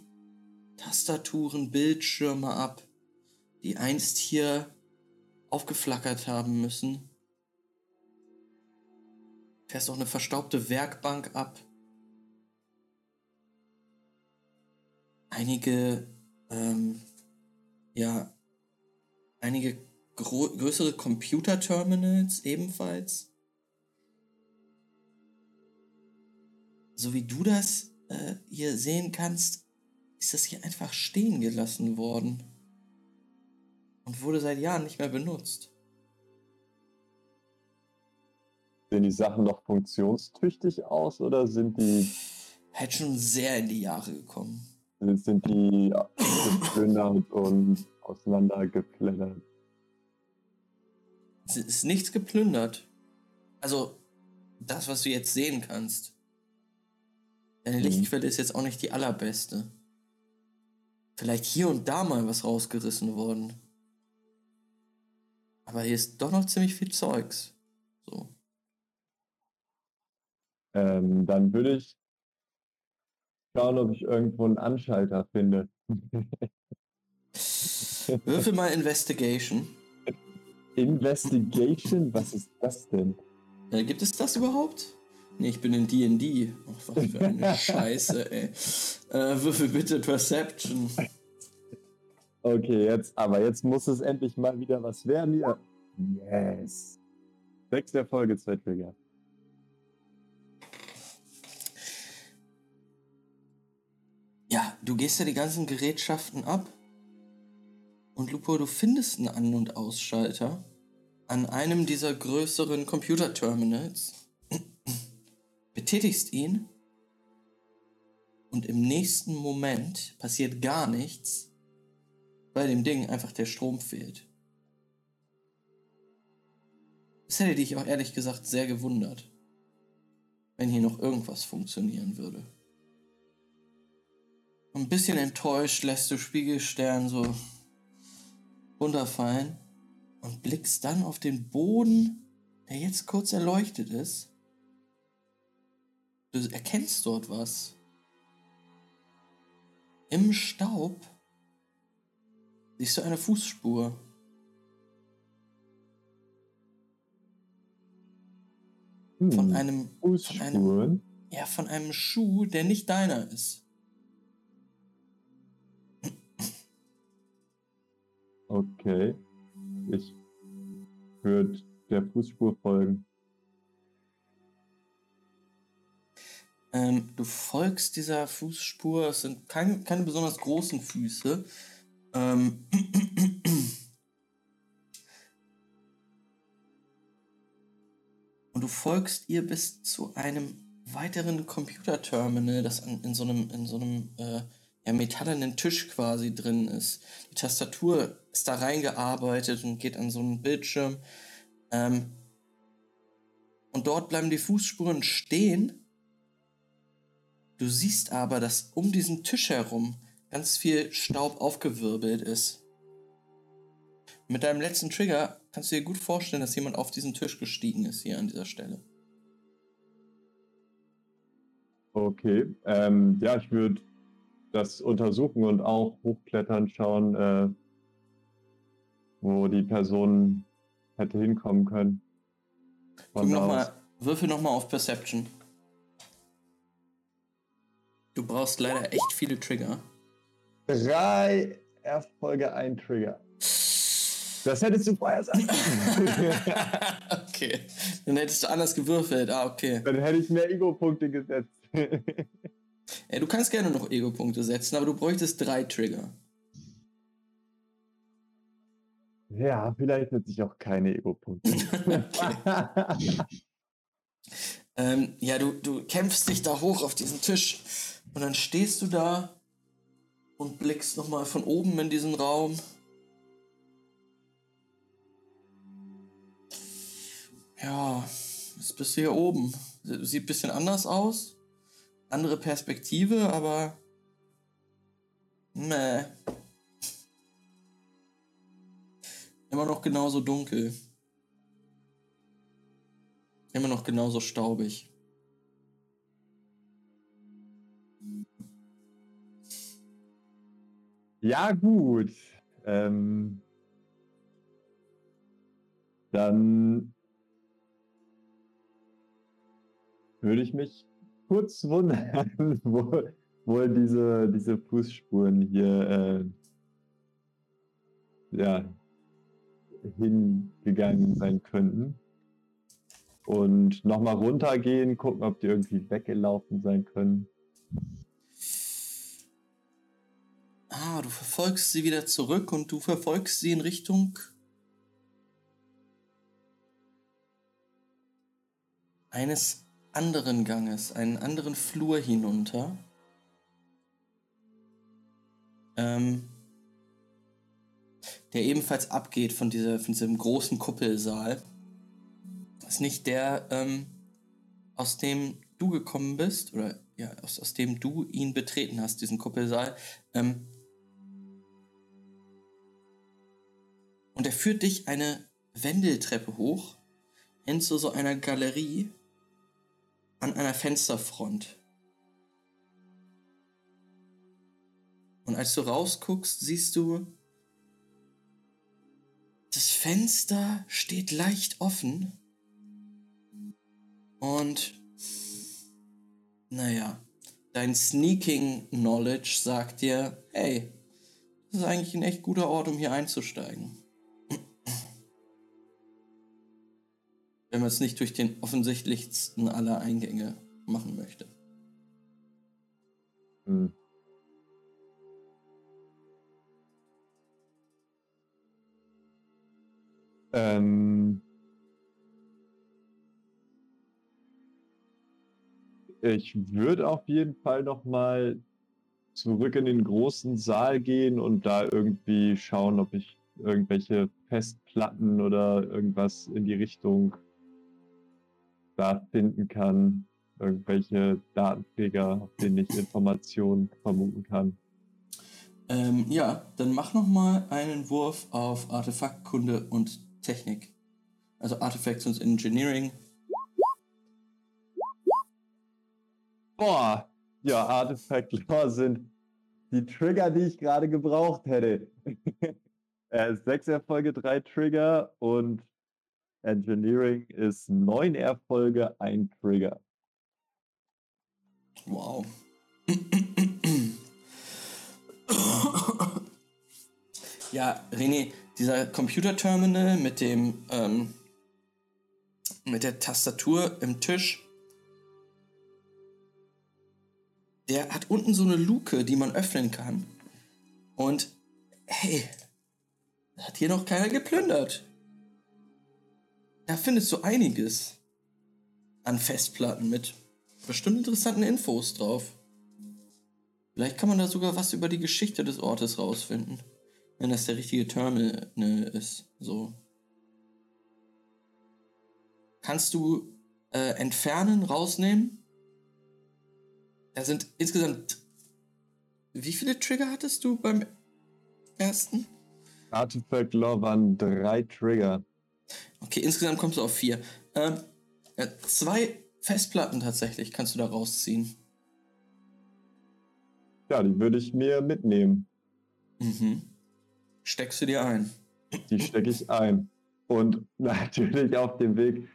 Tastaturen, Bildschirme ab, die einst hier aufgeflackert haben müssen. Fährst auch eine verstaubte Werkbank ab. Einige, ähm, ja, einige größere Computerterminals ebenfalls. So wie du das äh, hier sehen kannst, ist das hier einfach stehen gelassen worden und wurde seit Jahren nicht mehr benutzt. Sehen die Sachen noch funktionstüchtig aus oder sind die, (sighs) Hätte schon sehr in die Jahre gekommen. sind die geplündert (laughs) und auseinandergeflattert? Es ist nichts geplündert. Also, das, was du jetzt sehen kannst. Deine Mhm. Lichtquelle ist jetzt auch nicht die allerbeste. Vielleicht hier und da mal was rausgerissen worden. Aber hier ist doch noch ziemlich viel Zeugs. So. Ähm, dann würde ich schauen, ob ich irgendwo einen Anschalter finde. (laughs) Würfel mal Investigation. Investigation? Was ist das denn? Äh, gibt es das überhaupt? Nee, ich bin in D&D. Ach, was für eine (laughs) Scheiße, ey. Äh, würfel bitte Perception. Okay, jetzt, aber jetzt muss es endlich mal wieder was werden hier. Yes. Sechs Erfolge, zwei Trigger. Ja, du gehst ja die ganzen Gerätschaften ab. Und Lupo, du findest einen An- und Ausschalter an einem dieser größeren Computerterminals, (clears throat) betätigst ihn und im nächsten Moment passiert gar nichts, weil dem Ding einfach der Strom fehlt. Das hätte dich auch ehrlich gesagt sehr gewundert, wenn hier noch irgendwas funktionieren würde. Ein bisschen enttäuscht lässt du Spiegelstern so runterfallen und blickst dann auf den Boden, der jetzt kurz erleuchtet ist. Du erkennst dort was. Im Staub siehst du eine Fußspur. Hm, Von einem, von einem, ja, von einem Schuh, der nicht deiner ist. Okay. Ich würde der Fußspur folgen. Ähm, du folgst dieser Fußspur. Es sind keine, keine besonders großen Füße. Ähm, und du folgst ihr bis zu einem weiteren Computerterminal, das an, in so einem, in so einem äh, ja, metallenen Tisch quasi drin ist. Die Tastatur ist da reingearbeitet und geht an so einen Bildschirm. Ähm, und dort bleiben die Fußspuren stehen. Du siehst aber, dass um diesen Tisch herum ganz viel Staub aufgewirbelt ist. Mit deinem letzten Trigger kannst du dir gut vorstellen, dass jemand auf diesen Tisch gestiegen ist hier an dieser Stelle. Okay. Ähm, ja, ich würde das untersuchen und auch hochklettern, schauen, äh, wo die Person hätte hinkommen können. Guck noch mal, würfel nochmal auf Perception. Du brauchst leider echt viele Trigger. Drei Erfolge, ein Trigger. Das hättest du vorher sagen (laughs) okay. Dann hättest du anders gewürfelt. Ah, okay. Dann hätte ich mehr Ego-Punkte gesetzt. Ja, du kannst gerne noch Ego-Punkte setzen, aber du bräuchtest drei Trigger. ja, vielleicht setze ich auch keine Ego-Punkte. (laughs) (laughs) Ähm, ja, du, du kämpfst dich da hoch auf diesen Tisch und dann stehst du da und blickst nochmal von oben in diesen Raum. Ja, jetzt bist du hier oben. Sieht ein bisschen anders aus. Andere Perspektive, aber. Meh. Immer noch genauso dunkel. Immer noch genauso staubig. Ja, gut. Ähm, dann würde ich mich kurz wundern, (laughs) wo, wo diese, diese Fußspuren hier äh, ja, hingegangen sein könnten. Und nochmal runtergehen, gucken, ob die irgendwie weggelaufen sein können. Ah, du verfolgst sie wieder zurück und du verfolgst sie in Richtung eines anderen Ganges, einen anderen Flur hinunter. Ähm, der ebenfalls abgeht von, dieser, von diesem großen Kuppelsaal. Ist nicht der, ähm, aus dem du gekommen bist, oder ja, aus, aus dem du ihn betreten hast, diesen Kuppelsaal. Ähm, und er führt dich eine Wendeltreppe hoch hin zu so einer Galerie an einer Fensterfront. Und als du rausguckst, siehst du, das Fenster steht leicht offen. Und naja, dein Sneaking Knowledge sagt dir, hey, das ist eigentlich ein echt guter Ort, um hier einzusteigen. Wenn man es nicht durch den offensichtlichsten aller Eingänge machen möchte. Hm. Ähm, ich würde auf jeden Fall noch mal zurück in den großen Saal gehen und da irgendwie schauen, ob ich irgendwelche Festplatten oder irgendwas in die Richtung da finden kann. Irgendwelche Datenträger, auf denen ich Informationen vermuten kann. Ähm, ja, dann mach noch mal einen Wurf auf Artefaktkunde und Technik. Also Artifacts und Engineering. Boah, ja, Artifact Lore (laughs) sind die Trigger, die ich gerade gebraucht hätte. (laughs) äh, sechs Erfolge, drei Trigger und Engineering ist neun Erfolge, ein Trigger. Wow. ja, René, dieser Computerterminal mit dem ähm, mit der Tastatur im Tisch, der hat unten so eine Luke, die man öffnen kann. Und hey, hat hier noch keiner geplündert. Da findest du einiges an Festplatten mit bestimmt interessanten Infos drauf. Vielleicht kann man da sogar was über die Geschichte des Ortes rausfinden. Wenn das der richtige Terminal ist. So. Kannst du äh, entfernen, rausnehmen? Da sind insgesamt. Wie viele Trigger hattest du beim ersten? Artifact Law waren drei Trigger. Okay, insgesamt kommst du auf vier. Ähm, ja, zwei Festplatten tatsächlich kannst du da rausziehen. Ja, die würde ich mir mitnehmen. Mhm. Steckst du dir ein? Die stecke ich ein. Und (laughs) natürlich auf dem Weg.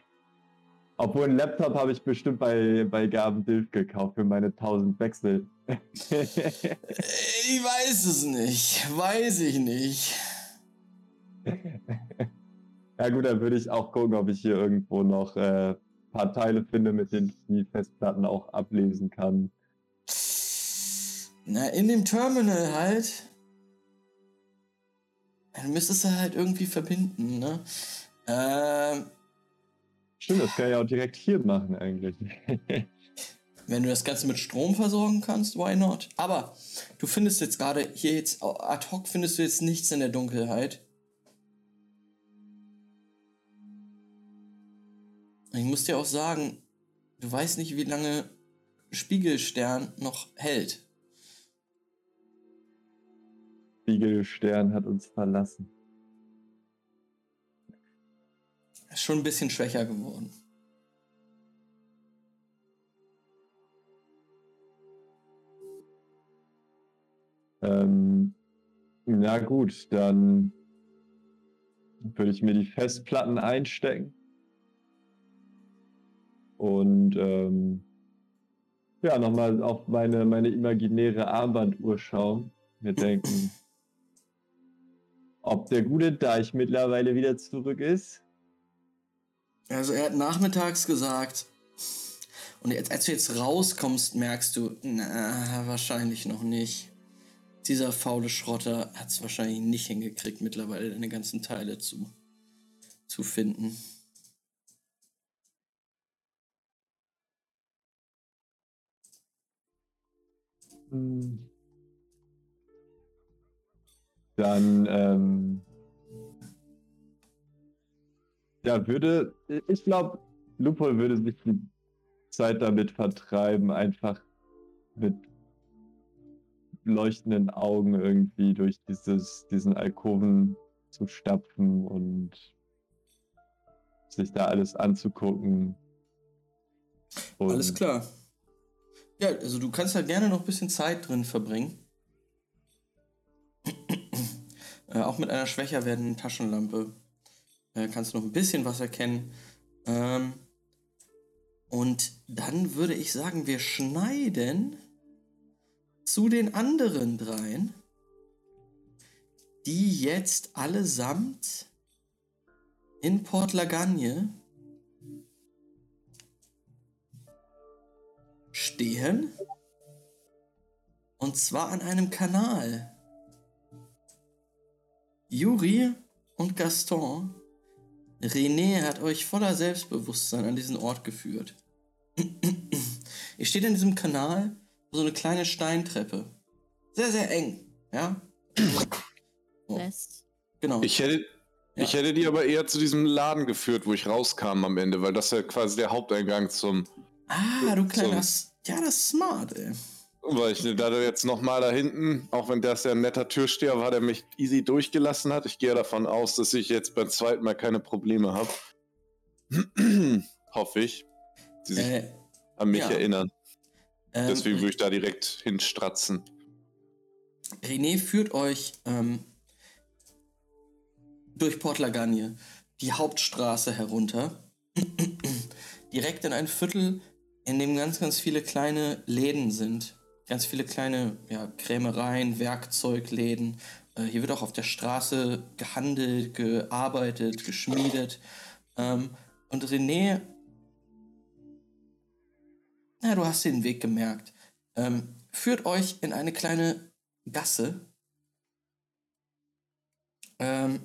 Obwohl ein Laptop habe ich bestimmt bei, bei Gaben Dilf gekauft für meine 1000 Wechsel. ich weiß es nicht. Weiß ich nicht. (laughs) ja gut, dann würde ich auch gucken, ob ich hier irgendwo noch ein äh, paar Teile finde, mit denen ich die Festplatten auch ablesen kann. Na, in dem Terminal halt. Dann müsstest du halt irgendwie verbinden, ne? Ähm. Stimmt, das kann ich auch direkt hier machen eigentlich. (laughs) Wenn du das Ganze mit Strom versorgen kannst, why not? Aber du findest jetzt gerade hier jetzt ad hoc findest du jetzt nichts in der Dunkelheit. Ich muss dir auch sagen, du weißt nicht, wie lange Spiegelstern noch hält. Spiegelstern hat uns verlassen. Ist schon ein bisschen schwächer geworden. Ähm, na gut, dann würde ich mir die Festplatten einstecken. Und ähm, ja, nochmal auf meine, meine imaginäre Armbanduhr schauen. Mir denken, ob der gute Deich mittlerweile wieder zurück ist. Also er hat nachmittags gesagt. Und jetzt, als du jetzt rauskommst, merkst du, na, wahrscheinlich noch nicht. Dieser faule Schrotter hat es wahrscheinlich nicht hingekriegt, mittlerweile deine ganzen Teile zu, zu finden. Dann, ähm, ja, würde, ich glaube, Lupol würde sich die Zeit damit vertreiben, einfach mit leuchtenden Augen irgendwie durch dieses, diesen Alkoven zu stapfen und sich da alles anzugucken. Und Alles klar. Ja, also du kannst da gerne noch ein bisschen Zeit drin verbringen. äh, auch mit einer schwächer werdenden Taschenlampe äh, kannst du noch ein bisschen was erkennen. Ähm, und dann würde ich sagen, wir schneiden zu den anderen dreien, die jetzt allesamt in Port Lagagne stehen. Und zwar an einem Kanal. Juri und Gaston, René hat euch voller Selbstbewusstsein an diesen Ort geführt. (clears throat) Ihr steht in diesem Kanal, so eine kleine Steintreppe. Sehr, sehr eng, ja? Oh, Lässt. genau. Ich hätte, Ja. ich hätte die aber eher zu diesem Laden geführt, wo ich rauskam am Ende, weil das ja quasi der Haupteingang zum. ah, du kleiner... Ja, das ist smart, ey. Weil ich da jetzt nochmal da hinten, auch wenn das ja ein netter Türsteher war, der mich easy durchgelassen hat. Ich gehe davon aus, dass ich jetzt beim zweiten Mal keine Probleme habe. (clears throat) Hoffe ich. Die sich Äh, an mich ja. erinnern. ähm, Deswegen würde ich da direkt hinstratzen. René führt euch ähm, durch Port Lagagne, die Hauptstraße herunter, (clears throat) direkt in ein Viertel, in dem ganz, ganz viele kleine Läden sind. Ganz viele kleine ja, Krämereien, Werkzeugläden. Äh, hier wird auch auf der Straße gehandelt, gearbeitet, geschmiedet. Ähm, und René, na, du hast den Weg gemerkt, ähm, führt euch in eine kleine Gasse. Ähm,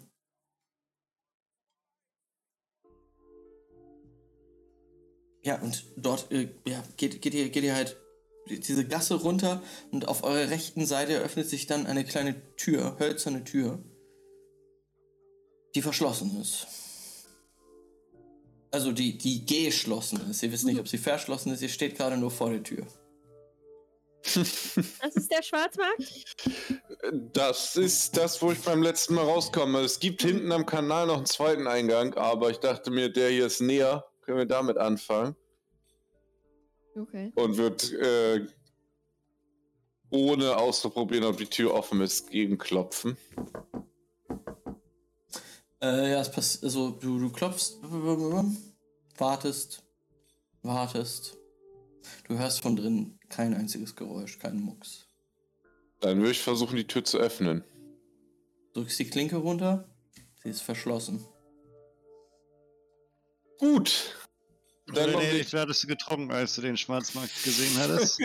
ja, und dort äh, ja, geht, geht, ihr, geht ihr halt diese Gasse runter und auf eurer rechten Seite öffnet sich dann eine kleine Tür, hölzerne Tür, die verschlossen ist. Also die, die geschlossen ist. Ihr wisst nicht, ob sie verschlossen ist, ihr steht gerade nur vor der Tür. (laughs) Das ist der Schwarzmarkt? Das ist das, wo ich beim letzten Mal rauskomme. Es gibt hinten am Kanal noch einen zweiten Eingang, aber ich dachte mir, der hier ist näher. Können wir damit anfangen? Okay. Und wird äh, ohne auszuprobieren, ob die Tür offen ist, gegenklopfen. Äh, ja, es passiert, also du, du klopfst, wartest, wartest. Du hörst von drin kein einziges Geräusch, keinen Mucks. Dann würde ich versuchen, die Tür zu öffnen. Drückst die Klinke runter, sie ist verschlossen. Gut. Dann René, nicht. wie hattest du getrunken, als du den Schwarzmarkt gesehen hattest?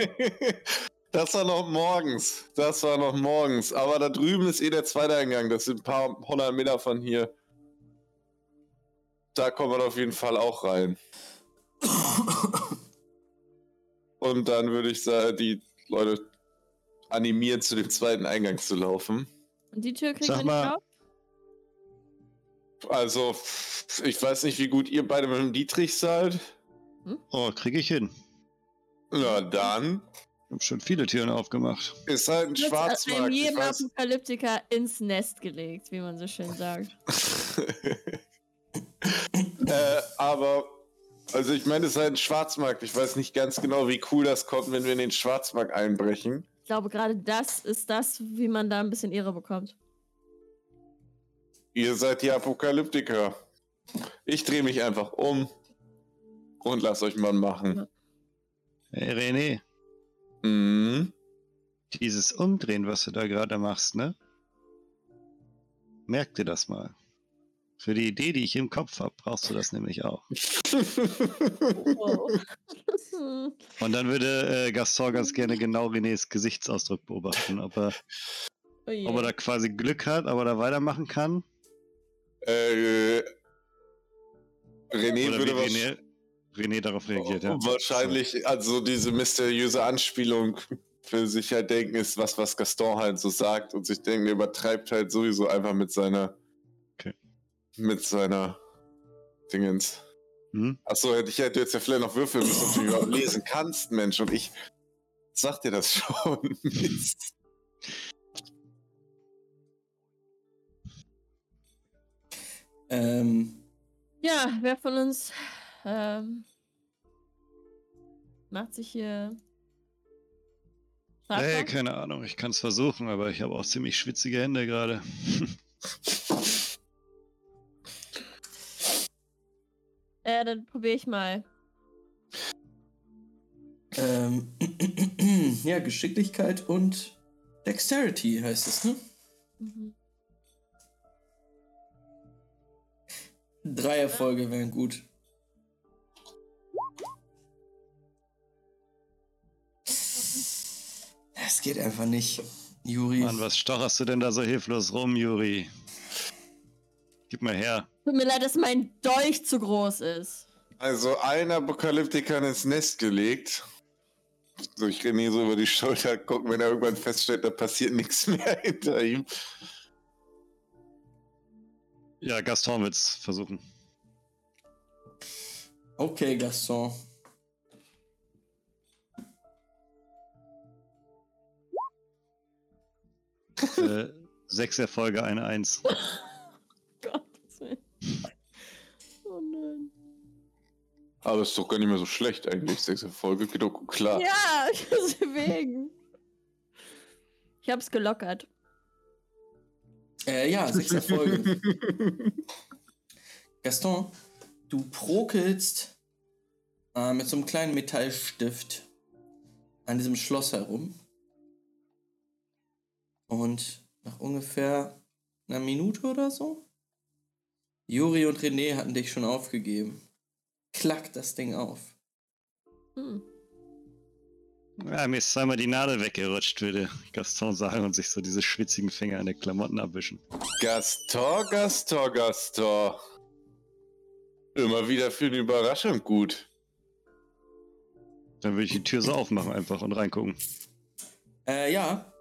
(laughs) das war noch morgens. Das war noch morgens. Aber da drüben ist eh der zweite Eingang. Das sind ein paar hundert Meter von hier. Da kommt man auf jeden Fall auch rein. (laughs) Und dann würde ich sagen, die Leute animieren, zu dem zweiten Eingang zu laufen. Und die Tür kriegt ihr nicht auf? Also, ich weiß nicht, wie gut ihr beide mit dem Dietrich seid. Oh, kriege ich hin. Na dann Ich habe schon viele Türen aufgemacht. ist halt ein hast Schwarzmarkt. einem Ich jeden weiß, Apokalyptiker ins Nest gelegt, wie man so schön sagt. (laughs) äh, aber, also ich meine, es ist halt ein Schwarzmarkt. Ich weiß nicht ganz genau, wie cool das kommt, wenn wir in den Schwarzmarkt einbrechen. Ich glaube, gerade das ist das, wie man da ein bisschen Ehre bekommt. Ihr seid die Apokalyptiker. Ich drehe mich einfach um und lasst euch mal machen. Hey René, Mhm. dieses Umdrehen, was du da gerade machst, ne? Merk dir das mal. Für die Idee, die ich im Kopf habe, brauchst du das nämlich auch. Wow. Und dann würde äh, Gaston ganz gerne genau Renés Gesichtsausdruck beobachten, ob er, oh ob er da quasi Glück hat, ob er da weitermachen kann. Äh, René oder würde was, René, René darauf reagiert, ja. wahrscheinlich, also diese mysteriöse Anspielung für sich halt denken, ist was, was Gaston halt so sagt und sich denken, er übertreibt halt sowieso einfach mit seiner, Okay. mit seiner Dingens. Hm? Achso, hätte ich hätte jetzt ja vielleicht noch würfeln müssen, ob du überhaupt lesen kannst, Mensch. Und ich sag dir das schon. (laughs) Ähm, Ja, wer von uns ähm, macht sich hier. Hey, strafbar? keine Ahnung, ich kann es versuchen, aber ich habe auch ziemlich schwitzige Hände gerade. (laughs) Äh, dann probiere ich mal. Ähm, (clears throat) ja, Geschicklichkeit und Dexterity heißt es, ne? Mhm. Drei Erfolge wären gut. Es geht einfach nicht, Juri. Mann, was stocherst du denn da so hilflos rum, Juri? Gib mal her. Tut mir leid, dass mein Dolch zu groß ist. Also ein Apokalyptiker ins Nest gelegt. So, ich René so über die Schulter gucken, wenn er irgendwann feststellt, da passiert nichts (laughs) mehr hinter ihm. Ja, Gaston wird's versuchen. Okay, Gaston. äh, sechs Erfolge, eine Eins. (laughs) Gottes Willen. Oh nein. Aber ist doch gar nicht mehr so schlecht eigentlich. Sechs Erfolge geht doch klar. Ja, (laughs) deswegen. Ich hab's gelockert. Äh, ja, (laughs) sechs Erfolge. Gaston, du prokelst äh, mit so einem kleinen Metallstift an diesem Schloss herum. Und nach ungefähr einer Minute oder so, Juri und René hatten dich schon aufgegeben. Klackt das Ding auf. Hm. Ja, mir ist zweimal die Nadel weggerutscht, würde Gaston sagen und sich so diese schwitzigen Finger an den Klamotten abwischen. Gaston, Gaston, Gaston. Immer wieder für eine Überraschung gut. Dann würde ich die Tür so aufmachen einfach und reingucken. Äh, ja.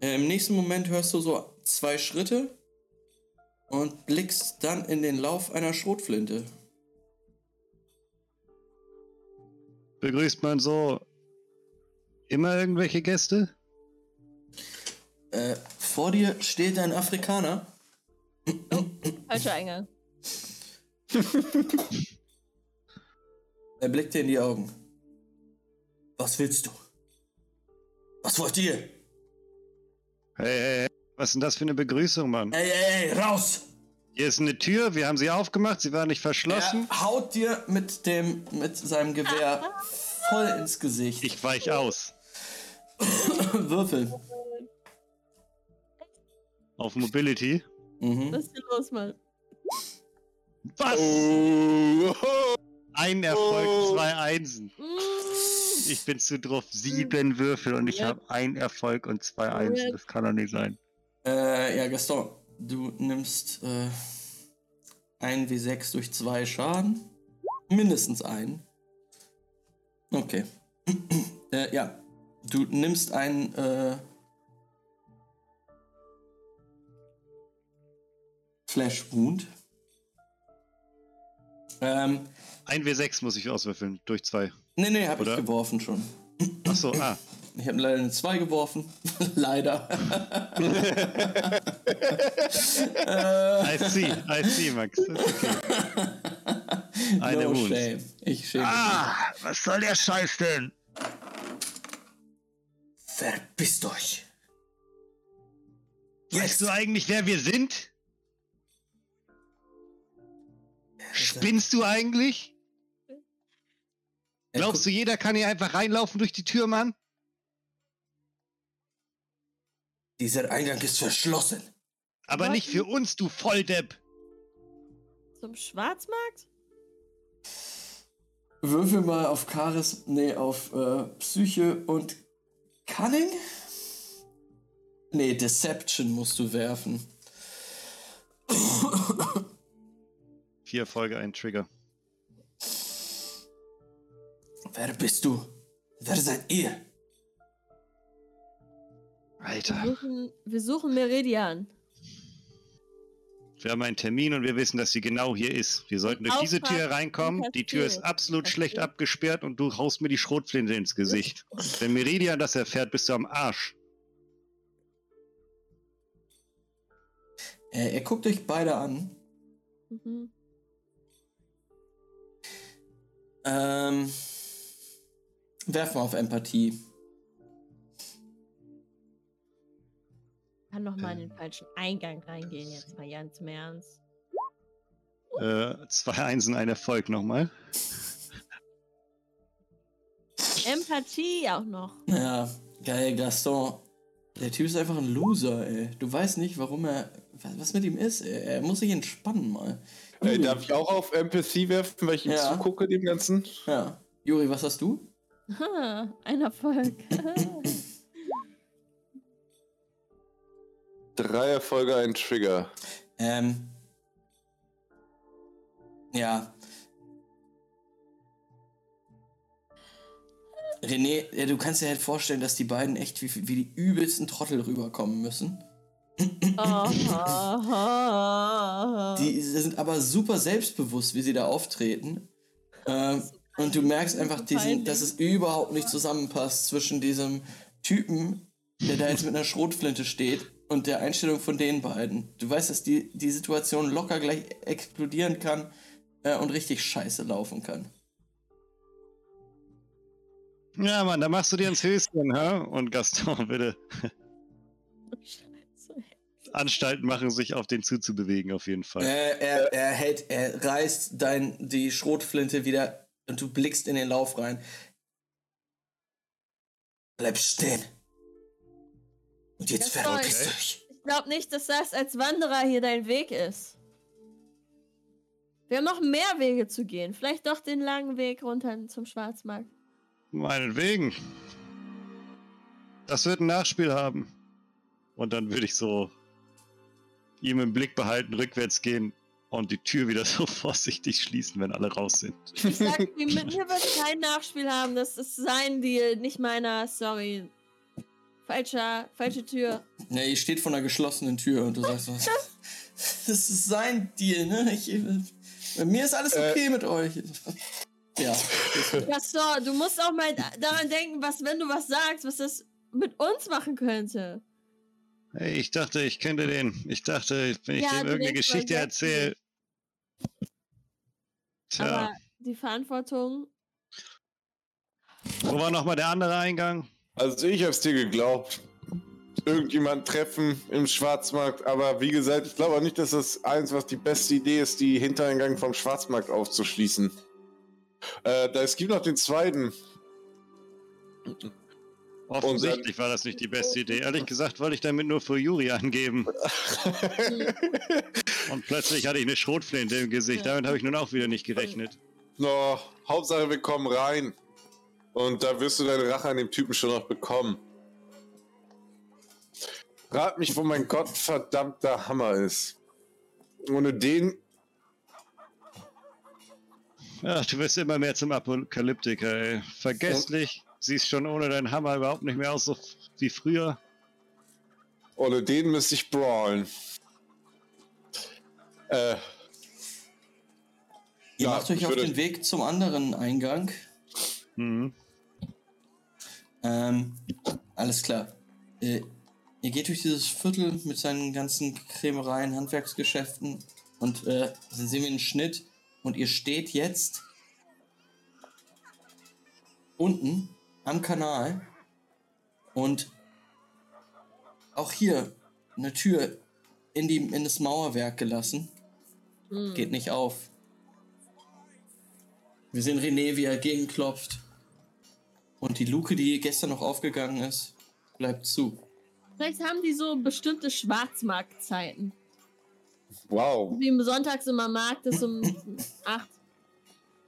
Im nächsten Moment hörst du so zwei Schritte und blickst dann in den Lauf einer Schrotflinte. Begrüßt man so immer irgendwelche Gäste? Äh, vor dir steht ein Afrikaner. Falscher Eingang. (laughs) Er blickt dir in die Augen. Was willst du? Was wollt ihr? Hey, hey, hey, was ist denn das für eine Begrüßung, Mann? Ey, ey, ey, raus! Hier ist eine Tür, wir haben sie aufgemacht, sie war nicht verschlossen. Er haut dir mit dem, mit seinem Gewehr voll ins Gesicht. Ich weich aus. (laughs) Würfel. Auf Mobility. Mhm. Was ist denn los, Mann? Was? Oh, oh, Ein Erfolg, Oh. zwei Einsen. Ich bin zu drauf. Sieben Würfel und ich Ja. habe ein Erfolg und zwei Einsen. Das kann doch nicht sein. Äh, ja, Gaston, du nimmst äh, ein W6 durch zwei Schaden. Mindestens einen. Okay. (clears throat) äh, ja. Du nimmst einen äh, Flash Wound. Ähm, Ein W6 muss ich auswürfeln. Durch zwei. nee, nee, hab Oder? ich geworfen schon. Achso, ah. Ich habe leider eine 2 geworfen. (laughs) leider. (laughs) I see, I see, Max. Okay. (laughs) Eine no Wound. shame. Ich schäme mich. Ah, was soll der Scheiß denn? Verpisst euch. Weißt du eigentlich, wer wir sind? Spinnst du eigentlich? Glaubst du, jeder kann hier einfach reinlaufen durch die Tür, Mann? Dieser Eingang ist verschlossen. Aber nicht für uns, du Volldepp. Zum Schwarzmarkt? Würfel mal auf Charis, nee, auf äh, Psyche und Cunning? Nee, Deception musst du werfen. (coughs) Vier Erfolge, ein Trigger. Wer bist du? Wer seid ihr? Wir Alter, suchen, wir suchen Meridian. Wir haben einen Termin und wir wissen, dass sie genau hier ist. Wir sollten durch diese Tür reinkommen. Die Tür ist passiert. absolut schlecht abgesperrt und du haust mir die Schrotflinte ins Gesicht. (laughs) Wenn Meridian das erfährt, bist du am Arsch. Äh, er guckt euch beide an. Mhm. Ähm, werf mal auf Empathie. Kann noch mal in den falschen Eingang reingehen, jetzt mal ganz im Ernst. Äh, zwei Einsen, ein Erfolg nochmal. Empathie auch noch. Ja, geil, Gaston. Der Typ ist einfach ein Loser, ey. Du weißt nicht, warum er. Was, was mit ihm ist, ey. Er muss sich entspannen mal. Ey, Juri. darf ich auch auf Empathy werfen, weil ich ihm Ja. zugucke dem Ganzen? Ja. Juri, was hast du? Ha, (laughs) ein Erfolg. (clears throat) (laughs) Drei Erfolge, ein Trigger. Ähm. Ja. René, ja, du kannst dir halt vorstellen, dass die beiden echt wie, wie die übelsten Trottel rüberkommen müssen. Die sind aber super selbstbewusst, wie sie da auftreten. Ähm, und du merkst einfach, diesen, dass es überhaupt nicht zusammenpasst zwischen diesem Typen, der da jetzt mit einer Schrotflinte steht, und der Einstellung von den beiden. Du weißt, dass die, die Situation locker gleich explodieren kann äh, und richtig scheiße laufen kann. Ja, Mann, da machst du dir ins Höschen, hä? Und Gaston, (laughs) bitte. Scheiße. Anstalten machen, sich auf den zuzubewegen, auf jeden Fall. Äh, er, er hält, er reißt dein, die Schrotflinte wieder und du blickst in den Lauf rein. Bleib stehen. Und jetzt verrückst dich. Ich glaube nicht, dass das als Wanderer hier dein Weg ist. Wir haben noch mehr Wege zu gehen. Vielleicht doch den langen Weg runter zum Schwarzmarkt. Meinetwegen. Das wird ein Nachspiel haben. Und dann würde ich so ihm im Blick behalten, rückwärts gehen und die Tür wieder (laughs) so vorsichtig schließen, wenn alle raus sind. Ich sag, mit mir wird kein Nachspiel haben. Das ist sein Deal, nicht meiner. Sorry. Falscher, falsche Tür. Ja, ihr steht vor einer geschlossenen Tür und du sagst so, (laughs) das ist sein Deal, ne? Ich, bei mir ist alles okay mit euch. Ja. Gaston, du musst auch mal da- daran denken, was, wenn du was sagst, was das mit uns machen könnte. Hey, ich dachte, ich könnte den. Ich dachte, wenn ich Ja, dem irgendeine Geschichte erzähle. Tja, Aber die Verantwortung. wo war nochmal der andere Eingang? Also ich hab's dir geglaubt. Irgendjemand treffen im Schwarzmarkt, aber wie gesagt, ich glaube auch nicht, dass das eins, was die beste Idee ist, die Hintereingang vom Schwarzmarkt aufzuschließen. Äh, da, es gibt noch den zweiten. Offensichtlich war das nicht die beste Idee. Ehrlich gesagt wollte ich damit nur für Juri angeben. (laughs) Und plötzlich hatte ich eine Schrotflinte im Gesicht. Damit habe ich nun auch wieder nicht gerechnet. No, Hauptsache wir kommen rein. Und da wirst du deine Rache an dem Typen schon noch bekommen. Rat mich, wo mein gottverdammter Hammer ist. Ohne den Ach, du wirst immer mehr zum Apokalyptiker, ey. Vergesslich. Siehst schon ohne deinen Hammer überhaupt nicht mehr aus so wie früher. Ohne den müsste ich brawlen. Äh, Ihr Ja, macht euch ich auf den Weg zum anderen Eingang. Mhm. Ähm, alles klar. Äh, ihr geht durch dieses Viertel mit seinen ganzen Krämereien, Handwerksgeschäften und äh, dann sehen wir einen Schnitt und ihr steht jetzt unten am Kanal und auch hier eine Tür in, die, in das Mauerwerk gelassen. Hm. Geht nicht auf. Wir sehen René, wie er gegenklopft. Und die Luke, die gestern noch aufgegangen ist, bleibt zu. Vielleicht haben die so bestimmte Schwarzmarktzeiten. wow. Wie im Sonntags immer Markt ist um (laughs) 8.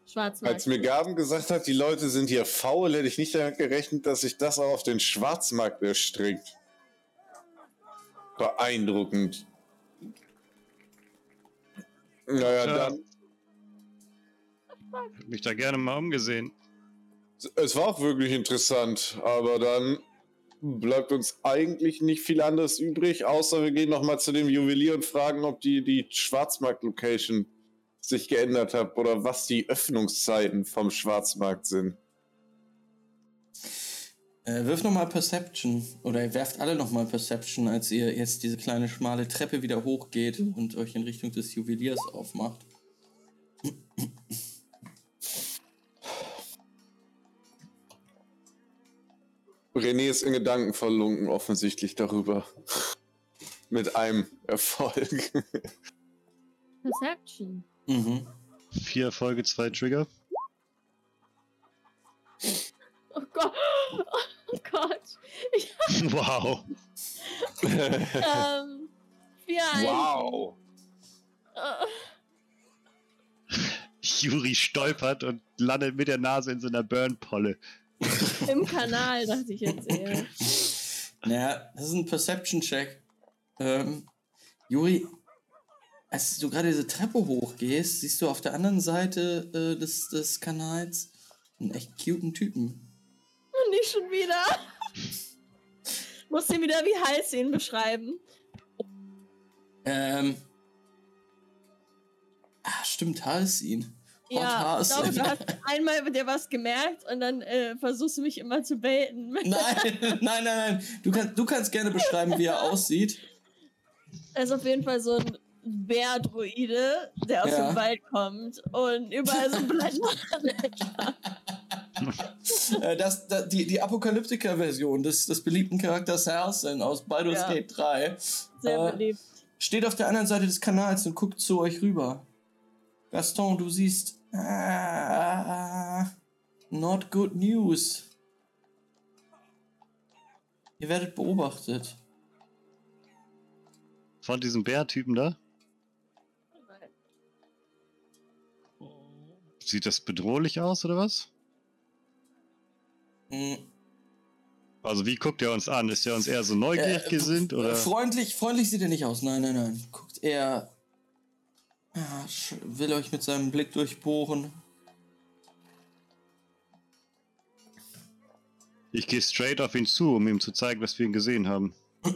Schwarzmarkt. Als mir Gaben gesagt hat, die Leute sind hier faul, hätte ich nicht damit gerechnet, dass sich das auch auf den Schwarzmarkt erstreckt. Beeindruckend. Naja, Tja. dann. Hab mich da gerne mal umgesehen. Es war auch wirklich interessant, aber dann bleibt uns eigentlich nicht viel anderes übrig, außer wir gehen nochmal zu dem Juwelier und fragen, ob die, die Schwarzmarkt-Location sich geändert hat oder was die Öffnungszeiten vom Schwarzmarkt sind. Äh, wirf nochmal Perception. Oder werft alle nochmal Perception, als ihr jetzt diese kleine schmale Treppe wieder hochgeht und euch in Richtung des Juweliers aufmacht. René ist in Gedanken verlunken, offensichtlich darüber. (laughs) Mit einem Erfolg. Perception. Mhm. Vier Erfolge, zwei Trigger. Oh Gott. Oh Gott. (laughs) Wow. Ähm, vier wow. Juri stolpert und landet mit der Nase in so einer Burnpolle. (laughs) Im Kanal, dachte ich jetzt eher. Naja, das ist ein Perception-Check. Ähm, Juri, als du gerade diese Treppe hochgehst, siehst du auf der anderen Seite äh, des, des Kanals einen echt cuten Typen. Und nicht schon wieder. Muss dir wieder wie heiß ihn beschreiben. Ähm. Ah, stimmt, Halsin. Hot Ja, ich glaube, du hast einmal mit dir was gemerkt und dann äh, versuchst du mich immer zu baiten. Nein, (laughs) nein, nein, nein. Du, kannst du kannst gerne beschreiben, wie er aussieht. Er ist auf jeden Fall so ein Bärdruide, der aus Ja. dem Wald kommt und überall so Blätter. (laughs) Äh, das, das, die die Apokalyptiker-Version des, des beliebten Charakters Halsin aus Baldur's Ja. Gate 3 Sehr Äh, beliebt. steht auf der anderen Seite des Kanals und guckt zu euch rüber. Gaston, du siehst. Ah, not good news. Ihr werdet beobachtet. Von diesem Bärtypen da. Sieht das bedrohlich aus oder was? Hm, Also wie guckt er uns an? Ist er uns eher so neugierig Äh, gesinnt äh, oder? Freundlich, freundlich sieht er nicht aus. Nein, nein, nein. Guckt er. Ja, sch- will euch mit seinem Blick durchbohren. Ich gehe straight auf ihn zu, um ihm zu zeigen, dass wir ihn gesehen haben. (clears throat)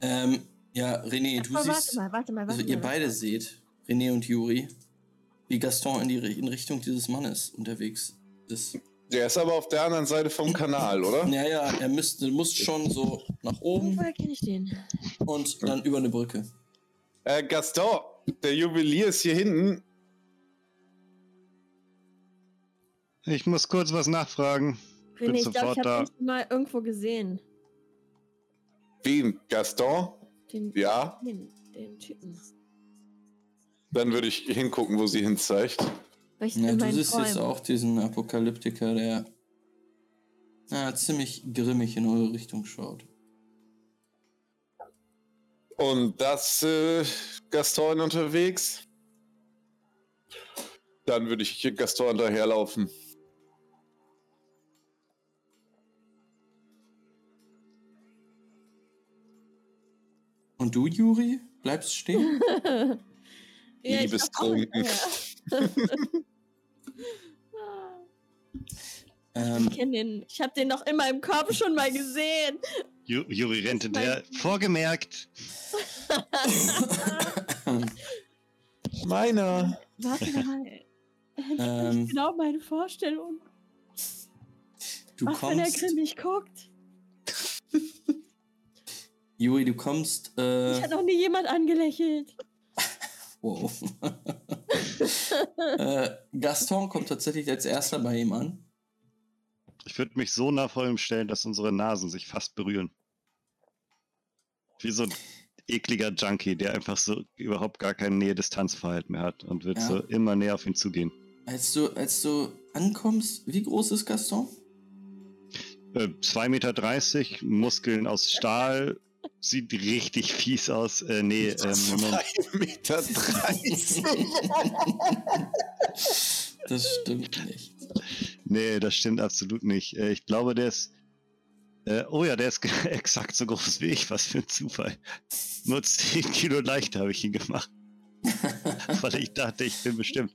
Ähm, ja, René, du Aber warte siehst. mal, warte mal, warte Also ihr mal. beide seht, René und Juri, wie Gaston in, die, in Richtung dieses Mannes unterwegs ist. Der ist aber auf der anderen Seite vom Kanal, oder? Ja, ja, er müsste, muss schon so nach oben Woher kenne ich den? und dann über eine Brücke. Äh, Gaston, der Juwelier ist hier hinten. Ich muss kurz was nachfragen. Bin ich glaube, sofort ich da. habe ihn mal irgendwo gesehen. Wen? Gaston? Den, Ja. Den, den Typen. Dann würde ich hingucken, wo sie hin ich Ja, in du siehst jetzt Träumen- auch diesen Apokalyptiker, der ja, ziemlich grimmig in eure Richtung schaut. Und das äh, Gaston unterwegs. Dann würde ich Gaston hinterherlaufen. Und du, Juri, bleibst stehen? (laughs) Ja, Liebestrunken. Auch- ähm, Ich kenne den. Ich habe den noch in meinem Kopf schon mal gesehen. Ju Juri rennt hinterher. Vorgemerkt. Meiner. Warte mal. Ähm. Ich genau meine Vorstellung. du Was, wenn er kommst, grimmig guckt? (laughs) Juri, du kommst, Ich äh, hat noch nie jemand angelächelt. (laughs) wow. (laughs) (laughs) äh, Gaston kommt tatsächlich als erster bei ihm an. Ich würde mich so nah vor ihm stellen, dass unsere Nasen sich fast berühren. Wie so ein ekliger Junkie, der einfach so überhaupt gar kein Nähe-Distanzverhalten mehr hat und wird Ja. so immer näher auf ihn zugehen. Als du, als du ankommst, wie groß ist Gaston? Äh, 2,30 Meter, Muskeln aus Stahl, sieht richtig fies aus. Äh, nee, ähm, Moment. 3,30 Meter. (laughs) Das stimmt nicht. Nee, das stimmt absolut nicht. Äh, ich glaube, der ist. Äh, oh ja, der ist (laughs) exakt so groß wie ich. Was für ein Zufall. Nur 10 Kilo leichter habe ich ihn gemacht. (laughs) Weil ich dachte, ich bin bestimmt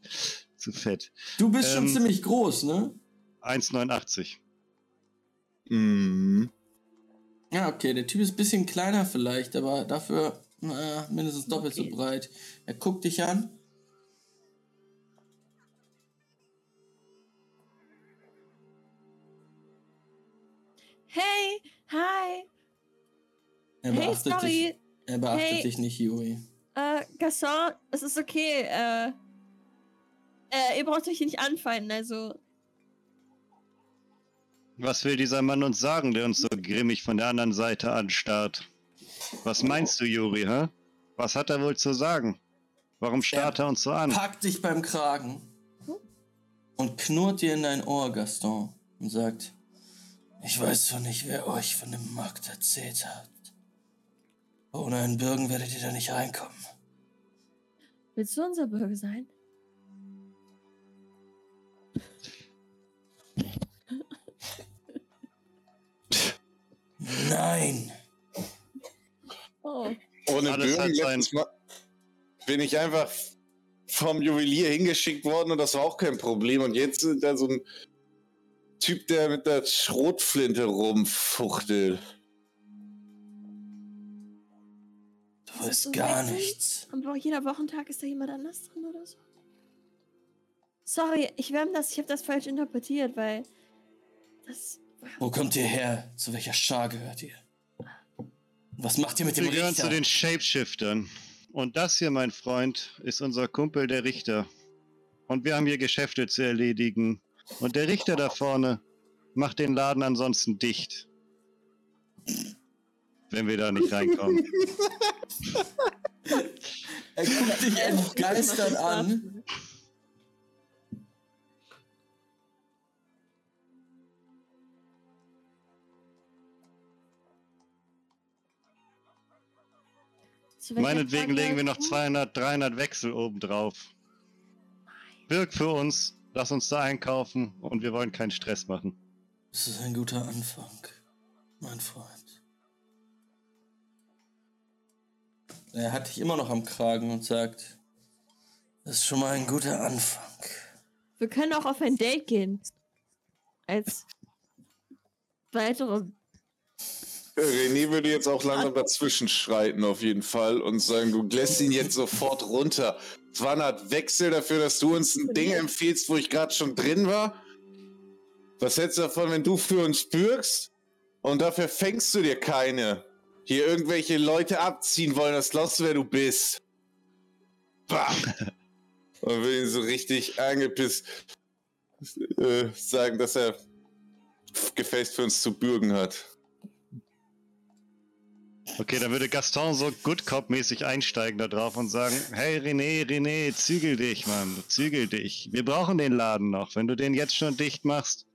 zu fett. Du bist schon Ähm. ziemlich groß, ne? 1,89. Mhm. Ja, okay, der Typ ist ein bisschen kleiner vielleicht, aber dafür naja, mindestens doppelt Okay. so breit. Er guckt dich an. Hey, hi. Er Hey, beachtet, dich, sorry. er beachtet Hey. dich nicht, Juri. Äh, Gaston, es ist okay. Äh, äh, ihr braucht euch nicht anfeinden, also. Was will dieser Mann uns sagen, der uns so grimmig von der anderen Seite anstarrt? Was meinst du, Juri, hä? Was hat er wohl zu sagen? Warum starrt er uns so an? Packt dich beim Kragen und knurrt dir in dein Ohr, Gaston, und sagt, ich weiß zwar nicht, wer euch von dem Markt erzählt hat. Ohne einen Bürgen werdet ihr da nicht reinkommen. Willst du unser Bürger sein? Nein! Oh. Ohne Bögen bin ich einfach vom Juwelier hingeschickt worden und das war auch kein Problem. Und jetzt ist da so ein Typ, der mit der Schrotflinte rumfuchtelt. Du weißt gar nichts. Und wo- jeder Wochentag ist da jemand anders drin oder so? Sorry, ich wärme das, ich habe das falsch interpretiert, weil das. Wo kommt ihr her? Zu welcher Schar gehört ihr? Was macht ihr mit dem Wir gehören Richter? zu den Shapeshiftern. Und das hier, mein Freund, ist unser Kumpel, der Richter. Und wir haben hier Geschäfte zu erledigen. Und der Richter da vorne macht den Laden ansonsten dicht. Wenn wir da nicht reinkommen. (laughs) er guckt dich entgeistert an. Meinetwegen Tag legen wir noch gehört 200, 300 Wechsel obendrauf. Birg für uns, lass uns da einkaufen und wir wollen keinen Stress machen. Das ist ein guter Anfang, mein Freund. Er hat dich immer noch am Kragen und sagt, das ist schon mal ein guter Anfang. Wir können auch auf ein Date gehen. Als weitere. René würde jetzt auch langsam dazwischen schreiten, auf jeden Fall, und sagen, du lässt ihn jetzt sofort runter. 200 Wechsel dafür, dass du uns ein Ding empfiehlst, wo ich gerade schon drin war. Was hältst du davon, wenn du für uns bürgst und dafür fängst du dir keine? Hier irgendwelche Leute abziehen wollen, das glaubst du, wer du bist. Bam! (laughs) Und will ihn so richtig angepisst äh, sagen, dass er gefälligst für uns zu bürgen hat. Okay, dann würde Gaston so Good Cop-mäßig einsteigen da drauf und sagen, hey René, René, zügel dich, Mann, zügel dich. Wir brauchen den Laden noch. Wenn du den jetzt schon dicht machst,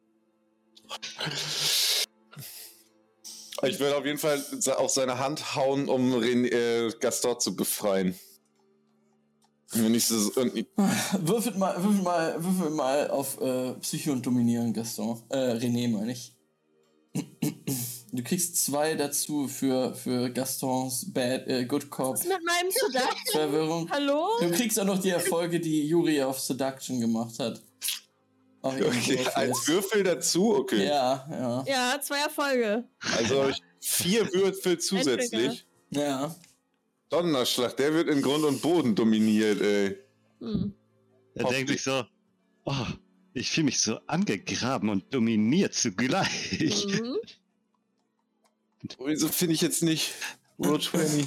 Ich will auf jeden Fall auf seine Hand hauen, um Ren äh, Gaston zu befreien. Wenn ich so, und, Würfelt mal, würfelt mal, würfelt mal auf äh, Psycho und Dominieren, Gaston. Äh, René meine ich. Du kriegst zwei dazu für, für Gastons Bad, äh, Good Cop Was ist mit meinem Seduction? Verwirrung. Hallo? Du kriegst auch noch die Erfolge, die Juri auf Seduction gemacht hat. Auf okay, Würfel. als Würfel dazu, okay. Ja, ja. Ja, zwei Erfolge. Also habe ich vier Würfel zusätzlich. Ja. Donnerschlag, der wird in Grund und Boden dominiert, ey. Hm. er Hoff denkt ich. sich so, oh, ich fühle mich so angegraben und dominiert zugleich. Mhm. Wieso finde ich jetzt nicht Road (laughs) 20?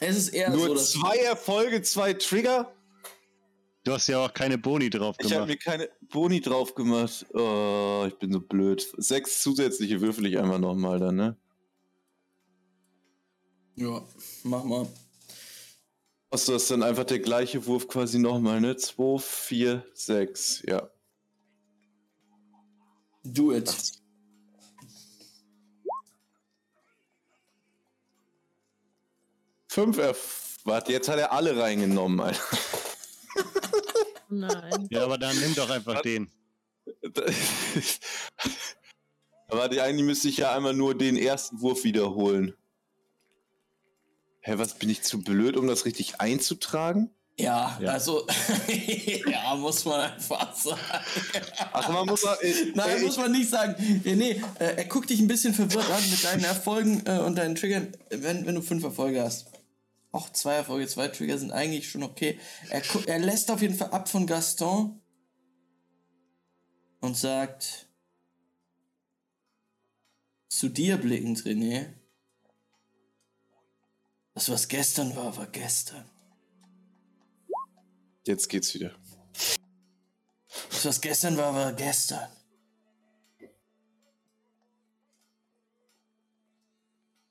Es ist eher so, Nur dass zwei Erfolge, zwei Trigger? Du hast ja auch keine Boni drauf Ich habe gemacht. mir keine Boni drauf gemacht. Oh, ich bin so blöd. Sechs zusätzliche würfel ich einfach nochmal dann, ne? Ja, mach mal. Achso, das ist dann einfach der gleiche Wurf quasi nochmal, ne? 2, 4, 6, ja. Do it. Fünf Erf Warte, jetzt hat er alle reingenommen, Alter. Nein. Ja, aber dann nimm doch einfach Was? den. (laughs) Aber die eigentlich müsste ich ja einmal nur den ersten Wurf wiederholen. Hä, was bin ich zu blöd, um das richtig einzutragen? Ja, Ja. also, (laughs) ja, muss man einfach sagen. Ach, man muss auch, äh, (laughs) Nein, äh, muss man nicht sagen. René, äh, er guckt dich ein bisschen verwirrt an mit deinen Erfolgen äh, und deinen Triggern, wenn, wenn du fünf Erfolge hast auch zwei Erfolge, zwei Trigger sind eigentlich schon okay. Er, er lässt auf jeden Fall ab von Gaston und sagt zu dir blickend, René. Das, was gestern war, war gestern. Jetzt geht's wieder. Das, was gestern war, war gestern.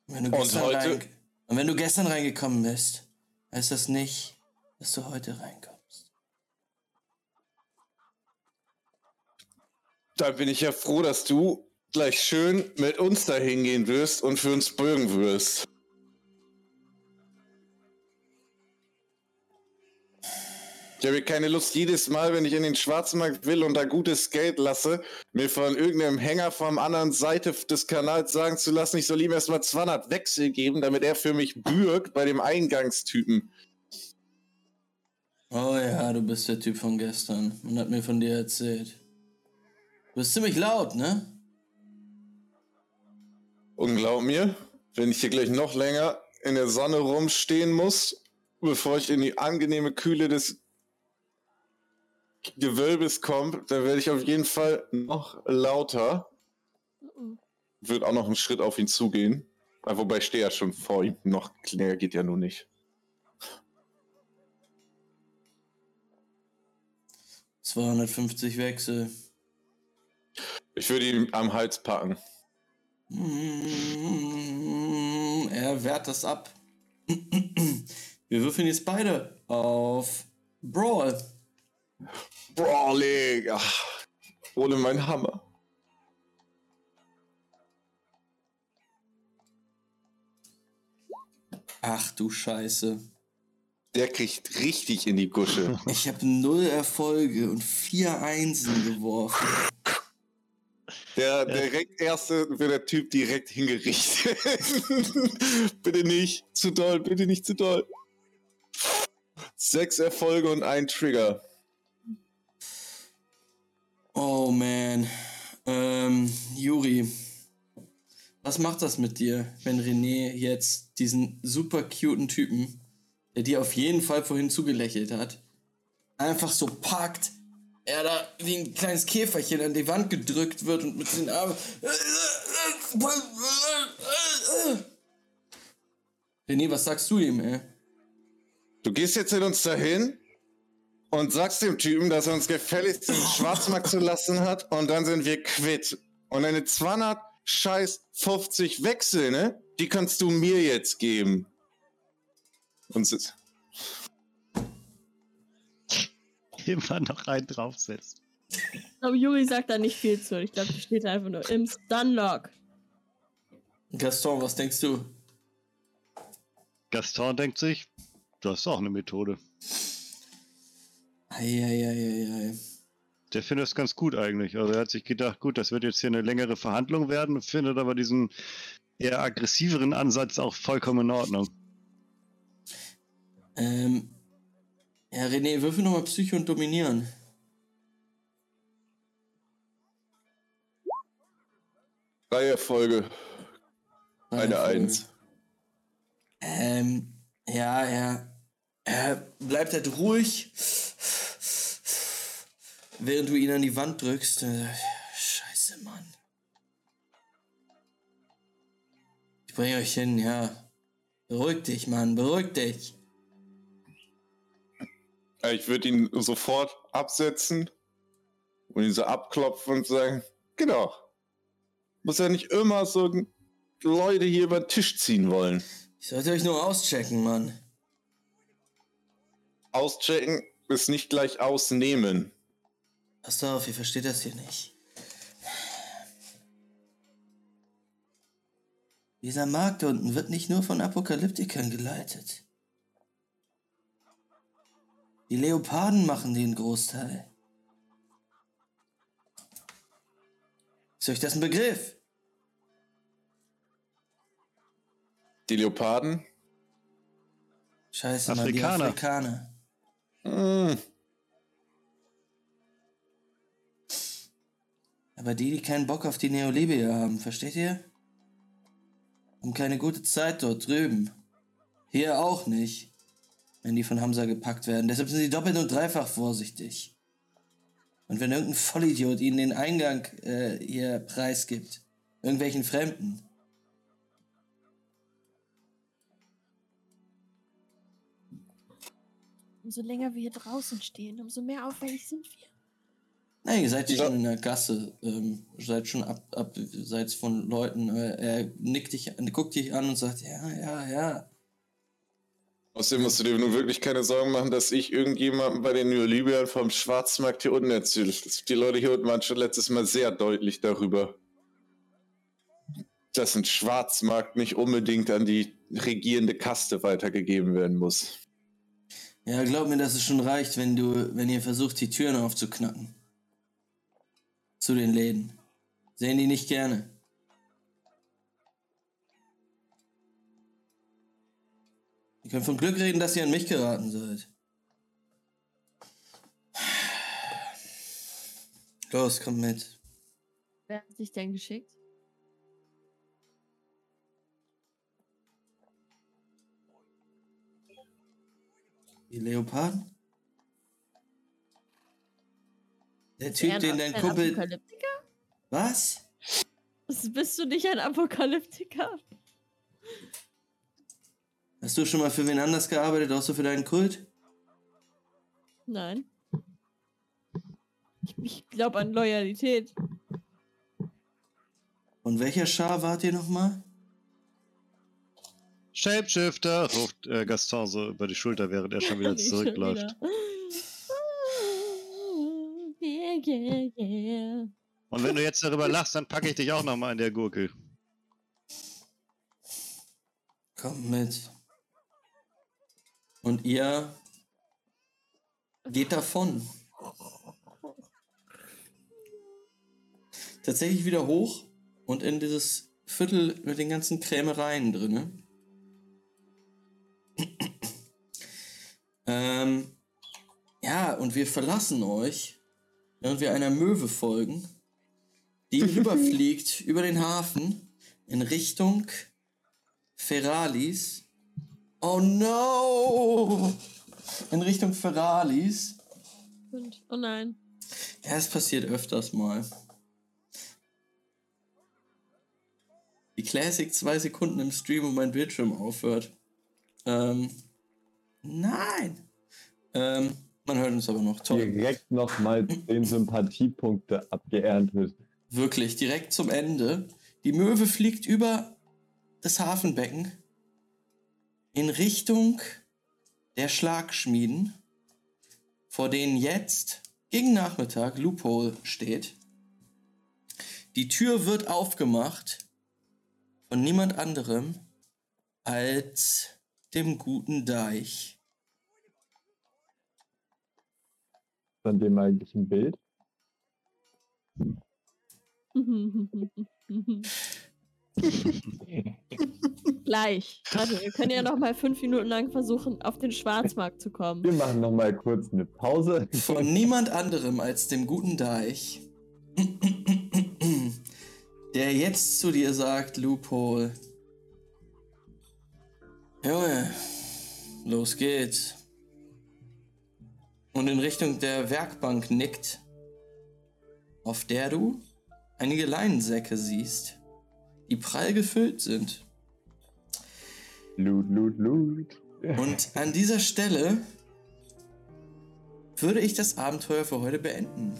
Und heute, und wenn du gestern reingekommen bist, heißt das nicht, dass du heute reinkommst. Da bin ich ja froh, dass du gleich schön mit uns dahin gehen wirst und für uns bürgen wirst. Ich habe keine Lust, jedes Mal, wenn ich in den Schwarzmarkt will und da gutes Geld lasse, mir von irgendeinem Hänger vom anderen Seite des Kanals sagen zu lassen, ich soll ihm erstmal 200 Wechsel geben, damit er für mich bürgt bei dem Eingangstypen. Oh ja, du bist der Typ von gestern. Man hat mir von dir erzählt. Du bist ziemlich laut, ne? Und glaub mir, wenn ich hier gleich noch länger in der Sonne rumstehen muss, bevor ich in die angenehme Kühle des Gewölbes komme, dann werde ich auf jeden Fall noch lauter. Wird auch noch einen Schritt auf ihn zugehen. Ah, Wobei ich stehe ja schon vor ihm. Noch länger geht ja nur nicht. – 250 Wechsel. Ich würde ihn am Hals packen. Er wehrt das ab. (clears throat) Wir würfeln jetzt beide auf Brawl. Brawling! Ohne meinen Hammer. Ach du Scheiße. Der kriegt richtig in die Gusche. (laughs) Ich habe null Erfolge und vier Einsen geworfen. Der direkt erste wird der Typ direkt hingerichtet. (laughs) bitte nicht zu doll, bitte nicht zu doll. Sechs Erfolge und ein Trigger. Oh man. Ähm, Juri. Was macht das mit dir, wenn René jetzt diesen super cuten Typen, der dir auf jeden Fall vorhin zugelächelt hat, einfach so packt, er da wie ein kleines Käferchen an die Wand gedrückt wird und mit den Armen. René, was sagst du ihm, ey? Du gehst jetzt mit uns dahin und sagst dem Typen, dass er uns gefälligst den (laughs) Schwarzmarkt zu lassen hat und dann sind wir quitt. Und deine 200 scheiß 50 Wechsel, ne? Die kannst du mir jetzt geben. Und s- Immer noch einen draufsetzt. Ich glaube, Juri sagt da nicht viel zu. Ich glaube, die steht einfach nur im Stunlock. Gaston, was denkst du? Gaston denkt sich, das ist auch eine Methode. Eieieiei. Der findet es ganz gut eigentlich. Also er hat sich gedacht, gut, das wird jetzt hier eine längere Verhandlung werden, findet aber diesen eher aggressiveren Ansatz auch vollkommen in Ordnung. Ähm. Ja, René, würfel nochmal Psycho und Dominieren. drei Erfolge, eine Erfolge. Eins. Ähm, ja, ja. Er bleibt halt ruhig, während du ihn an die Wand drückst. Äh, Scheiße, Mann. Ich bringe euch hin, ja. Beruhig dich, Mann, beruhig dich. Ich würde ihn sofort absetzen und ihn so abklopfen und sagen, genau. Muss ja nicht immer so Leute hier über den Tisch ziehen wollen. Ich sollte euch nur auschecken, Mann. Auschecken ist nicht gleich ausnehmen. Passt auf, ihr versteht das hier nicht. Dieser Markt unten wird nicht nur von Apokalyptikern geleitet. Die Leoparden machen den Großteil. Ist euch das ein Begriff? Die Leoparden? Scheiße, Mann, Afrikaner. die Afrikaner. Hm, Aber die, die keinen Bock auf die Neolibia haben, versteht ihr? Haben keine gute Zeit dort drüben. Hier auch nicht, wenn die von Hamza gepackt werden. Deshalb sind sie doppelt und dreifach vorsichtig. Und wenn irgendein Vollidiot ihnen den Eingang äh, hier preisgibt, irgendwelchen Fremden, Umso länger wir hier draußen stehen, umso mehr auffällig sind wir. Nein, ihr seid Ja. schon in der Gasse. Ähm, seid schon ab, abseits von Leuten. Äh, er nickt dich, guckt dich an und sagt, ja, ja, ja. Außerdem musst du dir nun wirklich keine Sorgen machen, dass ich irgendjemandem bei den New Libyern vom Schwarzmarkt hier unten erzähle. Die Leute hier unten waren schon letztes Mal sehr deutlich darüber, dass ein Schwarzmarkt nicht unbedingt an die regierende Kaste weitergegeben werden muss. Ja, glaub mir, dass es schon reicht, wenn du, wenn ihr versucht, die Türen aufzuknacken. Zu den Läden. Sehen die nicht gerne. Ihr könnt von Glück reden, dass ihr an mich geraten seid. Los, kommt mit. Wer hat sich denn geschickt? Die Leoparden? Der Er Typ, den dein ein Kumpel. Apokalyptiker? Was? Bist du nicht ein Apokalyptiker? Hast du schon mal für wen anders gearbeitet, außer für deinen Kult? Nein. Ich, ich glaube an Loyalität. Und welcher Schar wart ihr nochmal? Shapeshifter, ruft äh, Gaston so über die Schulter, während er schon wieder (laughs) schon zurückläuft. wieder. Yeah, yeah. Und wenn du jetzt darüber lachst, dann packe ich dich auch nochmal in der Gurkel. Kommt mit. Und ihr geht davon. Tatsächlich wieder hoch und in dieses Viertel mit den ganzen Krämereien drinne. ähm, ja, und wir verlassen euch, während wir einer Möwe folgen, die (laughs) rüberfliegt über den Hafen in Richtung Ferralis. Oh no! In Richtung Ferralis. Und, oh nein. Ja, es passiert öfters mal. Die Classic zwei Sekunden im Stream und mein Bildschirm aufhört. Ähm. Nein! Ähm, man hört uns aber noch. Toll. Direkt nochmal 10 Sympathiepunkte abgeerntet. Wirklich, direkt zum Ende. Die Möwe fliegt über das Hafenbecken in Richtung der Schlagschmieden, vor denen jetzt gegen Nachmittag Loophole steht. Die Tür wird aufgemacht von niemand anderem als dem guten Deich. Von dem eigentlichen Bild. (laughs) Gleich. Warte, wir können ja noch mal fünf Minuten lang versuchen, auf den Schwarzmarkt zu kommen. Wir machen nochmal kurz eine Pause. Von niemand anderem als dem guten Deich, der jetzt zu dir sagt, Loophole. Junge, los geht's. Und in Richtung der Werkbank nickt, auf der du einige Leinensäcke siehst, die prall gefüllt sind. Loot, loot, loot. Und an dieser Stelle würde ich das Abenteuer für heute beenden.